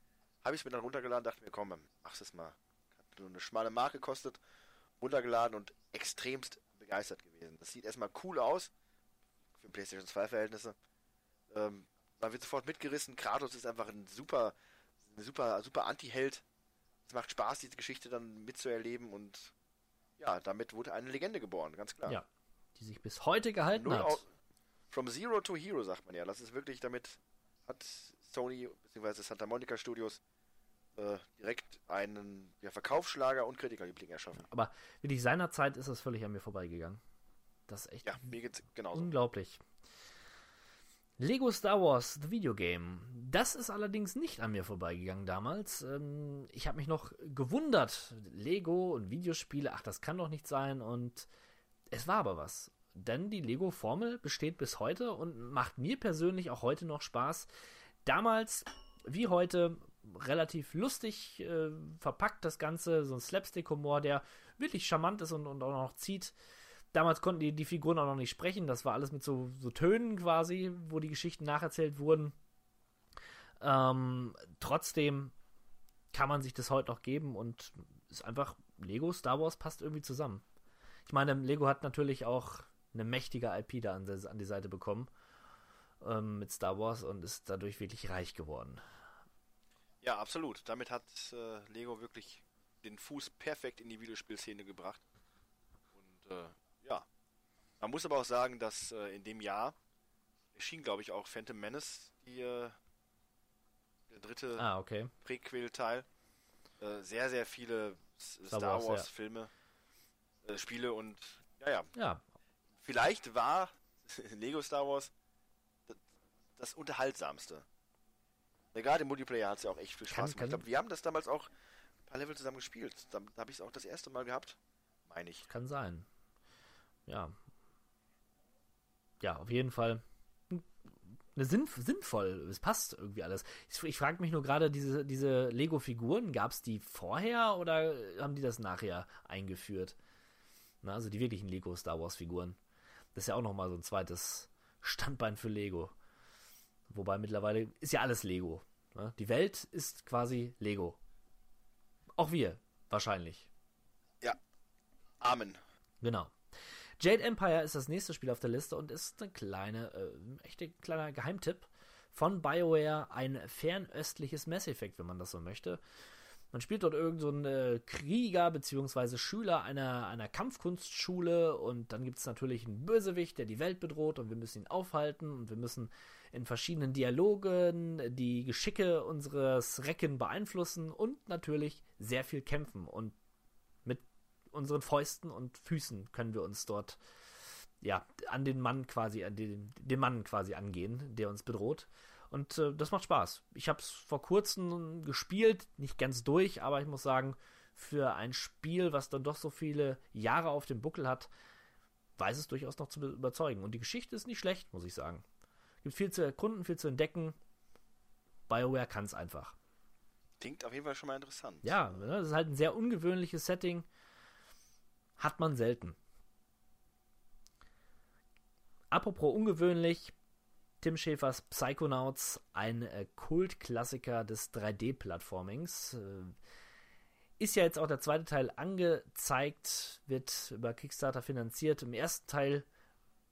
habe ich es mir dann runtergeladen, dachte mir, komm, mach's es mal. Hat nur eine schmale Marke gekostet, runtergeladen und extremst begeistert gewesen. Das sieht erstmal cool aus, für PlayStation 2 Verhältnisse. Ähm, man wird sofort mitgerissen. Kratos ist einfach ein super, super, super Anti-Held. Es macht Spaß, diese Geschichte dann mitzuerleben und ja, damit wurde eine Legende geboren, ganz klar. Ja, die sich bis heute gehalten Null hat. From Zero to Hero, sagt man ja. Das ist wirklich, damit hat Sony bzw. Santa Monica Studios äh, direkt einen ja, Verkaufsschlager und Kritikerliebling erschaffen. Aber wirklich seinerzeit ist das völlig an mir vorbeigegangen. Das ist echt Ja, mir geht's genauso. unglaublich. Lego Star Wars The Video Game. Das ist allerdings nicht an mir vorbeigegangen damals. Ähm, ich habe mich noch gewundert. Lego und Videospiele, ach, das kann doch nicht sein. Und es war aber was. Denn die Lego-Formel besteht bis heute und macht mir persönlich auch heute noch Spaß. Damals, wie heute, relativ lustig äh, verpackt das Ganze. So ein Slapstick-Humor, der wirklich charmant ist und, und auch noch zieht. Damals konnten die, die Figuren auch noch nicht sprechen. Das war alles mit so, so Tönen quasi, wo die Geschichten nacherzählt wurden. Ähm, trotzdem kann man sich das heute noch geben und ist einfach Lego Star Wars passt irgendwie zusammen. Ich meine, Lego hat natürlich auch eine mächtige IP da an, an die Seite bekommen ähm, mit Star Wars und ist dadurch wirklich reich geworden. Ja, absolut. Damit hat äh, Lego wirklich den Fuß perfekt in die Videospielszene gebracht. Und äh. Man muss aber auch sagen, dass äh, in dem Jahr erschien, glaube ich, auch Phantom Menace, die, äh, der dritte Ah, okay. Prequel-Teil. äh, sehr, sehr viele Star, Star Wars, Wars, ja. Filme, äh, Spiele und ja, ja. Ja, Vielleicht war Lego Star Wars das unterhaltsamste. Ja, gerade im Multiplayer hat es ja auch echt viel Spaß kann- gemacht. Ich glaube, wir haben das damals auch ein paar Level zusammen gespielt. Da, da habe ich es auch das erste Mal gehabt, meine ich. kann sein. Ja. Ja, auf jeden Fall. Eine Sinn, sinnvoll, es passt irgendwie alles. Ich, ich frage mich nur gerade, diese, diese Lego-Figuren, gab es die vorher oder haben die das nachher eingeführt? Na, also die wirklichen Lego Star Wars-Figuren. Das ist ja auch nochmal so ein zweites Standbein für Lego. Wobei mittlerweile ist ja alles Lego. Ne? Die Welt ist quasi Lego. Auch wir, wahrscheinlich. Amen. Genau. Jade Empire ist das nächste Spiel auf der Liste und ist ein kleine, äh, echt ein kleiner Geheimtipp von BioWare, ein fernöstliches Mass Effect, wenn man das so möchte. Man spielt dort irgend so einen äh, Krieger bzw. Schüler einer, einer Kampfkunstschule und dann gibt es natürlich einen Bösewicht, der die Welt bedroht und wir müssen ihn aufhalten und wir müssen in verschiedenen Dialogen die Geschicke unseres Recken beeinflussen und natürlich sehr viel kämpfen und unseren Fäusten und Füßen können wir uns dort ja an den Mann quasi an den, den Mann quasi angehen, der uns bedroht. Und äh, das macht Spaß. Ich habe es vor kurzem gespielt, nicht ganz durch, aber ich muss sagen, für ein Spiel, was dann doch so viele Jahre auf dem Buckel hat, weiß es durchaus noch zu überzeugen. Und die Geschichte ist nicht schlecht, muss ich sagen. Gibt viel zu erkunden, viel zu entdecken. BioWare kann es einfach. Klingt auf jeden Fall schon mal interessant. Ja, ne, das ist halt ein sehr ungewöhnliches Setting. Hat man selten. Apropos ungewöhnlich, Tim Schäfers Psychonauts, ein äh, Kultklassiker des 3D-Plattformings. Äh, ist ja jetzt auch der zweite Teil angezeigt, wird über Kickstarter finanziert. Im ersten Teil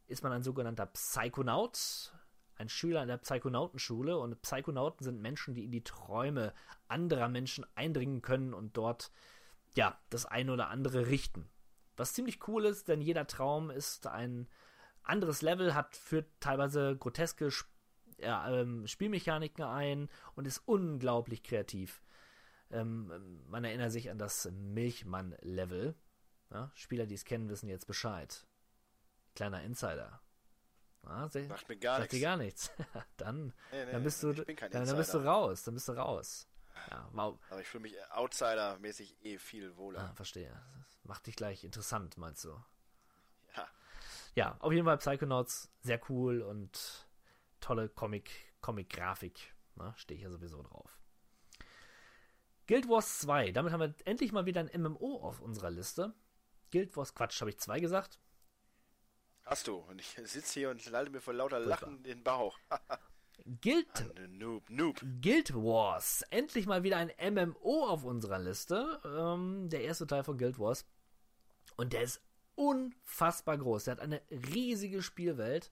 ist man ein sogenannter Psychonaut, ein Schüler an der Psychonautenschule. Und Psychonauten sind Menschen, die in die Träume anderer Menschen eindringen können und dort ja das eine oder andere richten. Was ziemlich cool ist, denn jeder Traum ist ein anderes Level, hat führt teilweise groteske Sp ja, ähm, Spielmechaniken ein und ist unglaublich kreativ. Ähm, man erinnert sich an das Milchmann-Level. Ja, Spieler, die es kennen, wissen jetzt Bescheid. Kleiner Insider. Ja, Macht mir gar sagt dir nichts. gar nichts. dann, Nee, nee, dann bist du, dann, dann bist du raus. Dann bist du raus. Ja, wow. Aber ich fühle mich Outsider-mäßig eh viel wohler. Ah, verstehe. Das macht dich gleich interessant, meinst du? Ja. Ja, auf jeden Fall Psychonauts, sehr cool und tolle Comic, Comic-Grafik. Ne? Stehe ich ja sowieso drauf. Guild Wars 2, damit haben wir endlich mal wieder ein MMO auf unserer Liste. Guild Wars, Quatsch, habe ich 2 gesagt? Hast du. Und ich sitze hier und lalle mir vor lauter Furchtbar. Lachen den Bauch. Guild, Noob, Noob. Guild Wars, endlich mal wieder ein MMO auf unserer Liste. Ähm, der erste Teil von Guild Wars. Und der ist unfassbar groß. Der hat eine riesige Spielwelt,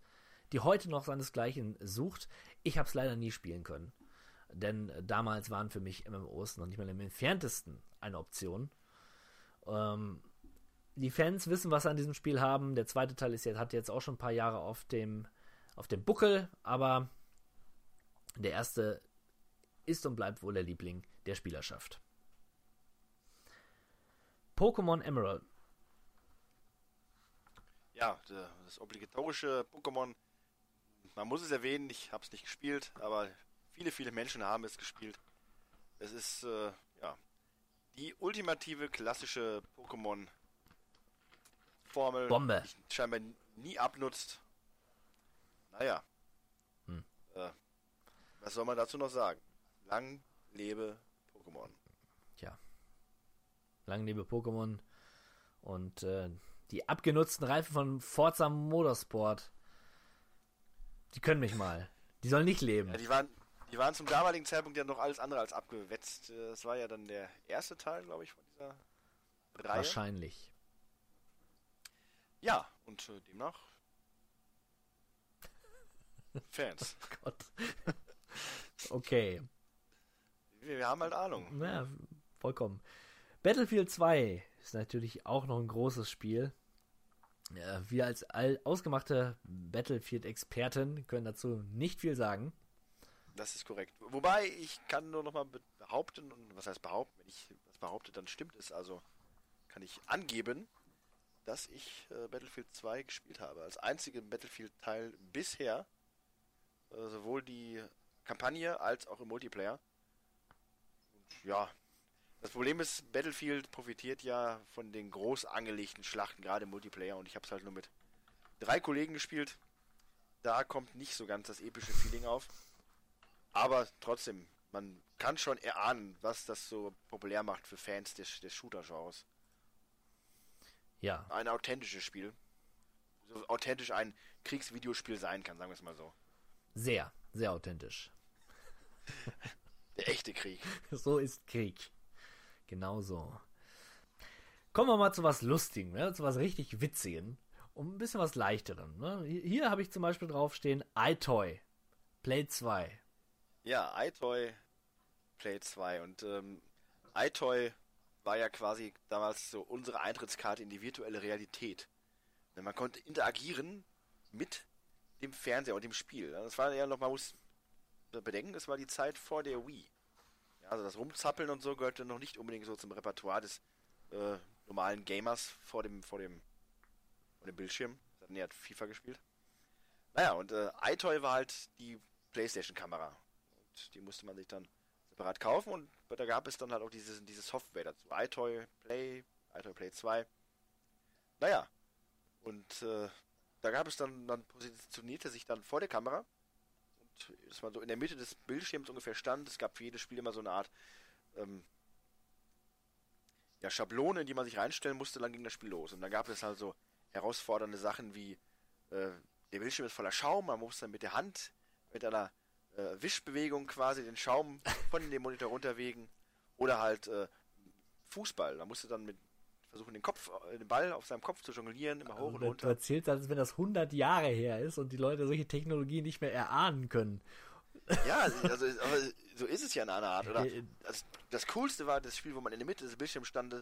die heute noch seinesgleichen sucht. Ich habe es leider nie spielen können. Denn damals waren für mich MMOs noch nicht mal im entferntesten eine Option. Ähm, die Fans wissen, was sie an diesem Spiel haben. Der zweite Teil ist jetzt, hat jetzt auch schon ein paar Jahre auf dem, auf dem Buckel, aber der erste ist und bleibt wohl der Liebling der Spielerschaft. Pokémon Emerald. Ja, das obligatorische Pokémon. Man muss es erwähnen, ich habe es nicht gespielt, aber viele, viele Menschen haben es gespielt. Es ist, äh, ja, die ultimative klassische Pokémon-Formel, Bombe. die scheinbar nie abnutzt. Naja. Was soll man dazu noch sagen? Lang lebe Pokémon. Tja. Lang lebe Pokémon. Und äh, die abgenutzten Reifen von Forza Motorsport. Die können mich mal. Die sollen nicht leben. Ja, die waren, die waren zum damaligen Zeitpunkt ja noch alles andere als abgewetzt. Äh, Das war ja dann der erste Teil, glaube ich, von dieser Reihe. Wahrscheinlich. Ja, und äh, demnach Fans. Gott. Okay. Wir, wir haben halt Ahnung. Ja, vollkommen. Battlefield 2 ist natürlich auch noch ein großes Spiel. Wir als ausgemachte Battlefield-Experten können dazu nicht viel sagen. Das ist korrekt. Wobei, ich kann nur noch mal be- behaupten, und was heißt behaupten, wenn ich was behaupte, dann stimmt es. Also kann ich angeben, dass ich äh, Battlefield 2 gespielt habe. Als einzigen Battlefield-Teil bisher. Äh, sowohl die Kampagne als auch im Multiplayer. Und ja, das Problem ist, Battlefield profitiert ja von den groß angelegten Schlachten, gerade im Multiplayer. Und ich habe es halt nur mit drei Kollegen gespielt. Da kommt nicht so ganz das epische Feeling auf. Aber trotzdem, man kann schon erahnen, was das so populär macht für Fans des, des Shooter-Genres. Ja. Ein authentisches Spiel. So authentisch ein Kriegsvideospiel sein kann, sagen wir es mal so. Sehr, sehr authentisch. Der echte Krieg. So ist Krieg. Genau so. Kommen wir mal zu was Lustigem, ne? zu was richtig Witzigen. Um ein bisschen was Leichterem. Ne? Hier, habe ich zum Beispiel draufstehen iToy. Play 2. Ja, iToy Play 2 und ähm, iToy war ja quasi damals so unsere Eintrittskarte in die virtuelle Realität. Denn man konnte interagieren mit dem Fernseher und dem Spiel. Das war ja noch, man muss bedenken, das war die Zeit vor der Wii. Ja, also das Rumzappeln und so gehörte noch nicht unbedingt so zum Repertoire des äh, normalen Gamers vor dem, vor dem, vor dem Bildschirm. Nee, hat FIFA gespielt. Naja, und äh, iToy war halt die Playstation-Kamera. Und die musste man sich dann separat kaufen und da gab es dann halt auch diese, diese Software dazu. iToy Play, iToy Play 2. Naja, und äh, da gab es dann, dann positionierte sich dann vor der Kamera dass man so in der Mitte des Bildschirms ungefähr stand. Es gab für jedes Spiel immer so eine Art ähm, ja, Schablone, in die man sich reinstellen musste, dann ging das Spiel los. Und dann gab es halt so herausfordernde Sachen wie äh, der Bildschirm ist voller Schaum, man muss dann mit der Hand, mit einer äh, Wischbewegung quasi den Schaum von dem Monitor runterwegen. Oder halt äh, Fußball, da musste dann mit versuchen, den Kopf, äh, den Ball auf seinem Kopf zu jonglieren, immer hoch und Du, runter. du erzählst, als wenn das 100 Jahre her ist und die Leute solche Technologien nicht mehr erahnen können. Ja, also aber so ist es ja in einer Art, oder? Äh, Also, das Coolste war das Spiel, wo man in der Mitte des Bildschirms stand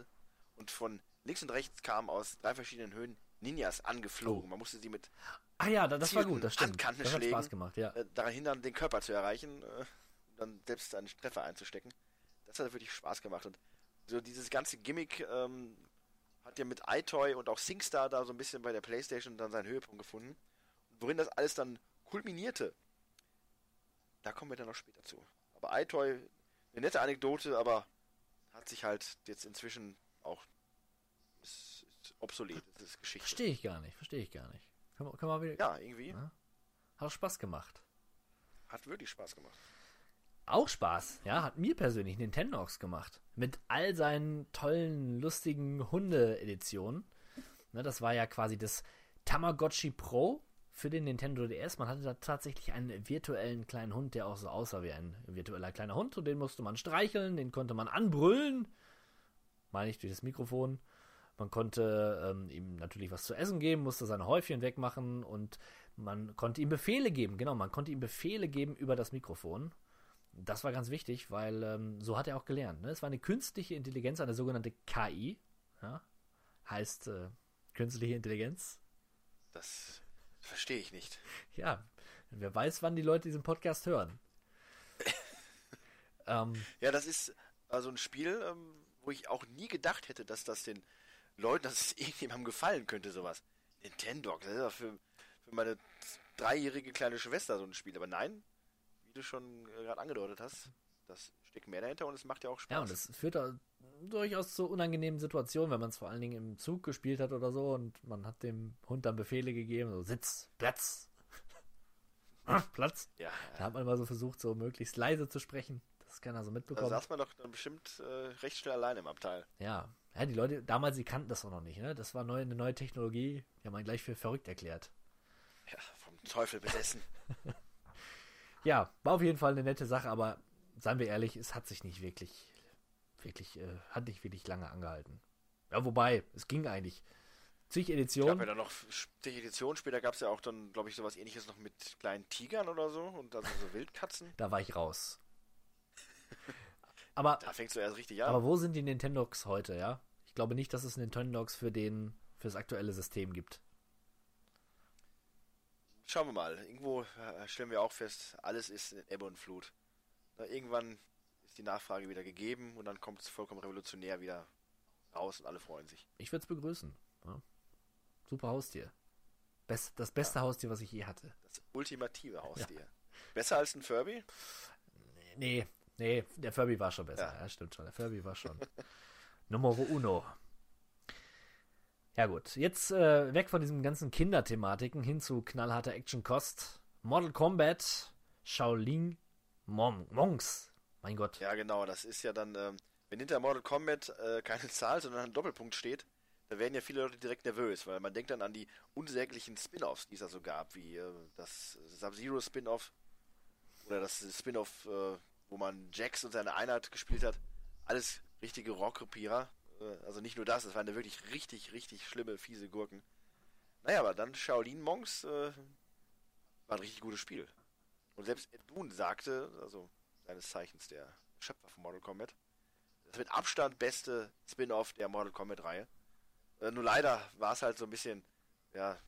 und von links und rechts kamen aus drei verschiedenen Höhen Ninjas angeflogen. Man musste sie mit Ah ja, da- das war gut, das stimmt. Das hat Spaß gemacht, ja. daran hindern, den Körper zu erreichen äh, und dann selbst einen Treffer einzustecken. Das hat wirklich Spaß gemacht und so dieses ganze Gimmick ähm, hat ja mit iToy und auch SingStar da so ein bisschen bei der Playstation dann seinen Höhepunkt gefunden. Und worin das alles dann kulminierte, da kommen wir dann noch später zu. Aber iToy, eine nette Anekdote, aber hat sich halt jetzt inzwischen auch ist, ist obsolet, das ist Geschichte. Verstehe ich gar nicht, verstehe ich gar nicht. Kann man, kann man wieder, Ja, irgendwie. Hat auch Spaß gemacht. Hat wirklich Spaß gemacht. Auch Spaß, ja, hat mir persönlich Nintendox gemacht. Mit all seinen tollen, lustigen Hunde-Editionen. Ne, das war ja quasi das Tamagotchi Pro für den Nintendo DS. Man hatte da tatsächlich einen virtuellen kleinen Hund, der auch so aussah wie ein virtueller kleiner Hund. Und den musste man streicheln, den konnte man anbrüllen. Meine ich durch das Mikrofon. Man konnte ähm, ihm natürlich was zu essen geben, musste seine Häufchen wegmachen und man konnte ihm Befehle geben. Genau, man konnte ihm Befehle geben über das Mikrofon. Das war ganz wichtig, weil ähm, so hat er auch gelernt. Ne? Es war eine künstliche Intelligenz, eine sogenannte KI. Ja? Heißt äh, künstliche Intelligenz. Das verstehe ich nicht. Ja, wer weiß, wann die Leute diesen Podcast hören. ähm, Ja, das ist also ein Spiel, ähm, wo ich auch nie gedacht hätte, dass das den Leuten, dass es irgendjemandem gefallen könnte, sowas. Nintendo, das ist ja für, für meine dreijährige kleine Schwester so ein Spiel. Aber nein, du schon äh, gerade angedeutet hast, das steckt mehr dahinter und es macht ja auch Spaß. ja, und es führt da durchaus zu unangenehmen Situationen, wenn man es vor allen Dingen im Zug gespielt hat oder so und man hat dem Hund dann Befehle gegeben, so Sitz, Platz. Platz. Ja, Da hat man mal so versucht, so möglichst leise zu sprechen, dass keiner so da mitbekommt. saß man doch dann bestimmt äh, recht schnell alleine im Abteil. Ja. ja, die Leute damals, die kannten das auch noch nicht. Ne? Das war neu, eine neue Technologie, die haben man gleich für verrückt erklärt. Ja, vom Teufel besessen. Ja, war auf jeden Fall eine nette Sache, aber seien wir ehrlich, es hat sich nicht wirklich, wirklich, äh, hat nicht wirklich lange angehalten. Ja, wobei, es ging eigentlich. Zig Editionen. ja dann noch die Edition, später gab es ja auch dann, glaube ich, sowas ähnliches noch mit kleinen Tigern oder so und also so Wildkatzen. Da war ich raus. Aber, Da fängst du erst richtig an. aber wo sind die Nintendogs heute, ja? Ich glaube nicht, dass es Nintendogs für den, für das aktuelle System gibt. Schauen wir mal. Irgendwo äh, stellen wir auch fest, alles ist in Ebbe und Flut. Na, irgendwann ist die Nachfrage wieder gegeben und dann kommt es vollkommen revolutionär wieder raus und alle freuen sich. Ich würde es begrüßen. Ja. Super Haustier. Best, das beste Haustier, was ich je hatte. Das ultimative Haustier. Besser als ein Furby? Nee, nee, der Furby war schon besser. Ja. Ja, stimmt schon. Der Furby war schon Numero uno. Ja gut, jetzt äh, weg von diesen ganzen Kinderthematiken hin zu knallharter Action-Kost. Mortal Kombat, Shaolin Mon Monks. Mein Gott. Ja, genau. Das ist ja dann, ähm, wenn hinter Mortal Kombat äh, keine Zahl, sondern ein Doppelpunkt steht, da werden ja viele Leute direkt nervös, weil man denkt dann an die unsäglichen Spin-Offs, die es da so gab, wie äh, das Sub-Zero Spin-Off oder das Spin-Off, äh, wo man Jax und seine Einheit gespielt hat. Alles richtige Rockrepierer. Also nicht nur das, es waren ja wirklich richtig, richtig schlimme, fiese Gurken. Naja, aber dann Shaolin Monks äh, war ein richtig gutes Spiel. Und selbst Ed Boon sagte, also seines Zeichens der Schöpfer von Mortal Kombat, das mit Abstand beste Spin-off der Mortal Kombat-Reihe. Äh, nur leider war es halt so ein bisschen, ja,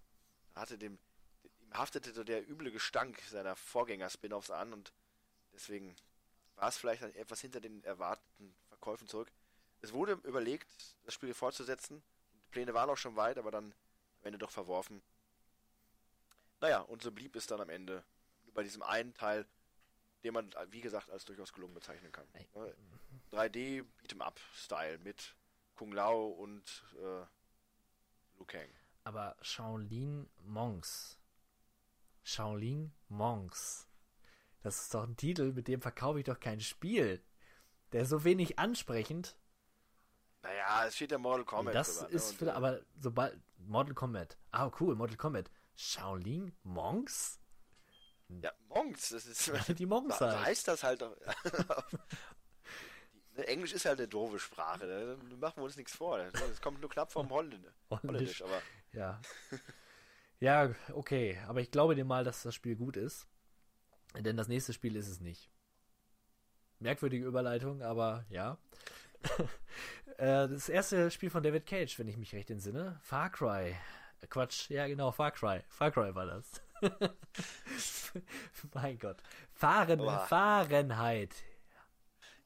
hatte dem, ihm haftete so der üble Gestank seiner Vorgänger-Spin-offs an und deswegen war es vielleicht etwas hinter den erwarteten Verkäufen zurück. Es wurde überlegt, das Spiel fortzusetzen. Die Pläne waren auch schon weit, aber dann am Ende doch verworfen. Naja, und so blieb es dann am Ende bei diesem einen Teil, den man, wie gesagt, als durchaus gelungen bezeichnen kann. Ne? 3D Beat'em Up Style mit Kung Lao und äh, Liu Kang. Aber Shaolin Monks. Shaolin Monks. Das ist doch ein Titel, mit dem verkaufe ich doch kein Spiel. Der ist so wenig ansprechend. Naja, es steht ja Mortal Kombat. das drüber, ne? ist, äh, aber sobald Mortal Kombat. Ah, cool, Mortal Kombat. Shaolin Monks? Ja, Monks, das ist. Die Monks so halt. heißt das halt. doch. Ne, Englisch ist halt eine doofe Sprache. Ne? Da machen wir uns nichts vor. Es kommt nur knapp vom. Holländisch. Holländisch, aber Ja. ja, okay. Aber ich glaube dir mal, dass das Spiel gut ist. Denn das nächste Spiel ist es nicht. Merkwürdige Überleitung, aber ja. Äh, das erste Spiel von David Cage, wenn ich mich recht entsinne. Far Cry. Äh, Quatsch, ja genau, Far Cry. Far Cry war das. mein Gott. Fahren, Boah. Fahrenheit.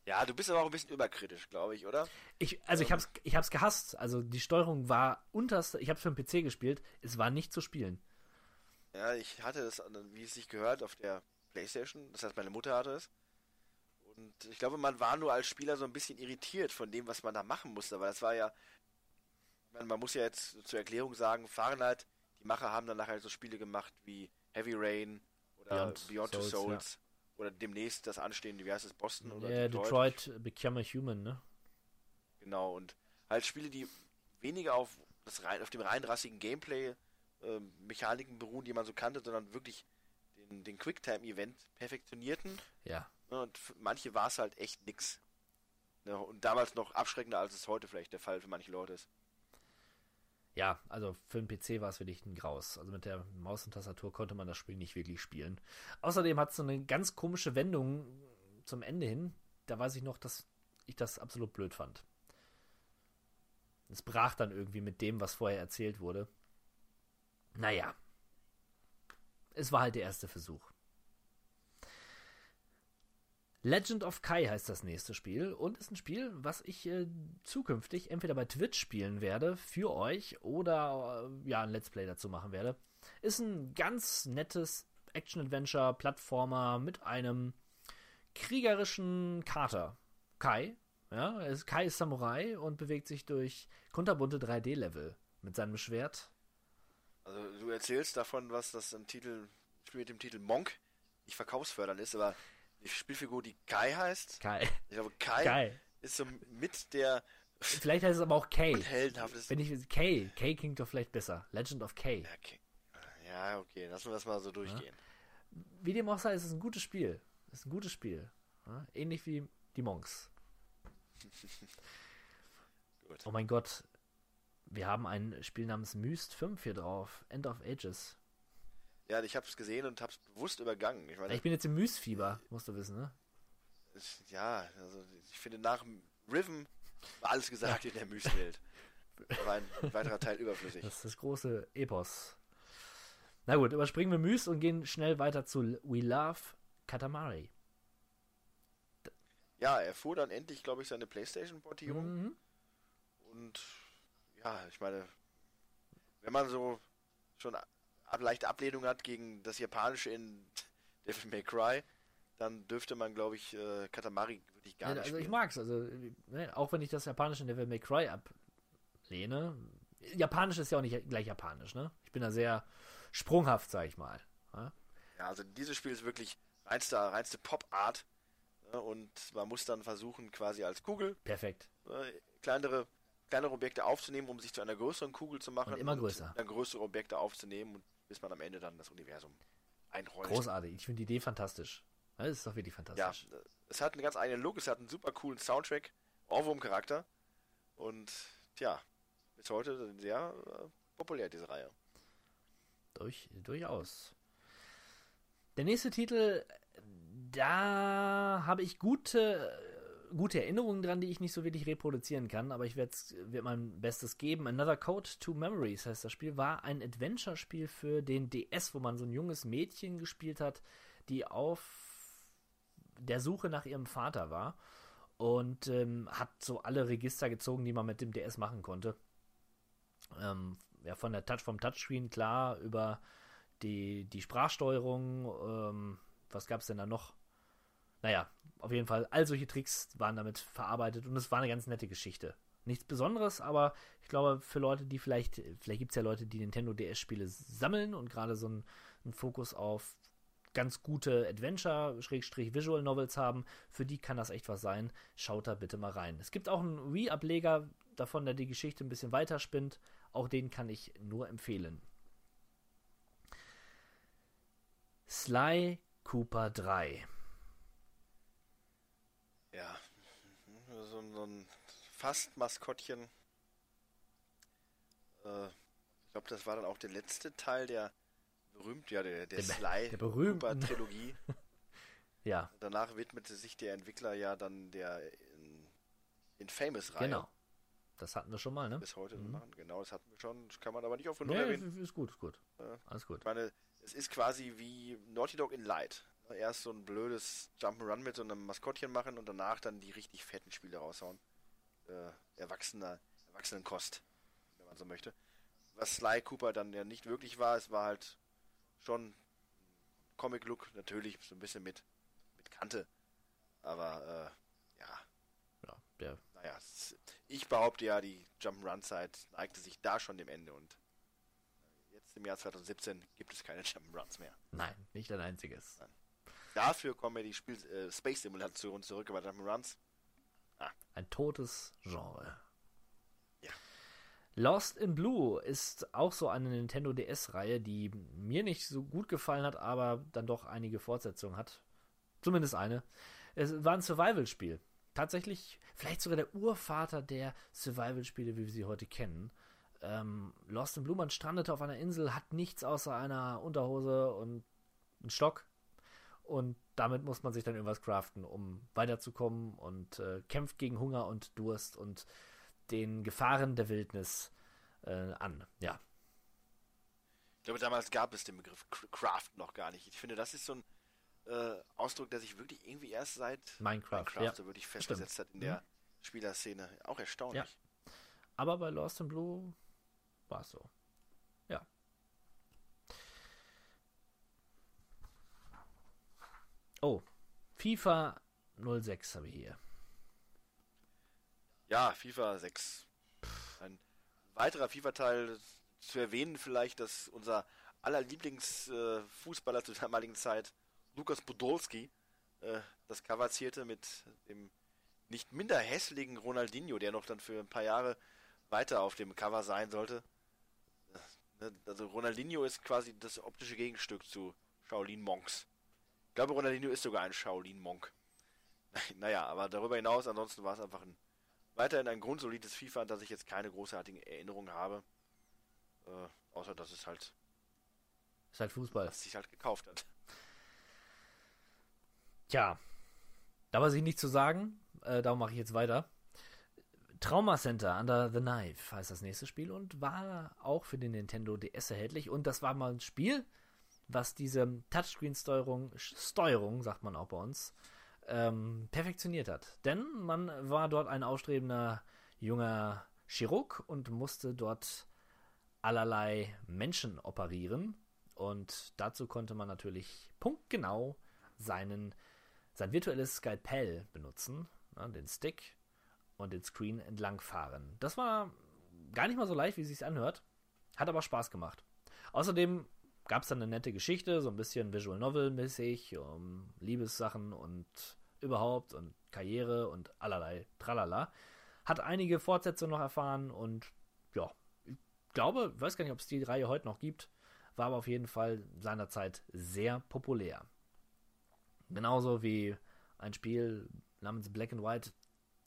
ja, du bist aber auch ein bisschen überkritisch, glaube ich, oder? Ich, also ich hab's, ich hab's gehasst. Also die Steuerung war unterste. Ich hab's für den PC gespielt. Es war nicht zu spielen. Ja, ich hatte das, wie es sich gehört, auf der Playstation. Das heißt, meine Mutter hatte es. Und ich glaube, man war nur als Spieler so ein bisschen irritiert von dem, was man da machen musste. Aber das war ja, meine, man muss ja jetzt zur Erklärung sagen, Fahrenheit, die Macher haben dann nachher so Spiele gemacht wie Heavy Rain oder Beyond Beyond, Two Souls, Souls. Oder demnächst das anstehende, wie heißt es, Boston oder Ja, Detroit. Detroit Become a Human, ne? Genau, und halt Spiele, die weniger auf, das rein, auf dem rein rassigen Gameplay ähm, Mechaniken beruhen, die man so kannte, sondern wirklich den, den Quicktime-Event perfektionierten. Ja. Ne, und für manche war es halt echt nix. Ne, und damals noch abschreckender, als es heute vielleicht der Fall für manche Leute ist. Ja, also für den PC war es wirklich ein Graus. Also mit der Maus und Tastatur konnte man das Spiel nicht wirklich spielen. Außerdem hat es so eine ganz komische Wendung zum Ende hin. Da weiß ich noch, dass ich das absolut blöd fand. Es brach dann irgendwie mit dem, was vorher erzählt wurde. Naja. Es war halt der erste Versuch. Legend of Kai heißt das nächste Spiel und ist ein Spiel, was ich äh, zukünftig entweder bei Twitch spielen werde für euch oder äh, ja ein Let's Play dazu machen werde. Ist ein ganz nettes Action-Adventure, Plattformer mit einem kriegerischen Kater. Kai, ja, ist, Kai ist Samurai und bewegt sich durch kunterbunte 3D-Level mit seinem Schwert. Also du erzählst davon, was das ein Titel, mit dem Titel Monk nicht verkaufsfördernd ist, aber die Spielfigur, die Kai heißt, Kai. ich glaube Kai, Kai. ist so mit der Vielleicht heißt es aber auch Kay. heldenhafteste. Wenn ich Kay, Kay klingt doch vielleicht besser. Legend of Kay. Ja, okay. Ja, okay, lassen wir das mal so durchgehen. Wie dem auch sei, es ist ein gutes Spiel. Es ist ein gutes Spiel. Ja, ähnlich wie die Monks. Gut. Oh mein Gott. Wir haben ein Spiel namens Myst 5 hier drauf. End of Ages. Ja, ich habe es gesehen und habe es bewusst übergangen. Ich meine, Ich bin jetzt im Myst-Fieber, musst du wissen, ne? ja, also ich finde nach Riven war alles gesagt in der Myst-Welt. Da war ein weiterer Teil überflüssig. Das ist das große Epos. Na gut, überspringen wir Myst und gehen schnell weiter zu We Love Katamari. ja, er fuhr dann endlich, glaube ich, seine Playstation-Portierung. Mhm. Und ja, ich meine, wenn man so schon leichte Ablehnung hat gegen das Japanische in Devil May Cry, dann dürfte man, glaube ich, äh, Katamari wirklich gar Ja, nicht also ich spielen. mag's, also ne, auch wenn ich das japanische Devil May Cry ablehne. Japanisch ist ja auch nicht gleich japanisch, ne? Ich bin da sehr sprunghaft, sag ich mal. Ja? Ja, also dieses Spiel ist wirklich reinste, reinste Pop-Art. Ne? Und man muss dann versuchen, quasi als Kugel Perfekt. äh, kleinere, kleinere Objekte aufzunehmen, um sich zu einer größeren Kugel zu machen. Und immer größer. dann größere Objekte aufzunehmen, und bis man am Ende dann das Universum einrollt. Großartig. Ich finde die Idee fantastisch. Ja, Das ist doch wirklich Ja, fantastisch. äh, es hat einen ganz eigenen Look, es hat einen super coolen Soundtrack, Ohrwurm-Charakter. Und tja, bis heute sehr äh, populär, diese Reihe. Durch, durchaus. Der nächste Titel, da habe ich gute, gute Erinnerungen dran, die ich nicht so wirklich reproduzieren kann, aber ich werde werd mein Bestes geben. Another Code to Memories heißt das Spiel, war ein Adventure-Spiel für den DS, wo man so ein junges Mädchen gespielt hat, die auf der Suche nach ihrem Vater war und ähm, hat so alle Register gezogen, die man mit dem DS machen konnte. Ähm, ja, von der Touch, vom Touchscreen klar, über die, die Sprachsteuerung, ähm, was gab es denn da noch? Naja, auf jeden Fall, all solche Tricks waren damit verarbeitet und es war eine ganz nette Geschichte. Nichts Besonderes, aber ich glaube, für Leute, die vielleicht, vielleicht gibt es ja Leute, die Nintendo DS-Spiele sammeln und gerade so einen, einen Fokus auf ganz gute Adventure-Visual Novels haben, für die kann das echt was sein. Schaut da bitte mal rein. Es gibt auch einen Wii-Ableger davon, der die Geschichte ein bisschen weiterspinnt. Auch den kann ich nur empfehlen. Sly Cooper 3. Ja, so, ein- so ein fast Maskottchen. Äh, ich glaube, das war dann auch der letzte Teil der berühmt, ja, der, der, Der Sly der Trilogie. Ja, Danach widmete sich der Entwickler ja dann der in, Infamous-Reihe. genau. Das hatten wir schon mal, ne? Bis heute Mhm. machen. Genau, das hatten wir schon. Das kann man aber nicht auf Null Nee, erwähnen. ist gut, ist gut. Ja. Alles gut. Ich meine, es ist quasi wie Naughty Dog in Light. Erst so ein blödes Jump'n'Run mit so einem Maskottchen machen und danach dann die richtig fetten Spiele raushauen. Äh, erwachsener, Erwachsenenkost, wenn man so möchte. Was Sly Cooper dann ja nicht wirklich war, es war halt schon Comic-Look, natürlich so ein bisschen mit, mit Kante. Aber äh, ja, Ja, der naja, ich behaupte ja, die Jump'n'Run-Zeit neigte sich da schon dem Ende und jetzt im Jahr 2017 gibt es keine Jump'n'Runs mehr. Nein, nicht ein einziges. Dafür kommen ja die Spiel äh, Space-Simulationen zurück, aber Jump'n'Runs, Ein totes Genre. Ja. Lost in Blue ist auch so eine Nintendo DS-Reihe, die mir nicht so gut gefallen hat, aber dann doch einige Fortsetzungen hat. Zumindest eine. Es war ein Survival-Spiel. Tatsächlich, vielleicht sogar der Urvater der Survival-Spiele, wie wir sie heute kennen. Ähm, Lost in Blue, man strandete auf einer Insel, hat nichts außer einer Unterhose und einen Stock. Und damit muss man sich dann irgendwas craften, um weiterzukommen und äh, kämpft gegen Hunger und Durst und den Gefahren der Wildnis äh, an. Ja, ich glaube, damals gab es den Begriff Cr- Craft noch gar nicht. Ich finde, das ist so ein äh, Ausdruck, der sich wirklich irgendwie erst seit Minecraft, ja. so wirklich festgesetzt hat in der Spielerszene. Auch erstaunlich. aber bei Lost in Blue war es so. Ja. Oh, FIFA 06 habe ich hier. Ja, FIFA 6. Ein weiterer FIFA-Teil zu erwähnen vielleicht, dass unser aller Lieblingsfußballer zur damaligen Zeit, Lukas Podolski, äh, das Cover zierte mit dem nicht minder hässlichen Ronaldinho, der noch dann für ein paar Jahre weiter auf dem Cover sein sollte. Äh, ne, Also Ronaldinho ist quasi das optische Gegenstück zu Shaolin Monks. Ich glaube, Ronaldinho ist sogar ein Shaolin Monk. Naja, aber darüber hinaus, ansonsten war es einfach ein weiterhin ein grundsolides FIFA, an das ich jetzt keine großartigen Erinnerungen habe. Äh, außer dass es halt, Ist halt Fußball. dass es sich halt gekauft hat. Tja, da war sich nicht zu sagen. Äh, darum mache ich jetzt weiter. Trauma Center Under the Knife heißt das nächste Spiel und war auch für den Nintendo DS erhältlich. Und das war mal ein Spiel, was diese Touchscreen-Steuerung, Steuerung, sagt man auch bei uns, ähm, perfektioniert hat. Denn man war dort ein aufstrebender junger Chirurg und musste dort allerlei Menschen operieren. Und dazu konnte man natürlich punktgenau seinen, sein virtuelles Skalpell benutzen, ne, den Stick und den Screen entlangfahren. Das war gar nicht mal so leicht, wie es sich anhört, hat aber Spaß gemacht. Außerdem gab es dann eine nette Geschichte, so ein bisschen Visual Novel-mäßig, um Liebessachen und überhaupt und Karriere und allerlei Tralala. Hat einige Fortsetzungen noch erfahren und ja, ich glaube, weiß gar nicht, ob es die Reihe heute noch gibt, war aber auf jeden Fall seinerzeit sehr populär. Genauso wie ein Spiel namens Black and White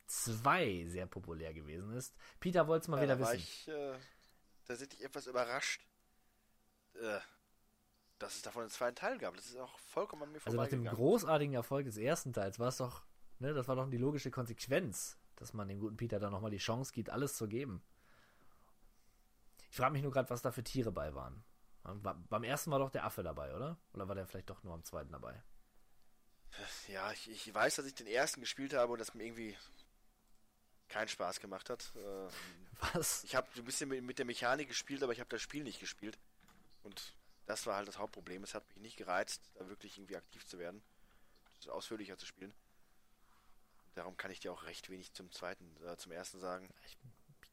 2 sehr populär gewesen ist. Peter wollte es mal Ja, wieder da wissen. ich äh, tatsächlich etwas überrascht, äh, dass es davon einen zweiten Teil gab. Das ist auch vollkommen an mir Also nach dem großartigen Erfolg des ersten Teils war es doch, ne, das war doch die logische Konsequenz, dass man dem guten Peter dann nochmal die Chance gibt, alles zu geben. Ich frage mich nur gerade, was da für Tiere bei waren. War, beim ersten war doch der Affe dabei, oder? Oder war der vielleicht doch nur am zweiten dabei? Ja, ich, ich weiß, dass ich den ersten gespielt habe und das mir irgendwie keinen Spaß gemacht hat. Äh, Was? Ich habe ein bisschen mit, mit der Mechanik gespielt, aber ich habe das Spiel nicht gespielt. Und das war halt das Hauptproblem. Es hat mich nicht gereizt, da wirklich irgendwie aktiv zu werden, das ausführlicher zu spielen. Darum kann ich dir auch recht wenig zum zweiten, äh, zum ersten sagen. Ich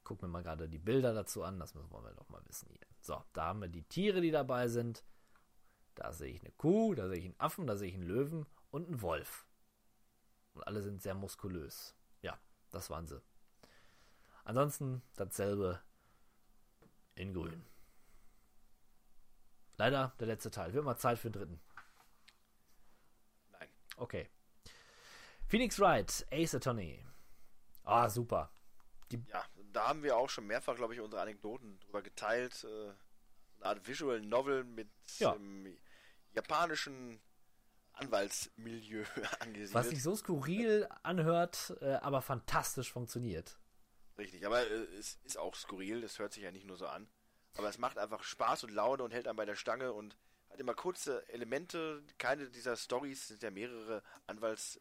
gucke mir mal gerade die Bilder dazu an, das müssen wir doch mal wissen hier. So, da haben wir die Tiere, die dabei sind. Da sehe ich eine Kuh, da sehe ich einen Affen, da sehe ich einen Löwen und einen Wolf. Und alle sind sehr muskulös. Ja, das waren sie. Ansonsten dasselbe in grün. Leider der letzte Teil. Wird mal Zeit für den dritten. Nein. Okay. Phoenix Wright, Ace Attorney. Ah, super. Ja, da haben wir auch schon mehrfach, glaube ich, unsere Anekdoten drüber geteilt. Äh, eine Art Visual Novel mit Ja. dem japanischen Anwaltsmilieu angesiedelt. Was sich so skurril anhört, äh, aber fantastisch funktioniert. Richtig, aber äh, es ist auch skurril, das hört sich ja nicht nur so an. Aber es macht einfach Spaß und Laune und hält einen bei der Stange und hat immer kurze Elemente. Keine dieser Stories sind ja mehrere Anwalts-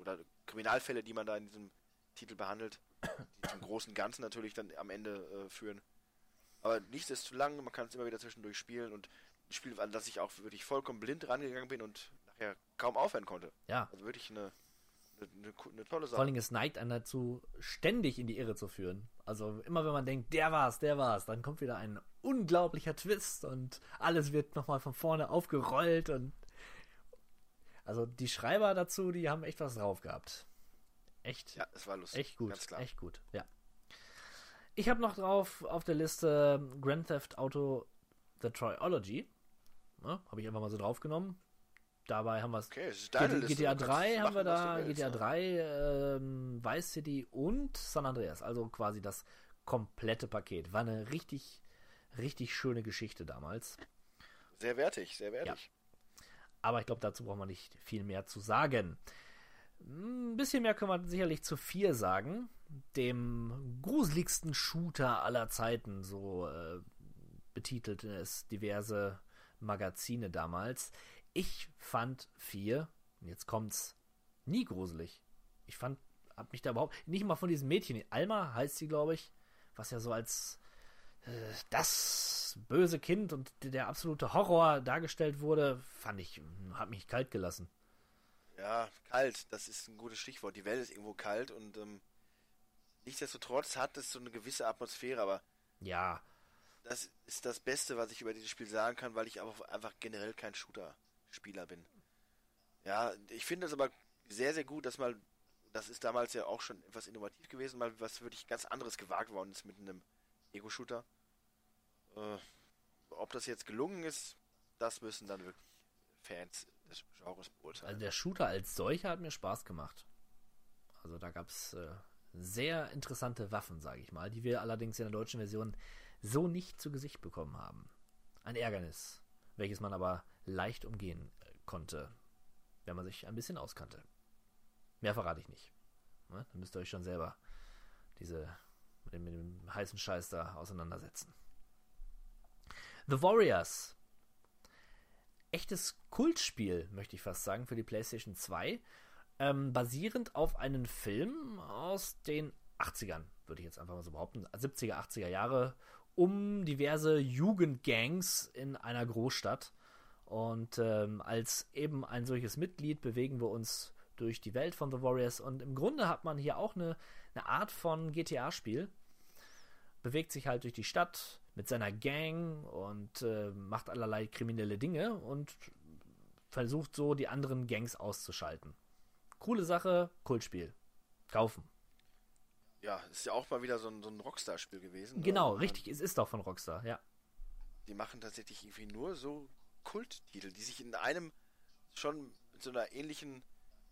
oder Kriminalfälle, die man da in diesem Titel behandelt, die zum großen Ganzen natürlich dann am Ende äh, führen. Aber nichts ist zu lang, man kann es immer wieder zwischendurch spielen und ein Spiel, an das ich auch wirklich vollkommen blind rangegangen bin und nachher kaum aufhören konnte. Ja. Also wirklich eine, eine, eine, tolle Sache. Vor allem, es neigt einen dazu, ständig in die Irre zu führen. Also immer wenn man denkt, der war's, der war's, dann kommt wieder ein unglaublicher Twist und alles wird nochmal von vorne aufgerollt und also die Schreiber dazu, die haben echt was drauf gehabt. Echt. Ja, es war lustig. Echt gut, Ganz klar. echt gut, ja. Ich habe noch drauf auf der Liste Grand Theft Auto The Triology. Ne, habe ich einfach mal so draufgenommen. Dabei haben wir es. Okay, GTA du 3 kannst haben wir da, GTA ja. 3, ähm, Vice City und San Andreas. Also quasi das komplette Paket. War eine richtig, richtig schöne Geschichte damals. Sehr wertig, sehr wertig. Aber ich glaube, dazu braucht man nicht viel mehr zu sagen. Ein bisschen mehr können wir sicherlich zu 4 sagen. Dem gruseligsten Shooter aller Zeiten, so äh, betitelten es diverse Magazine damals. Ich fand 4, und jetzt kommt's, nie gruselig. Ich fand, hab mich da überhaupt, nicht mal von diesem Mädchen, Alma heißt sie, glaube ich, was ja so als äh, das böse Kind und der absolute Horror dargestellt wurde, fand ich, hat mich kalt gelassen. Ja, kalt, das ist ein gutes Stichwort. Die Welt ist irgendwo kalt und ähm, nichtsdestotrotz hat es so eine gewisse Atmosphäre, aber Ja, das ist das Beste, was ich über dieses Spiel sagen kann, weil ich aber einfach generell kein Shooter-Spieler bin. Ja, ich finde es aber sehr, sehr gut, dass mal, das ist damals ja auch schon etwas innovativ gewesen, mal was wirklich ganz anderes gewagt worden ist mit einem Ego-Shooter. Äh, ob das jetzt gelungen ist, das müssen dann wirklich Fans des Genres beurteilen. also der Shooter als solcher hat mir Spaß gemacht. Also da gab es äh, sehr interessante Waffen, sage ich mal, die wir allerdings in der deutschen Version so nicht zu Gesicht bekommen haben. Ein Ärgernis, welches man aber leicht umgehen konnte, wenn man sich ein bisschen auskannte. Mehr verrate ich nicht. Ne? Dann müsst ihr euch schon selber diese mit dem, mit dem heißen Scheiß da auseinandersetzen. The Warriors. Echtes Kultspiel, möchte ich fast sagen, für die PlayStation 2. ähm, basierend auf einem Film aus den 80ern, würde ich jetzt einfach mal so behaupten, 70er, 80er Jahre, um diverse Jugendgangs in einer Großstadt. Und ähm, als eben ein solches Mitglied bewegen wir uns durch die Welt von The Warriors. Und im Grunde hat man hier auch eine, eine Art von GTA-Spiel. Bewegt sich halt durch die Stadt mit seiner Gang und äh, macht allerlei kriminelle Dinge und versucht so die anderen Gangs auszuschalten. Coole Sache, Kultspiel. Kaufen. Ja, ist ja auch mal wieder so ein, so ein Rockstar-Spiel gewesen. Genau, ne? richtig. Es ist doch von Rockstar, ja. Die machen tatsächlich irgendwie nur so Kulttitel, die sich in einem schon mit so einer ähnlichen,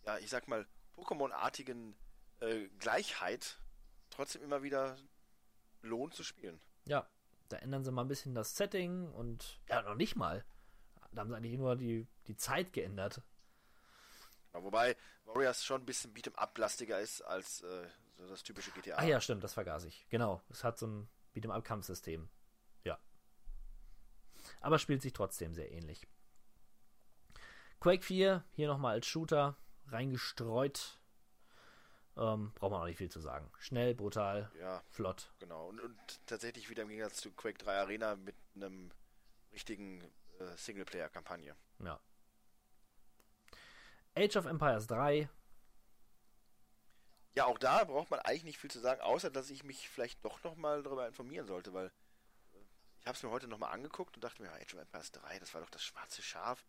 ja, ich sag mal, Pokémon-artigen äh, Gleichheit trotzdem immer wieder lohnt zu spielen. Ja, da ändern sie mal ein bisschen das Setting und ja, noch nicht mal. Da haben sie eigentlich nur die, die Zeit geändert. Ja, wobei Warriors schon ein bisschen Beat'em-up-lastiger ist als äh, so das typische GTA. Ah ja, stimmt, das vergaß ich. Genau, es hat so ein Beat'em-up-Kampfsystem. Aber spielt sich trotzdem sehr ähnlich. Quake 4, hier nochmal als Shooter reingestreut. Ähm, braucht man auch nicht viel zu sagen. Schnell, brutal, Ja, flott. genau. Und, und tatsächlich wieder im Gegensatz zu Quake 3 Arena mit einem richtigen äh, Singleplayer-Kampagne. Ja. Age of Empires 3. Ja, auch da braucht man eigentlich nicht viel zu sagen, außer dass ich mich vielleicht doch nochmal darüber informieren sollte, weil ich habe es mir heute nochmal angeguckt und dachte mir, Age of Empires 3, das war doch das schwarze Schaf.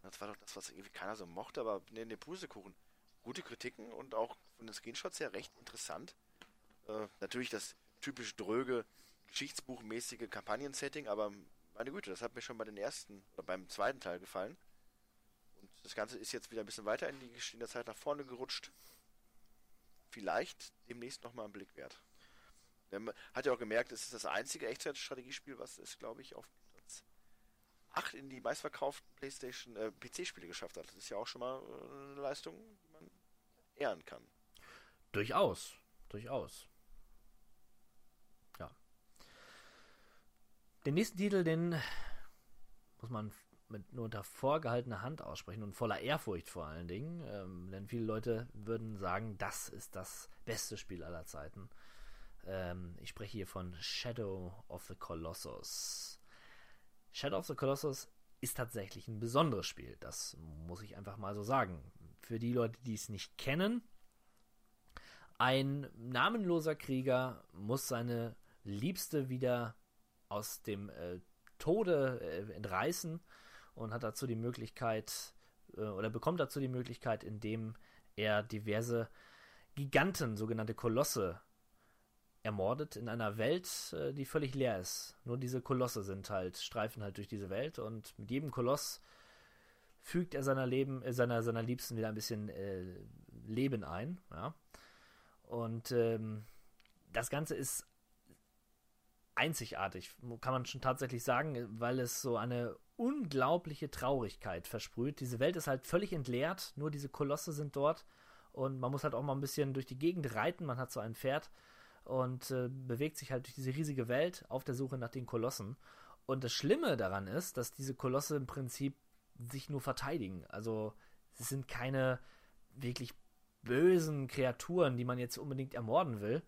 Das war doch das, was irgendwie keiner so mochte, aber ne, ne Pustekuchen. Gute Kritiken und auch von den Screenshots her recht interessant. Äh, natürlich das typisch dröge, geschichtsbuchmäßige Kampagnen-Setting, aber meine Güte, das hat mir schon bei den ersten oder beim zweiten Teil gefallen. Und das Ganze ist jetzt wieder ein bisschen weiter in, die, in der Zeit nach vorne gerutscht. Vielleicht demnächst nochmal einen Blick wert. Man hat ja auch gemerkt, es ist das einzige Echtzeitstrategiespiel, was es, glaube ich, auf Platz 8 in die meistverkauften PlayStation äh, PC-Spiele geschafft hat. Das ist ja auch schon mal äh, eine Leistung, die man ehren kann. Durchaus. Durchaus. Ja. Den nächsten Titel, den muss man mit nur unter vorgehaltener Hand aussprechen und voller Ehrfurcht vor allen Dingen. Ähm, denn viele Leute würden sagen, das ist das beste Spiel aller Zeiten. Ähm, ich spreche hier von Shadow of the Colossus. Shadow of the Colossus ist tatsächlich ein besonderes Spiel. Das muss ich einfach mal so sagen. Für die Leute, die es nicht kennen, ein namenloser Krieger muss seine Liebste wieder aus dem äh, Tode äh, entreißen und hat dazu die Möglichkeit äh, oder bekommt dazu die Möglichkeit, indem er diverse Giganten, sogenannte Kolosse, ermordet in einer Welt, äh, die völlig leer ist. Nur diese Kolosse sind halt, streifen halt durch diese Welt und mit jedem Koloss fügt er seiner Leben, äh, seiner, seiner Liebsten wieder ein bisschen äh, Leben ein. Ja? Und ähm, das Ganze ist einzigartig, kann man schon tatsächlich sagen, weil es so eine unglaubliche Traurigkeit versprüht. Diese Welt ist halt völlig entleert, nur diese Kolosse sind dort und man muss halt auch mal ein bisschen durch die Gegend reiten. Man hat so ein Pferd und äh, bewegt sich halt durch diese riesige Welt auf der Suche nach den Kolossen. Und das Schlimme daran ist, dass diese Kolosse im Prinzip sich nur verteidigen. Also sie sind keine wirklich bösen Kreaturen, die man jetzt unbedingt ermorden will,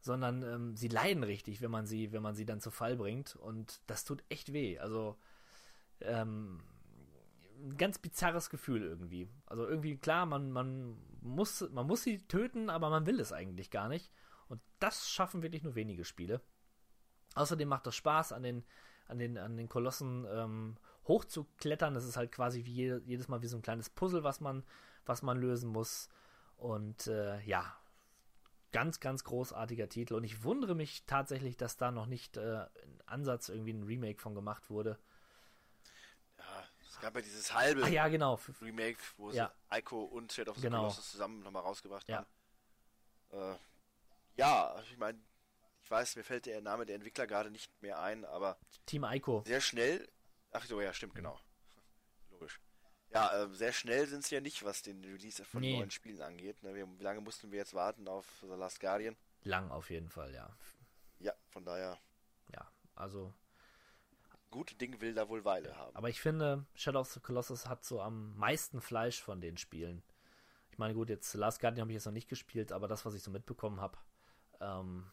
sondern ähm, sie leiden richtig, wenn man sie, wenn man sie dann zu Fall bringt. Und das tut echt weh. Also ähm, ein ganz bizarres Gefühl irgendwie. Also irgendwie klar, man, man muss, man muss sie töten, aber man will es eigentlich gar nicht. Und das schaffen wirklich nur wenige Spiele. Außerdem macht das Spaß, an den, an den, an den Kolossen ähm, hochzuklettern. Das ist halt quasi wie je, jedes Mal wie so ein kleines Puzzle, was man, was man lösen muss. Und äh, ja, ganz, ganz großartiger Titel. Und ich wundere mich tatsächlich, dass da noch nicht äh, ein Ansatz irgendwie ein Remake von gemacht wurde. Ja, es gab ja dieses halbe Ah ja, genau. Remake, wo Ja. sie Ico und Shadow of the Genau. Colossus zusammen nochmal rausgebracht Ja. haben. Äh, ja, ich meine, ich weiß, mir fällt der Name der Entwickler gerade nicht mehr ein, aber Team Ico. sehr schnell. Ach so, ja, stimmt, genau. Logisch. Ja, äh, sehr schnell sind sie ja nicht, was den Release von Nee. neuen Spielen angeht. Ne, wir, wie lange mussten wir jetzt warten auf The Last Guardian? Lang auf jeden Fall, ja. Ja, von daher, Ja, also. gute Ding will da wohl Weile haben. Aber ich finde, Shadow of the Colossus hat so am meisten Fleisch von den Spielen. Ich meine, gut, jetzt Last Guardian habe ich jetzt noch nicht gespielt, aber das, was ich so mitbekommen habe, ähm,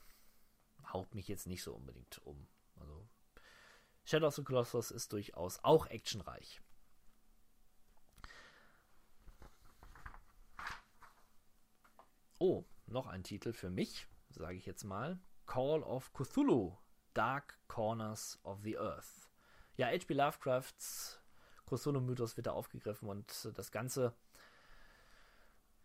haut mich jetzt nicht so unbedingt um. Also Shadow of the Colossus ist durchaus auch actionreich. Oh, noch ein Titel für mich, sage ich jetzt mal. Call of Cthulhu, Dark Corners of the Earth. Ja, H.P. Lovecrafts Cthulhu-Mythos wird da aufgegriffen und das Ganze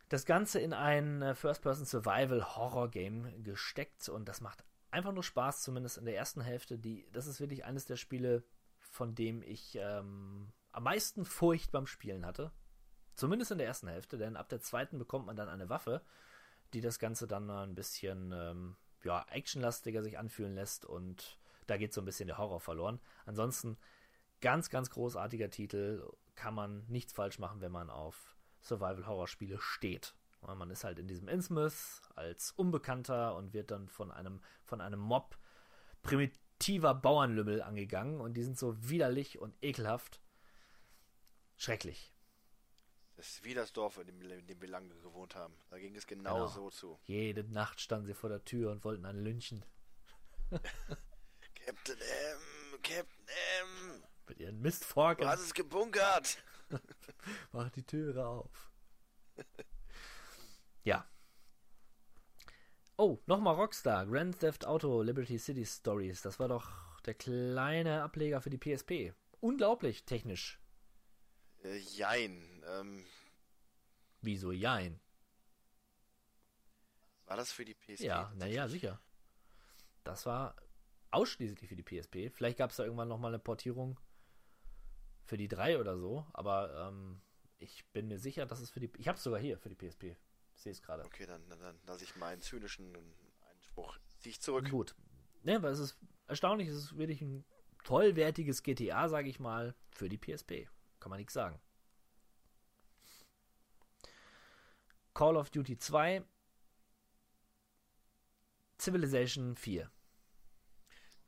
das Ganze in ein äh, First-Person-Survival-Horror-Game gesteckt und das macht einfach nur Spaß, zumindest in der ersten Hälfte. Die, das ist wirklich eines der Spiele, von dem ich ähm, am meisten Furcht beim Spielen hatte. Zumindest in der ersten Hälfte, denn ab der zweiten bekommt man dann eine Waffe, die das Ganze dann ein bisschen ähm, ja, actionlastiger sich anfühlen lässt und da geht so ein bisschen der Horror verloren. Ansonsten ganz, ganz großartiger Titel, kann man nichts falsch machen, wenn man auf Survival-Horror-Spiele steht. Man ist halt in diesem Innsmouth als Unbekannter und wird dann von einem, von einem Mob primitiver Bauernlümmel angegangen und die sind so widerlich und ekelhaft. Schrecklich. Das ist wie das Dorf, in dem, in dem wir lange gewohnt haben. Da ging es genau, genau, so zu. Jede Nacht standen sie vor der Tür und wollten einen lynchen. Captain M, Captain M. Mit ihren Mistforken. Du hast es gebunkert. Mach die Türe auf. ja. Oh, nochmal Rockstar. Grand Theft Auto Liberty City Stories. Das war doch der kleine Ableger für die PSP. Unglaublich technisch. Äh, jein. Ähm, Wieso jein? War das für die PSP? Ja, naja, sicher. Das war ausschließlich für die PSP. Vielleicht gab es da irgendwann nochmal eine Portierung für die 3 oder so, aber ähm, ich bin mir sicher, dass es für die. Ich habe es sogar hier für die PSP. Ich sehe es gerade. Okay, dann, dann, dann lasse ich meinen zynischen Einspruch. Ziehe ich zurück. Gut. Ne, weil es ist erstaunlich, es ist wirklich ein tollwertiges GTA, sage ich mal, für die PSP. Kann man nichts sagen. Call of Duty 2, Civilization 4.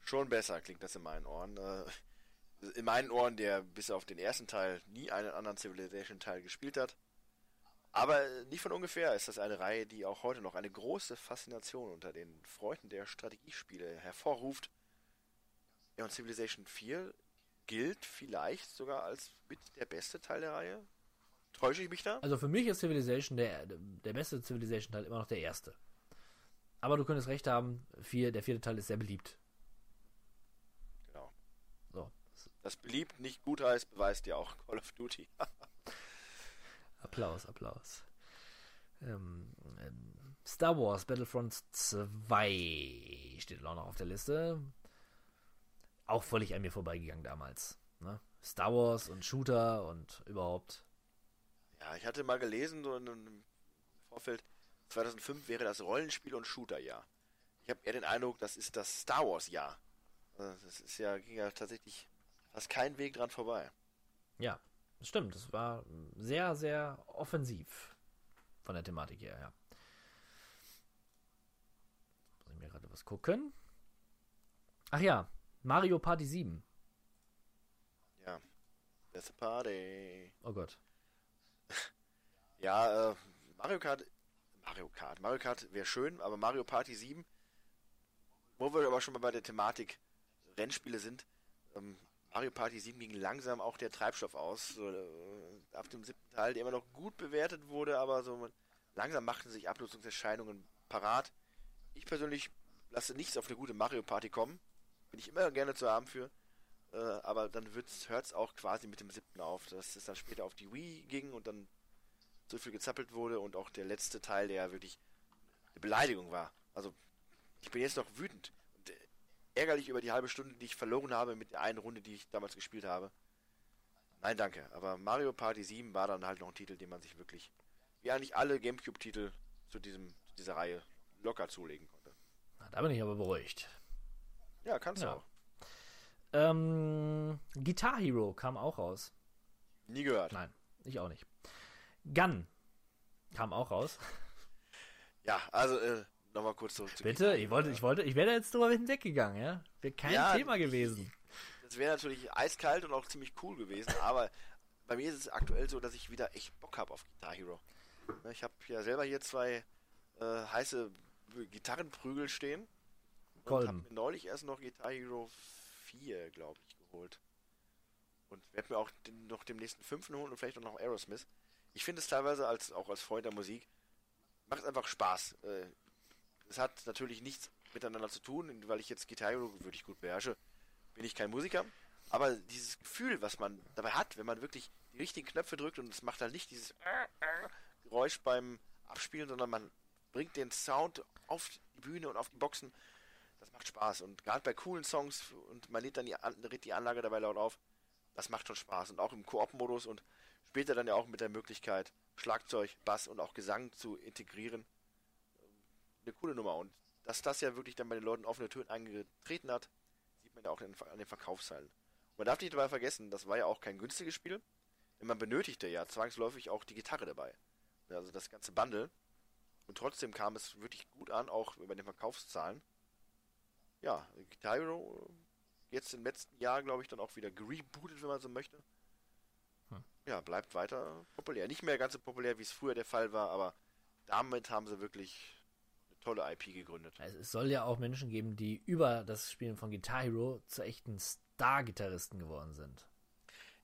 Schon besser klingt das in meinen Ohren. Äh, in meinen Ohren, der bis auf den ersten Teil nie einen anderen Civilization-Teil gespielt hat. Aber nicht von ungefähr ist das eine Reihe, die auch heute noch eine große Faszination unter den Freunden der Strategiespiele hervorruft. Ja, und Civilization 4 gilt vielleicht sogar als mit der beste Teil der Reihe. Täusche ich mich da? Also für mich ist Civilization der, der beste Civilization-Teil immer noch der erste. Aber du könntest recht haben, vier, der vierte Teil ist sehr beliebt. Das beliebt nicht gut heißt, beweist ja auch Call of Duty. Applaus, Applaus. Ähm, ähm, Star Wars Battlefront 2 steht auch noch auf der Liste. Auch völlig an mir vorbeigegangen damals. Ne? Star Wars und Shooter und überhaupt. Ja, ich hatte mal gelesen, so im Vorfeld, 2005 wäre das Rollenspiel- und Shooter-Jahr. Ich habe eher den Eindruck, das ist das Star Wars-Jahr. Also das ist ja, ging ja tatsächlich fast kein Weg dran vorbei. Ja, das stimmt. Das war sehr, sehr offensiv von der Thematik her, ja. Muss ich mir gerade was gucken. Ach ja, Mario Party 7. Ja, beste Party. Oh Gott. ja, äh, Mario Kart, Mario Kart, Mario Kart wäre schön, aber Mario Party 7, wo wir aber schon mal bei der Thematik Rennspiele sind, ähm, Mario Party 7 ging langsam auch der Treibstoff aus. So, äh, ab dem siebten Teil, der immer noch gut bewertet wurde, aber so langsam machten sich Abnutzungserscheinungen parat. Ich persönlich lasse nichts auf eine gute Mario Party kommen. Bin ich immer gerne zu haben für. Äh, aber dann hört es auch quasi mit dem siebten auf, dass es dann später auf die Wii ging und dann so viel gezappelt wurde und auch der letzte Teil, der wirklich eine Beleidigung war. Also ich bin jetzt noch wütend ärgerlich über die halbe Stunde, die ich verloren habe mit der einen Runde, die ich damals gespielt habe. Nein, danke. Aber Mario Party 7 war dann halt noch ein Titel, den man sich wirklich, wie eigentlich alle Gamecube-Titel zu, diesem, zu dieser Reihe locker zulegen konnte. Na, da bin ich aber beruhigt. Ja, kannst ja. du auch. Ähm, Guitar Hero kam auch raus. Nie gehört. Nein, ich auch nicht. Gun kam auch raus. Ja, also äh, nochmal kurz zurück zu Bitte, ich wollte, ich wollte, ich wäre jetzt drüber hinweggegangen, ja? Wäre kein ja, Thema gewesen. Das wäre natürlich eiskalt und auch ziemlich cool gewesen, aber bei mir ist es aktuell so, dass ich wieder echt Bock habe auf Guitar Hero. Ne, Ich habe ja selber hier zwei äh, heiße Gitarrenprügel stehen. Und Kolben. habe mir neulich erst noch Guitar Hero 4, glaube ich, geholt. Und werde mir auch den, noch dem nächsten fünften holen und vielleicht auch noch Aerosmith. Ich finde es teilweise als auch als Freund der Musik macht einfach Spaß. Äh, Es hat natürlich nichts miteinander zu tun, weil ich jetzt Guitar Hero wirklich gut beherrsche, bin ich kein Musiker. Aber dieses Gefühl, was man dabei hat, wenn man wirklich die richtigen Knöpfe drückt und es macht halt nicht dieses Geräusch beim Abspielen, sondern man bringt den Sound auf die Bühne und auf die Boxen. Das macht Spaß. Und gerade bei coolen Songs und man lädt dann die, lädt die Anlage dabei laut auf, das macht schon Spaß. Und auch im Koop-Modus und später dann ja auch mit der Möglichkeit, Schlagzeug, Bass und auch Gesang zu integrieren. Eine coole Nummer. Und dass das ja wirklich dann bei den Leuten offene Türen eingetreten hat, sieht man ja auch an den- Verkaufszahlen. Man darf nicht dabei vergessen, das war ja auch kein günstiges Spiel. Denn man benötigte ja zwangsläufig auch die Gitarre dabei. Also das ganze Bundle. Und trotzdem kam es wirklich gut an, auch über den Verkaufszahlen. Ja, Guitar Hero äh, jetzt im letzten Jahr, glaube ich, dann auch wieder gerebootet, wenn man so möchte. Ja, bleibt weiter populär. Nicht mehr ganz so populär, wie es früher der Fall war, aber damit haben sie wirklich tolle IP gegründet. Also Es soll ja auch Menschen geben, die über das Spielen von Guitar Hero zu echten Star-Gitarristen geworden sind.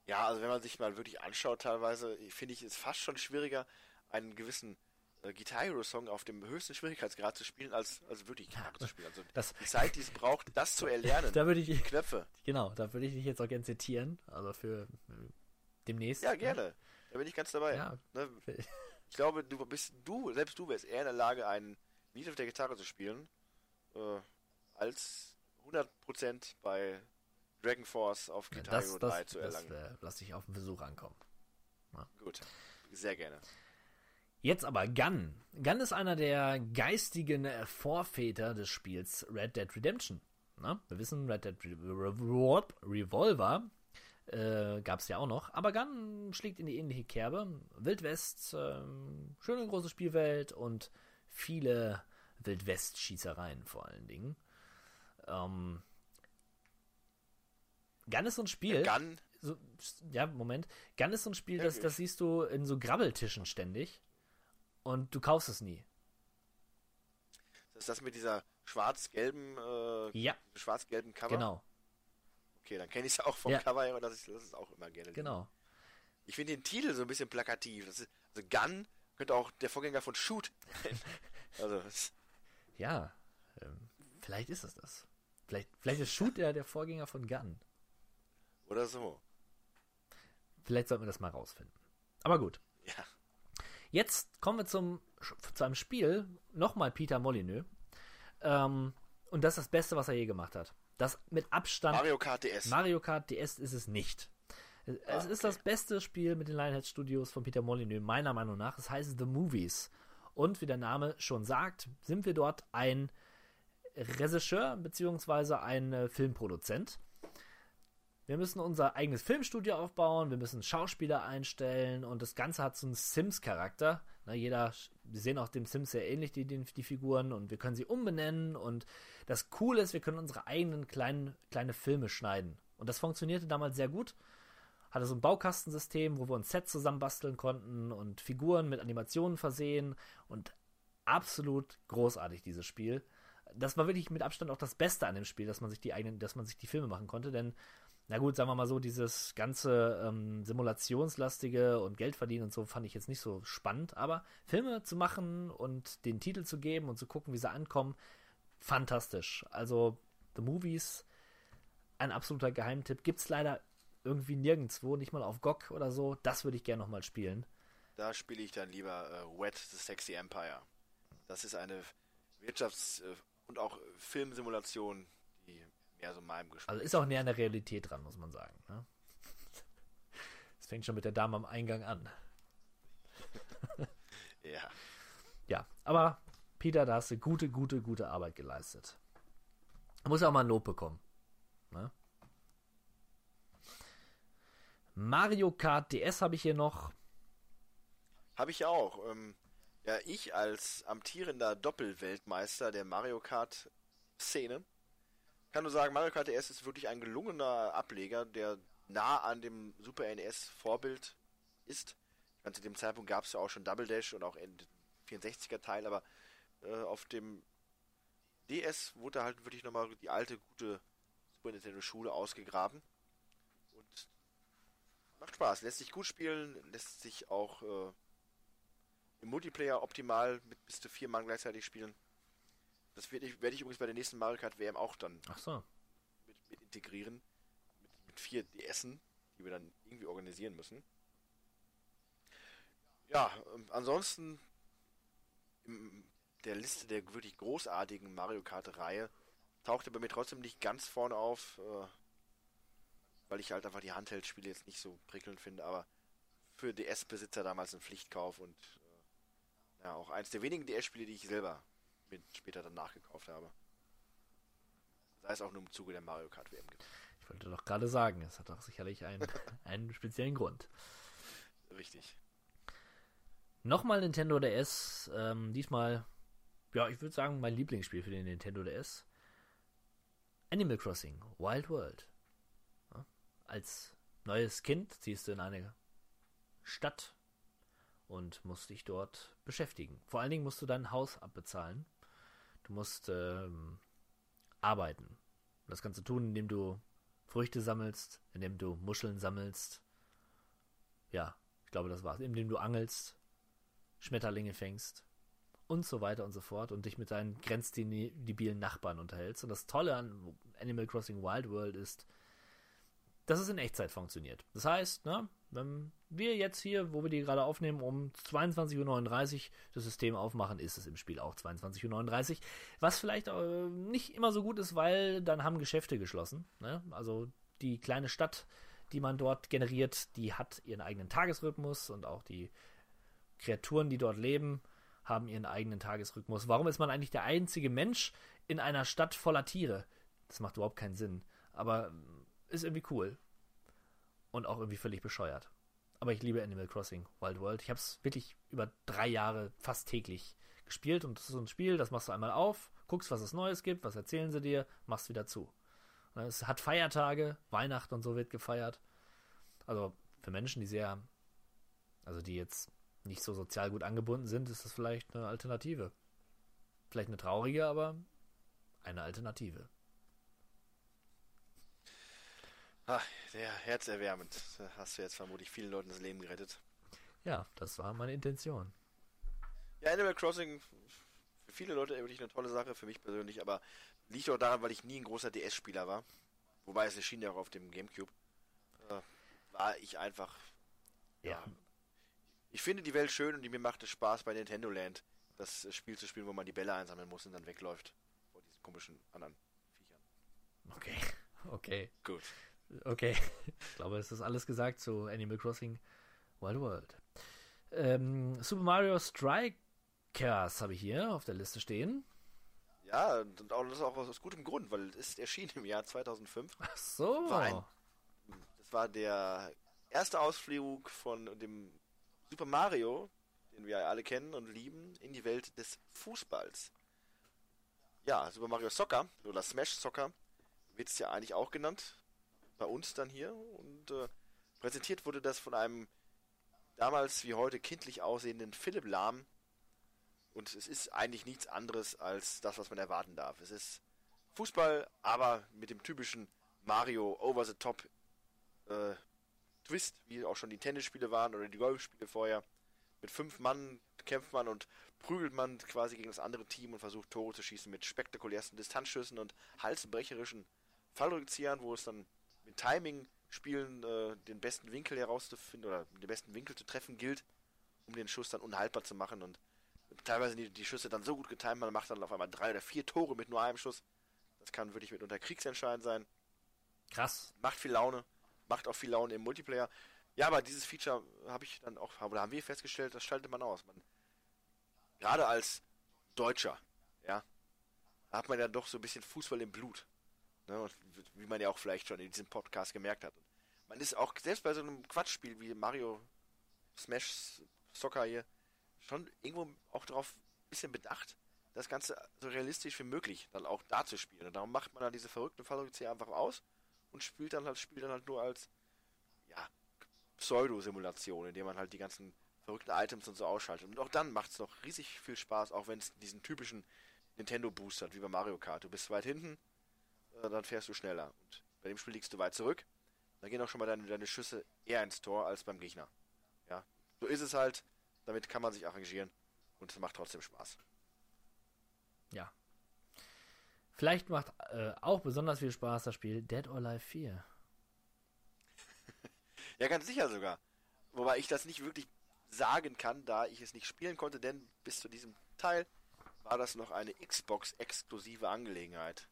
Ja, also wenn man sich mal wirklich anschaut, teilweise finde ich es fast schon schwieriger, einen gewissen äh, Guitar Hero Song auf dem höchsten Schwierigkeitsgrad zu spielen, als, als wirklich Gitarre zu spielen. Also das- die Zeit, die es braucht, das zu erlernen. Da würde ich- die Knöpfe. Genau, da würde ich dich jetzt auch gerne zitieren. Also für äh, demnächst. Ja, gerne. Da bin ich ganz dabei. Ja. Ne? Ich glaube, du bist du, selbst du wärst eher in der Lage, ein Lied auf der Gitarre zu spielen, äh, als 100% bei Dragon Force auf Ja, Guitar das Hero das, 3 zu das erlangen. äh, lass ich auf den Versuch ankommen. Gut, sehr gerne. Jetzt aber Gun. Gun ist einer der geistigen äh, Vorväter des Spiels Red Dead Redemption. Na, wir wissen, Red Dead Re Re Revolver äh, gab es ja auch noch. Aber Gun schlägt in die ähnliche Kerbe. Wildwest, ähm, schöne große Spielwelt und viele Wildwest-Schießereien vor allen Dingen. Ähm, Gun ist so ein Spiel. Gun? So, ja, Moment. Gun ist so ein Spiel, das, ich- das siehst du in so Grabbeltischen ständig. Und du kaufst es nie. Das ist das mit dieser schwarz-gelben, äh, Ja. schwarz-gelben Cover? Genau. Okay, dann kenne ich es auch vom Ja. Cover her, und das ist, das ist auch immer gerne. Genau. Ich finde den Titel so ein bisschen plakativ. Das ist, also Gun könnte auch der Vorgänger von Shoot sein. also, Ja, ähm, vielleicht ist es das. Vielleicht, vielleicht ist Shoot der, der Vorgänger von Gun. oder so. Vielleicht sollten wir das mal rausfinden. Aber gut. Ja. Jetzt kommen wir zum, zu einem Spiel, nochmal Peter Molyneux. Ähm, und das ist das Beste, was er je gemacht hat. Das mit Abstand. Mario Kart DS. Mario Kart DS ist es nicht. Es Ah, ist das beste Spiel mit den Lionhead Studios von Peter Molyneux, meiner Meinung nach. Es heißt The Movies. Und wie der Name schon sagt, sind wir dort ein Regisseur bzw. ein äh, Filmproduzent. Wir müssen unser eigenes Filmstudio aufbauen, wir müssen Schauspieler einstellen und das Ganze hat so einen Sims-Charakter. Jeder, wir sehen auch dem Sims sehr ähnlich, die, die, die Figuren, und wir können sie umbenennen. Und das Coole ist, wir können unsere eigenen kleinen, kleine Filme schneiden. Und das funktionierte damals sehr gut. Hatte so ein Baukastensystem, wo wir uns Sets zusammenbasteln konnten und Figuren mit Animationen versehen. Und absolut großartig, dieses Spiel. Das war wirklich mit Abstand auch das Beste an dem Spiel, dass man sich die eigenen, dass man sich die Filme machen konnte, denn na gut, sagen wir mal so, dieses ganze ähm, simulationslastige und Geld verdienen und so fand ich jetzt nicht so spannend, aber Filme zu machen und den Titel zu geben und zu gucken, wie sie ankommen, fantastisch. Also The Movies, ein absoluter Geheimtipp, gibt's leider irgendwie nirgendwo, nicht mal auf GOG oder so. Das würde ich gerne nochmal spielen. Da spiele ich dann lieber äh, Wet the Sexy Empire. Das ist eine Wirtschafts- äh, und auch Filmsimulation, die mehr so meinem Geschmack Also ist auch näher an der Realität dran, muss man sagen. Ne? Es fängt schon mit der Dame am Eingang an. Ja. Ja, aber Peter, da hast du gute, gute, gute Arbeit geleistet. Muss auch mal ein Lob bekommen. Ne? Mario Kart DS habe ich hier noch. Habe ich auch. Ähm, ja, ich als amtierender Doppelweltmeister der Mario Kart Szene kann nur sagen, Mario Kart DS ist wirklich ein gelungener Ableger, der nah an dem Super NES Vorbild ist. Ich Zu dem Zeitpunkt gab es ja auch schon Double Dash und auch den 64er Teil, aber äh, auf dem DS wurde halt wirklich nochmal die alte, gute Super Nintendo Schule ausgegraben. Macht Spaß, lässt sich gut spielen, lässt sich auch äh, im Multiplayer optimal mit bis zu vier Mann gleichzeitig spielen. Das werde ich, werd ich übrigens bei der nächsten Mario Kart WM auch dann Ach so. mit, mit integrieren. Mit, mit vier DSen, die wir dann irgendwie organisieren müssen. Ja, ähm, ansonsten in der Liste der wirklich großartigen Mario Kart-Reihe tauchte bei mir trotzdem nicht ganz vorne auf, äh, weil ich halt einfach die Handheld-Spiele jetzt nicht so prickelnd finde, aber für DS-Besitzer damals ein Pflichtkauf und äh, ja, auch eins der wenigen DS-Spiele, die ich selber später dann nachgekauft habe. Sei es auch nur im Zuge der Mario Kart WM. Ich wollte doch gerade sagen, es hat doch sicherlich einen, einen speziellen Grund. Richtig. Nochmal Nintendo DS. Ähm, diesmal, ja, ich würde sagen, mein Lieblingsspiel für den Nintendo DS. Animal Crossing, Wild World. Als neues Kind ziehst du in eine Stadt und musst dich dort beschäftigen. Vor allen Dingen musst du dein Haus abbezahlen. Du musst ähm, arbeiten. Das kannst du tun, indem du Früchte sammelst, indem du Muscheln sammelst. Ja, ich glaube, das war's. Indem du angelst, Schmetterlinge fängst und so weiter und so fort und dich mit deinen grenzdebilen Nachbarn unterhältst. Und das Tolle an Animal Crossing Wild World ist, dass es in Echtzeit funktioniert. Das heißt, ne, wenn wir jetzt hier, wo wir die gerade aufnehmen, um 22.39 Uhr das System aufmachen, ist es im Spiel auch 22.39 Uhr. Was vielleicht äh, nicht immer so gut ist, weil dann haben Geschäfte geschlossen. Ne? Also die kleine Stadt, die man dort generiert, die hat ihren eigenen Tagesrhythmus und auch die Kreaturen, die dort leben, haben ihren eigenen Tagesrhythmus. Warum ist man eigentlich der einzige Mensch in einer Stadt voller Tiere? Das macht überhaupt keinen Sinn. Aber ist irgendwie cool. Und auch irgendwie völlig bescheuert. Aber ich liebe Animal Crossing Wild World. Ich habe es wirklich über drei Jahre fast täglich gespielt. Und das ist so ein Spiel, das machst du einmal auf, guckst, was es Neues gibt, was erzählen sie dir, machst wieder zu. Es hat Feiertage, Weihnachten und so wird gefeiert. Also für Menschen, die sehr, also die jetzt nicht so sozial gut angebunden sind, ist das vielleicht eine Alternative. Vielleicht eine traurige, aber eine Alternative. Ach, sehr herzerwärmend. Hast du jetzt vermutlich vielen Leuten das Leben gerettet. Ja, das war meine Intention. Ja, Animal Crossing für viele Leute wirklich eine tolle Sache, für mich persönlich, aber liegt auch daran, weil ich nie ein großer DS-Spieler war. Wobei es erschien ja auch auf dem Gamecube. Äh, war ich einfach. Ja. ja. Ich finde die Welt schön und mir macht es Spaß bei Nintendo Land, das Spiel zu spielen, wo man die Bälle einsammeln muss und dann wegläuft. Vor diesen komischen anderen Viechern. Okay, okay. Gut. Okay, ich glaube, es ist alles gesagt zu Animal Crossing Wild World. Ähm, Super Mario Strikers habe ich hier auf der Liste stehen. Ja, und auch, das ist auch aus gutem Grund, weil es ist erschienen im Jahr 2005. Ach so. War ein, das war der erste Ausflug von dem Super Mario, den wir alle kennen und lieben, in die Welt des Fußballs. Ja, Super Mario Soccer oder Smash Soccer wird es ja eigentlich auch genannt bei uns dann hier und äh, präsentiert wurde das von einem damals wie heute kindlich aussehenden Philipp Lahm und es ist eigentlich nichts anderes als das, was man erwarten darf. Es ist Fußball, aber mit dem typischen Mario over the top äh, Twist, wie auch schon die Tennisspiele waren oder die Golfspiele vorher. Mit fünf Mann kämpft man und prügelt man quasi gegen das andere Team und versucht Tore zu schießen mit spektakulärsten Distanzschüssen und halsbrecherischen Fallrückziehern, wo es dann mit Timing-Spielen äh, den besten Winkel herauszufinden oder den besten Winkel zu treffen gilt, um den Schuss dann unhaltbar zu machen. Und teilweise die, die Schüsse dann so gut getimt, man macht dann auf einmal drei oder vier Tore mit nur einem Schuss. Das kann wirklich mitunter kriegsentscheidend sein. Krass. Macht viel Laune. Macht auch viel Laune im Multiplayer. Ja, aber dieses Feature habe ich dann auch, oder haben wir festgestellt, das schaltet man aus. Man, gerade als Deutscher, ja, hat man ja doch so ein bisschen Fußball im Blut. Ne? wie man ja auch vielleicht schon in diesem Podcast gemerkt hat. Man ist auch selbst bei so einem Quatschspiel wie Mario Smash Soccer hier schon irgendwo auch darauf ein bisschen bedacht, das Ganze so realistisch wie möglich dann auch da zu spielen. Und darum macht man dann diese verrückten Fallrückzieher einfach aus und spielt dann halt, spielt dann halt nur als ja, Pseudo-Simulation, indem man halt die ganzen verrückten Items und so ausschaltet. Und auch dann macht es noch riesig viel Spaß, auch wenn es diesen typischen Nintendo-Boost hat, wie bei Mario Kart. Du bist weit hinten, äh, dann fährst du schneller. Und bei dem Spiel liegst du weit zurück. Da gehen auch schon mal deine, deine Schüsse eher ins Tor als beim Gegner. Ja, so ist es halt. Damit kann man sich arrangieren und es macht trotzdem Spaß. Ja. Vielleicht macht äh, auch besonders viel Spaß das Spiel Dead or Alive 4. Ja, ganz sicher sogar. Wobei ich das nicht wirklich sagen kann, da ich es nicht spielen konnte, denn bis zu diesem Teil war das noch eine Xbox-exklusive Angelegenheit.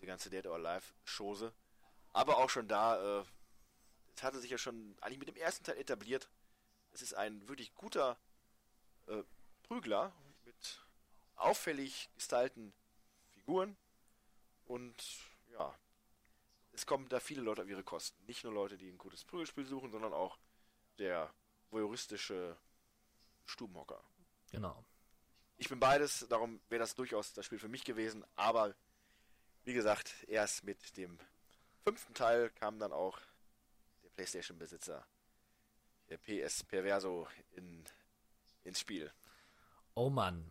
Die ganze Dead or Alive-Chose. Aber auch schon da, äh, es hatte sich ja schon eigentlich mit dem ersten Teil etabliert. Es ist ein wirklich guter äh, Prügler mit auffällig gestylten Figuren. Und ja, es kommen da viele Leute auf ihre Kosten. Nicht nur Leute, die ein gutes Prügelspiel suchen, sondern auch der voyeuristische Stubenhocker. Genau. Ich bin beides, darum wäre das durchaus das Spiel für mich gewesen. Aber wie gesagt, erst mit dem fünften Teil kam dann auch der PlayStation-Besitzer, der PS Perverso, in, ins Spiel. Oh Mann,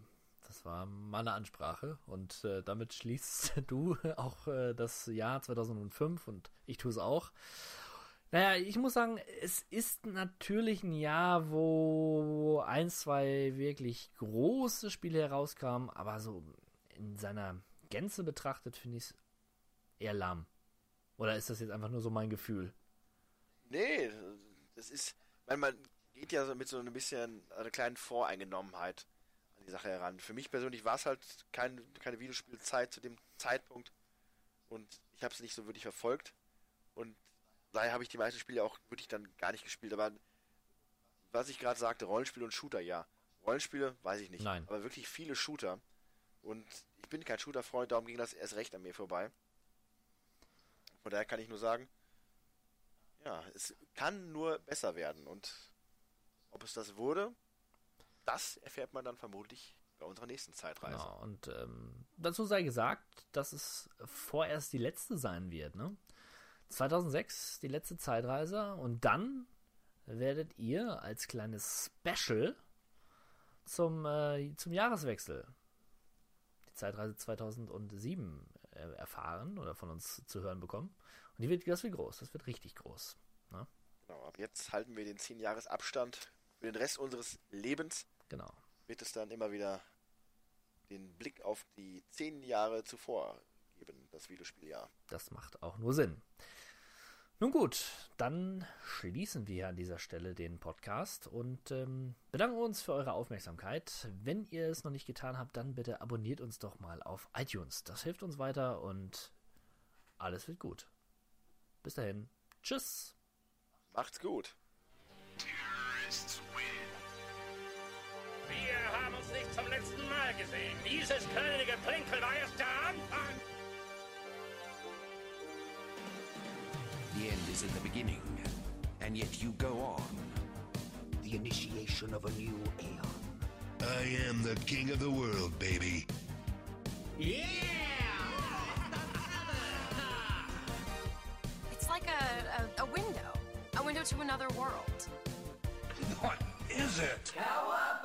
das war meine Ansprache und äh, damit schließt du auch äh, das Jahr 2005 und ich tue es auch. Naja, ich muss sagen, es ist natürlich ein Jahr, wo ein, zwei wirklich große Spiele herauskamen, aber so in seiner Gänze betrachtet finde ich es eher lahm. Oder ist das jetzt einfach nur so mein Gefühl? Nee, das ist, weil man geht ja so mit so ein bisschen einer kleinen Voreingenommenheit an die Sache heran. Für mich persönlich war es halt kein, keine Videospielzeit zu dem Zeitpunkt und ich habe es nicht so wirklich verfolgt und daher habe ich die meisten Spiele auch wirklich dann gar nicht gespielt. Aber was ich gerade sagte, Rollenspiele und Shooter, ja. Rollenspiele, weiß ich nicht. Nein. Aber wirklich viele Shooter. Und ich bin kein Shooter-Freund, darum ging das erst recht an mir vorbei. Von daher kann ich nur sagen, ja, es kann nur besser werden. Und ob es das wurde, das erfährt man dann vermutlich bei unserer nächsten Zeitreise. Genau, und ähm, dazu sei gesagt, dass es vorerst die letzte sein wird, ne? 2006 die letzte Zeitreise und dann werdet ihr als kleines Special zum, äh, zum Jahreswechsel Zeitreise 2007 äh, erfahren oder von uns zu hören bekommen. Und die wird, das wird groß, das wird richtig groß. Ne? Genau, ab jetzt halten wir den 10 Jahres Abstand für den Rest unseres Lebens. Genau. Wird es dann immer wieder den Blick auf die 10 Jahre zuvor geben, das Videospieljahr. Das macht auch nur Sinn. Nun gut, dann schließen wir an dieser Stelle den Podcast und ähm, bedanken uns für eure Aufmerksamkeit. Wenn ihr es noch nicht getan habt, dann bitte abonniert uns doch mal auf iTunes. Das hilft uns weiter und alles wird gut. Bis dahin. Tschüss. Macht's gut. Wir haben uns nicht zum letzten Mal gesehen. Dieses kleine Geplänkel war erst der Anfang. The end is in the beginning, and yet you go on. The initiation of a new aeon. I am the king of the world, baby. Yeah! it's like a, a, a window, a window to another world. What is it? Cowabunga!